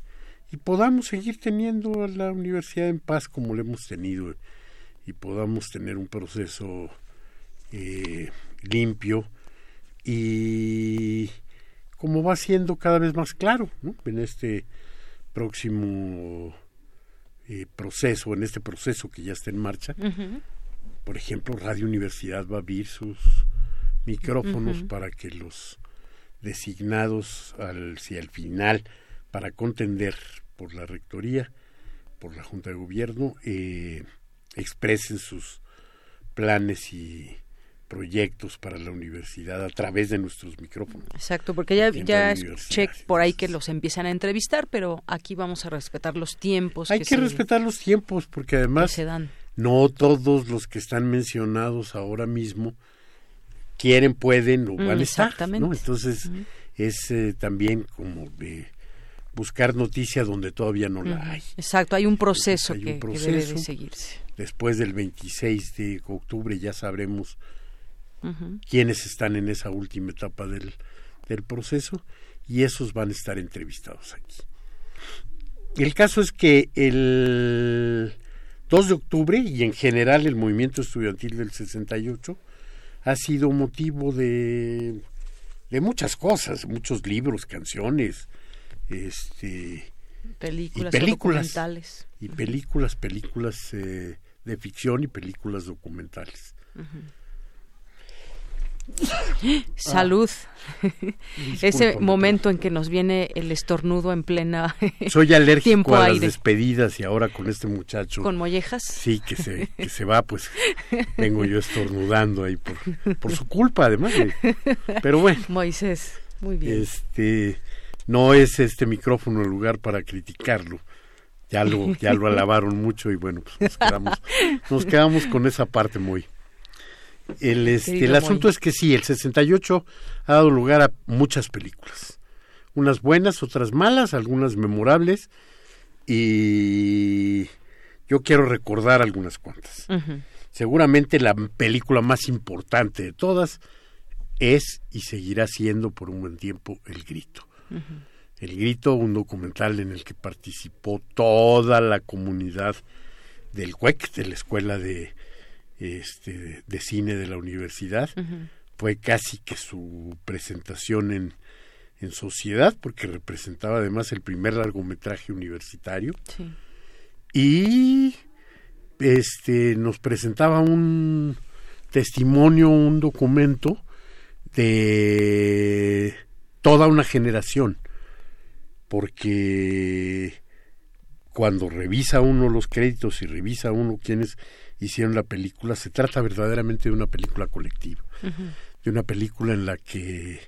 y podamos seguir teniendo a la universidad en paz como lo hemos tenido y podamos tener un proceso eh, limpio y como va siendo cada vez más claro en este próximo eh, proceso, en este proceso que ya está en marcha. Por ejemplo, Radio Universidad va a abrir sus micrófonos para que los designados al, si al final para contender por la rectoría, por la Junta de Gobierno, eh, expresen sus planes y proyectos para la universidad a través de nuestros micrófonos. Exacto, porque ya, ya escuché por ahí que los empiezan a entrevistar, pero aquí vamos a respetar los tiempos. Hay que, respetar los tiempos, porque además se dan. no todos los que están mencionados ahora mismo quieren, pueden o van a estar. ¿no? Entonces es eh, también como de buscar noticia donde todavía no la hay. Exacto, hay un proceso, que, que debe de seguirse. Después del 26 de octubre ya sabremos quienes están en esa última etapa del, del proceso y esos van a estar entrevistados aquí. El caso es que el 2 de octubre y en general el movimiento estudiantil del 68 ha sido motivo de, de muchas cosas, muchos libros, canciones, este películas, y películas documentales. y películas, películas eh, de ficción y películas documentales. Salud. Ese momento en que nos viene el estornudo en plena. Soy alérgico a las despedidas y ahora con este muchacho. ¿Con mollejas? Sí, que se, que se va, pues vengo yo estornudando ahí por, por su culpa, además. pero bueno. Moisés, muy bien. Este, no es este micrófono el lugar para criticarlo. Ya lo, ya lo alabaron mucho y bueno, pues nos quedamos, nos quedamos con esa parte muy. El, este, el asunto es que sí, el 68 ha dado lugar a muchas películas. Unas buenas, otras malas, algunas memorables. Y yo quiero recordar algunas cuantas. Seguramente la película más importante de todas es y seguirá siendo por un buen tiempo El Grito. El Grito, un documental en el que participó toda la comunidad del CUEC, de la Escuela de, este, de cine de la universidad. Fue casi que su presentación en, en sociedad, porque representaba además el primer largometraje universitario. Y este, nos presentaba un testimonio, un documento de toda una generación, porque cuando revisa uno los créditos y revisa uno quiénes hicieron la película, se trata verdaderamente de una película colectiva, de una película en la que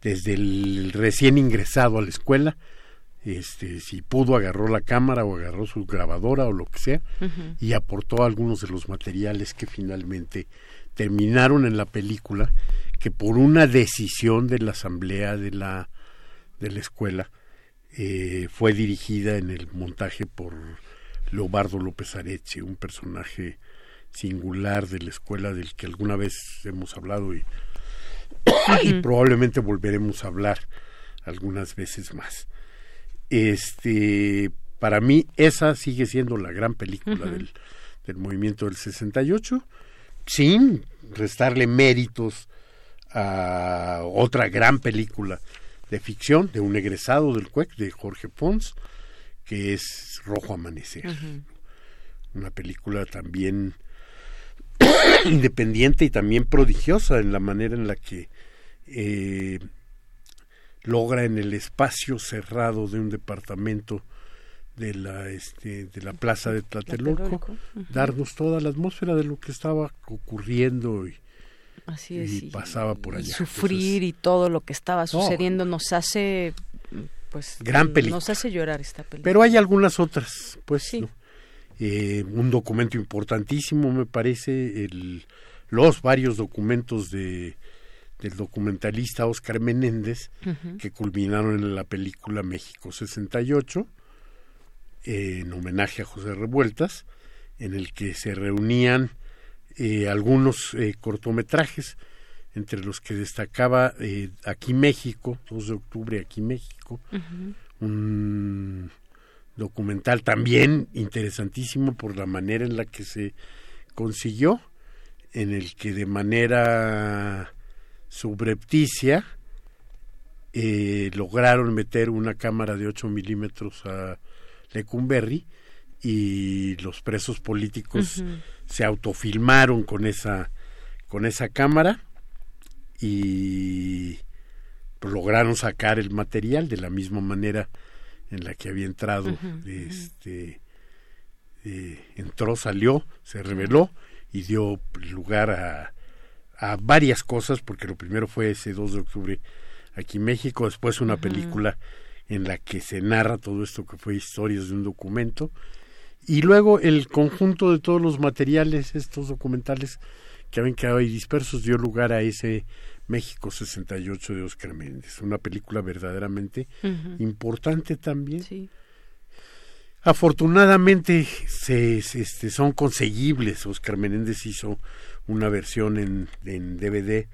desde el recién ingresado a la escuela este si pudo agarró la cámara o agarró su grabadora o lo que sea y aportó algunos de los materiales que finalmente terminaron en la película que por una decisión de la asamblea de la de la escuela eh, fue dirigida en el montaje por Leobardo López Areche, un personaje singular de la escuela del que alguna vez hemos hablado y, y probablemente volveremos a hablar algunas veces más. Este, para mí esa sigue siendo la gran película del, del movimiento del 68, sin restarle méritos a otra gran película de ficción de un egresado del CUEC, de Jorge Pons, que es Rojo Amanecer. Una película también independiente y también prodigiosa en la manera en la que eh, logra en el espacio cerrado de un departamento de la este de la plaza de Tlatelolco, darnos toda la atmósfera de lo que estaba ocurriendo y, Así es, y pasaba por allá. Y sufrir y todo lo que estaba sucediendo nos hace pues gran película. nos hace llorar esta película. Pero hay algunas otras, pues ¿no? eh, un documento importantísimo me parece el, los varios documentos de del documentalista Oscar Menéndez que culminaron en la película México 68 eh, en homenaje a José Revueltas en el que se reunían eh, algunos eh, cortometrajes entre los que destacaba eh, Aquí México 2 de octubre Aquí México. Un documental también interesantísimo por la manera en la que se consiguió, en el que de manera subrepticia eh, lograron meter una cámara de 8 milímetros a Lecumberri y los presos políticos se autofilmaron con esa con esa cámara y pues, lograron sacar el material de la misma manera en la que había entrado este eh, entró salió se reveló y dio lugar a, a varias cosas porque lo primero fue ese 2 de octubre aquí en México después una película en la que se narra todo esto que fue historias de un documento y luego el conjunto de todos los materiales estos documentales que habían quedado ahí dispersos dio lugar a ese México 68 de Oscar Méndez, una película verdaderamente importante también. Afortunadamente se, se- este, son conseguibles. Oscar Menéndez hizo una versión en, en DVD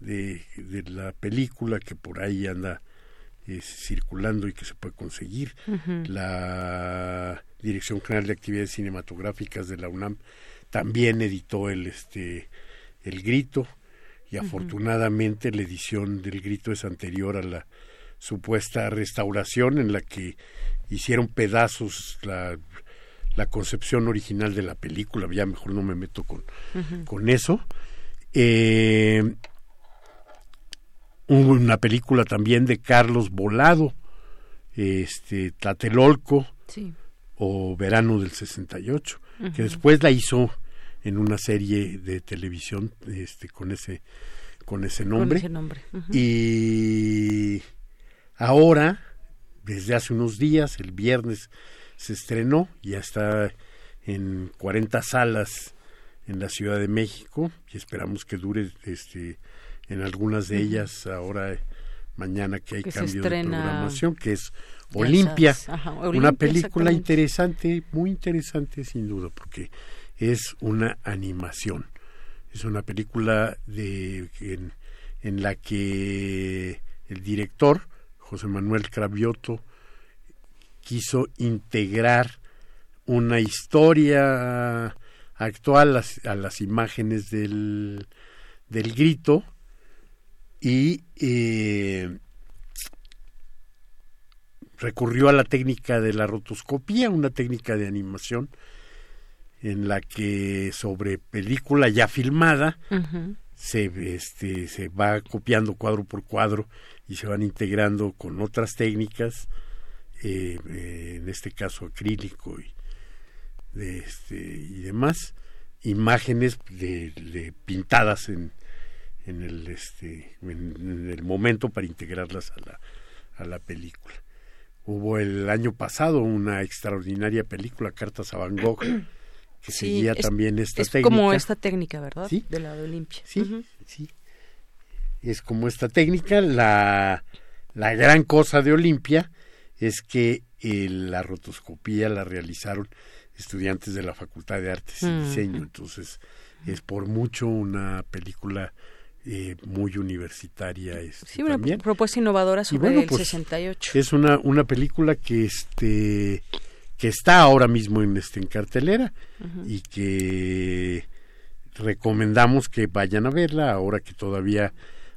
de, de la película que por ahí anda eh, circulando y que se puede conseguir. La Dirección General de Actividades Cinematográficas de la UNAM también editó el este el grito y afortunadamente la edición del grito es anterior a la supuesta restauración en la que hicieron pedazos la, la concepción original de la película ya mejor no me meto con, con eso Eh, hubo una película también de Carlos Volado este Tlatelolco Sí. o Verano del 68 Ujú. que después la hizo en una serie de televisión este con ese con ese nombre, ese nombre, ujú. y ahora desde hace unos días el viernes se estrenó ya está en 40 salas en la Ciudad de México y esperamos que dure este en algunas de ellas ahora mañana que hay Que cambio de programación que es Olimpia, ajá, una Olimpia, película exactamente. interesante, muy interesante sin duda, porque es una animación. Es una película en, en la que el director José Manuel Cravioto quiso integrar una historia actual a, las- a las imágenes del, del grito y eh, recurrió a la técnica de la rotoscopía, una técnica de animación en la que sobre película ya filmada se este se va copiando cuadro por cuadro y se van integrando con otras técnicas eh, eh, en este caso acrílico y de este y demás imágenes de, de pintadas en en el este en, en el momento para integrarlas a la a la película. Hubo el año pasado una extraordinaria película, Cartas a Van Gogh, que seguía también esta es técnica. como esta técnica, ¿verdad? Sí. De la de Olimpia. Sí, sí. Es como esta técnica. La, la gran cosa de Olimpia es que eh, la rotoscopía la realizaron estudiantes de la Facultad de Artes y Mm. Diseño. Entonces, es por mucho una película eh, muy universitaria. este, Sí, una también. propuesta innovadora sobre bueno, el pues, 68. Es una, una película que este que está ahora mismo en este en cartelera y que recomendamos que vayan a verla ahora que todavía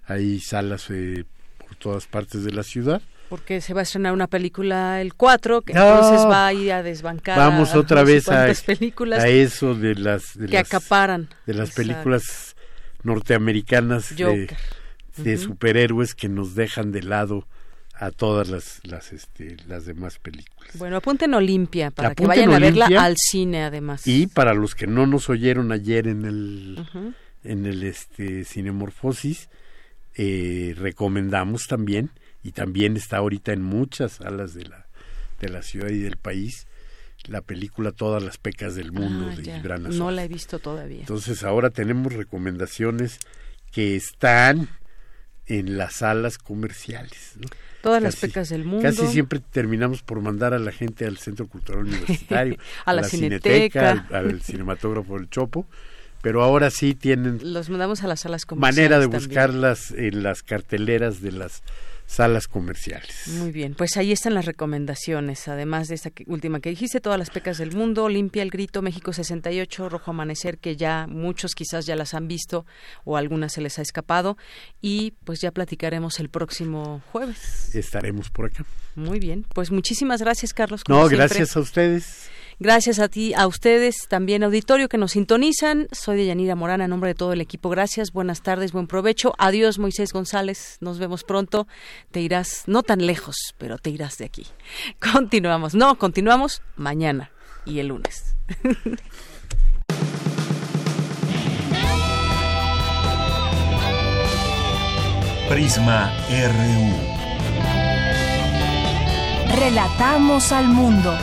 hay salas eh, por todas partes de la ciudad. Porque se va a estrenar una película el 4, que No. entonces va a ir a desbancar Vamos a otra vez a, cuántas películas a eso de las de que las, acaparan. de las Exacto. películas norteamericanas de, superhéroes que nos dejan de lado a todas las las este las demás películas. Bueno, apunten Olimpia para que vayan a verla al cine además. Y para los que no nos oyeron ayer en el Ujú. en el este Cinemorfosis, eh, recomendamos también y también está ahorita en muchas salas de la de la ciudad y del país la película Todas las pecas del mundo Ah, de ya. Gibran No la he visto todavía. Entonces ahora tenemos recomendaciones que están en las salas comerciales. ¿no? Todas las Casi- pecas del mundo. Casi siempre terminamos por mandar a la gente al Centro Cultural Universitario, A la Cineteca. al, al cinematógrafo del Chopo, pero ahora sí tienen Los mandamos a las salas comerciales. manera de también. buscarlas en las carteleras de las salas comerciales. Muy bien, pues ahí están las recomendaciones, además de esta que- última que dijiste, todas las pecas del mundo, Limpia el Grito, México 68, Rojo Amanecer, que ya muchos quizás ya las han visto o algunas se les ha escapado, y pues ya platicaremos el próximo jueves. Estaremos por acá. Muy bien, pues muchísimas gracias Carlos. No, siempre. gracias a ustedes. Gracias a ti, a ustedes, también auditorio que nos sintonizan. Soy de Yanira Morán, a nombre de todo el equipo. Gracias, buenas tardes, buen provecho. Adiós, Moisés González. Nos vemos pronto. Te irás, no tan lejos, pero te irás de aquí. Continuamos. No, continuamos mañana y el lunes. Prisma RU. Relatamos al mundo.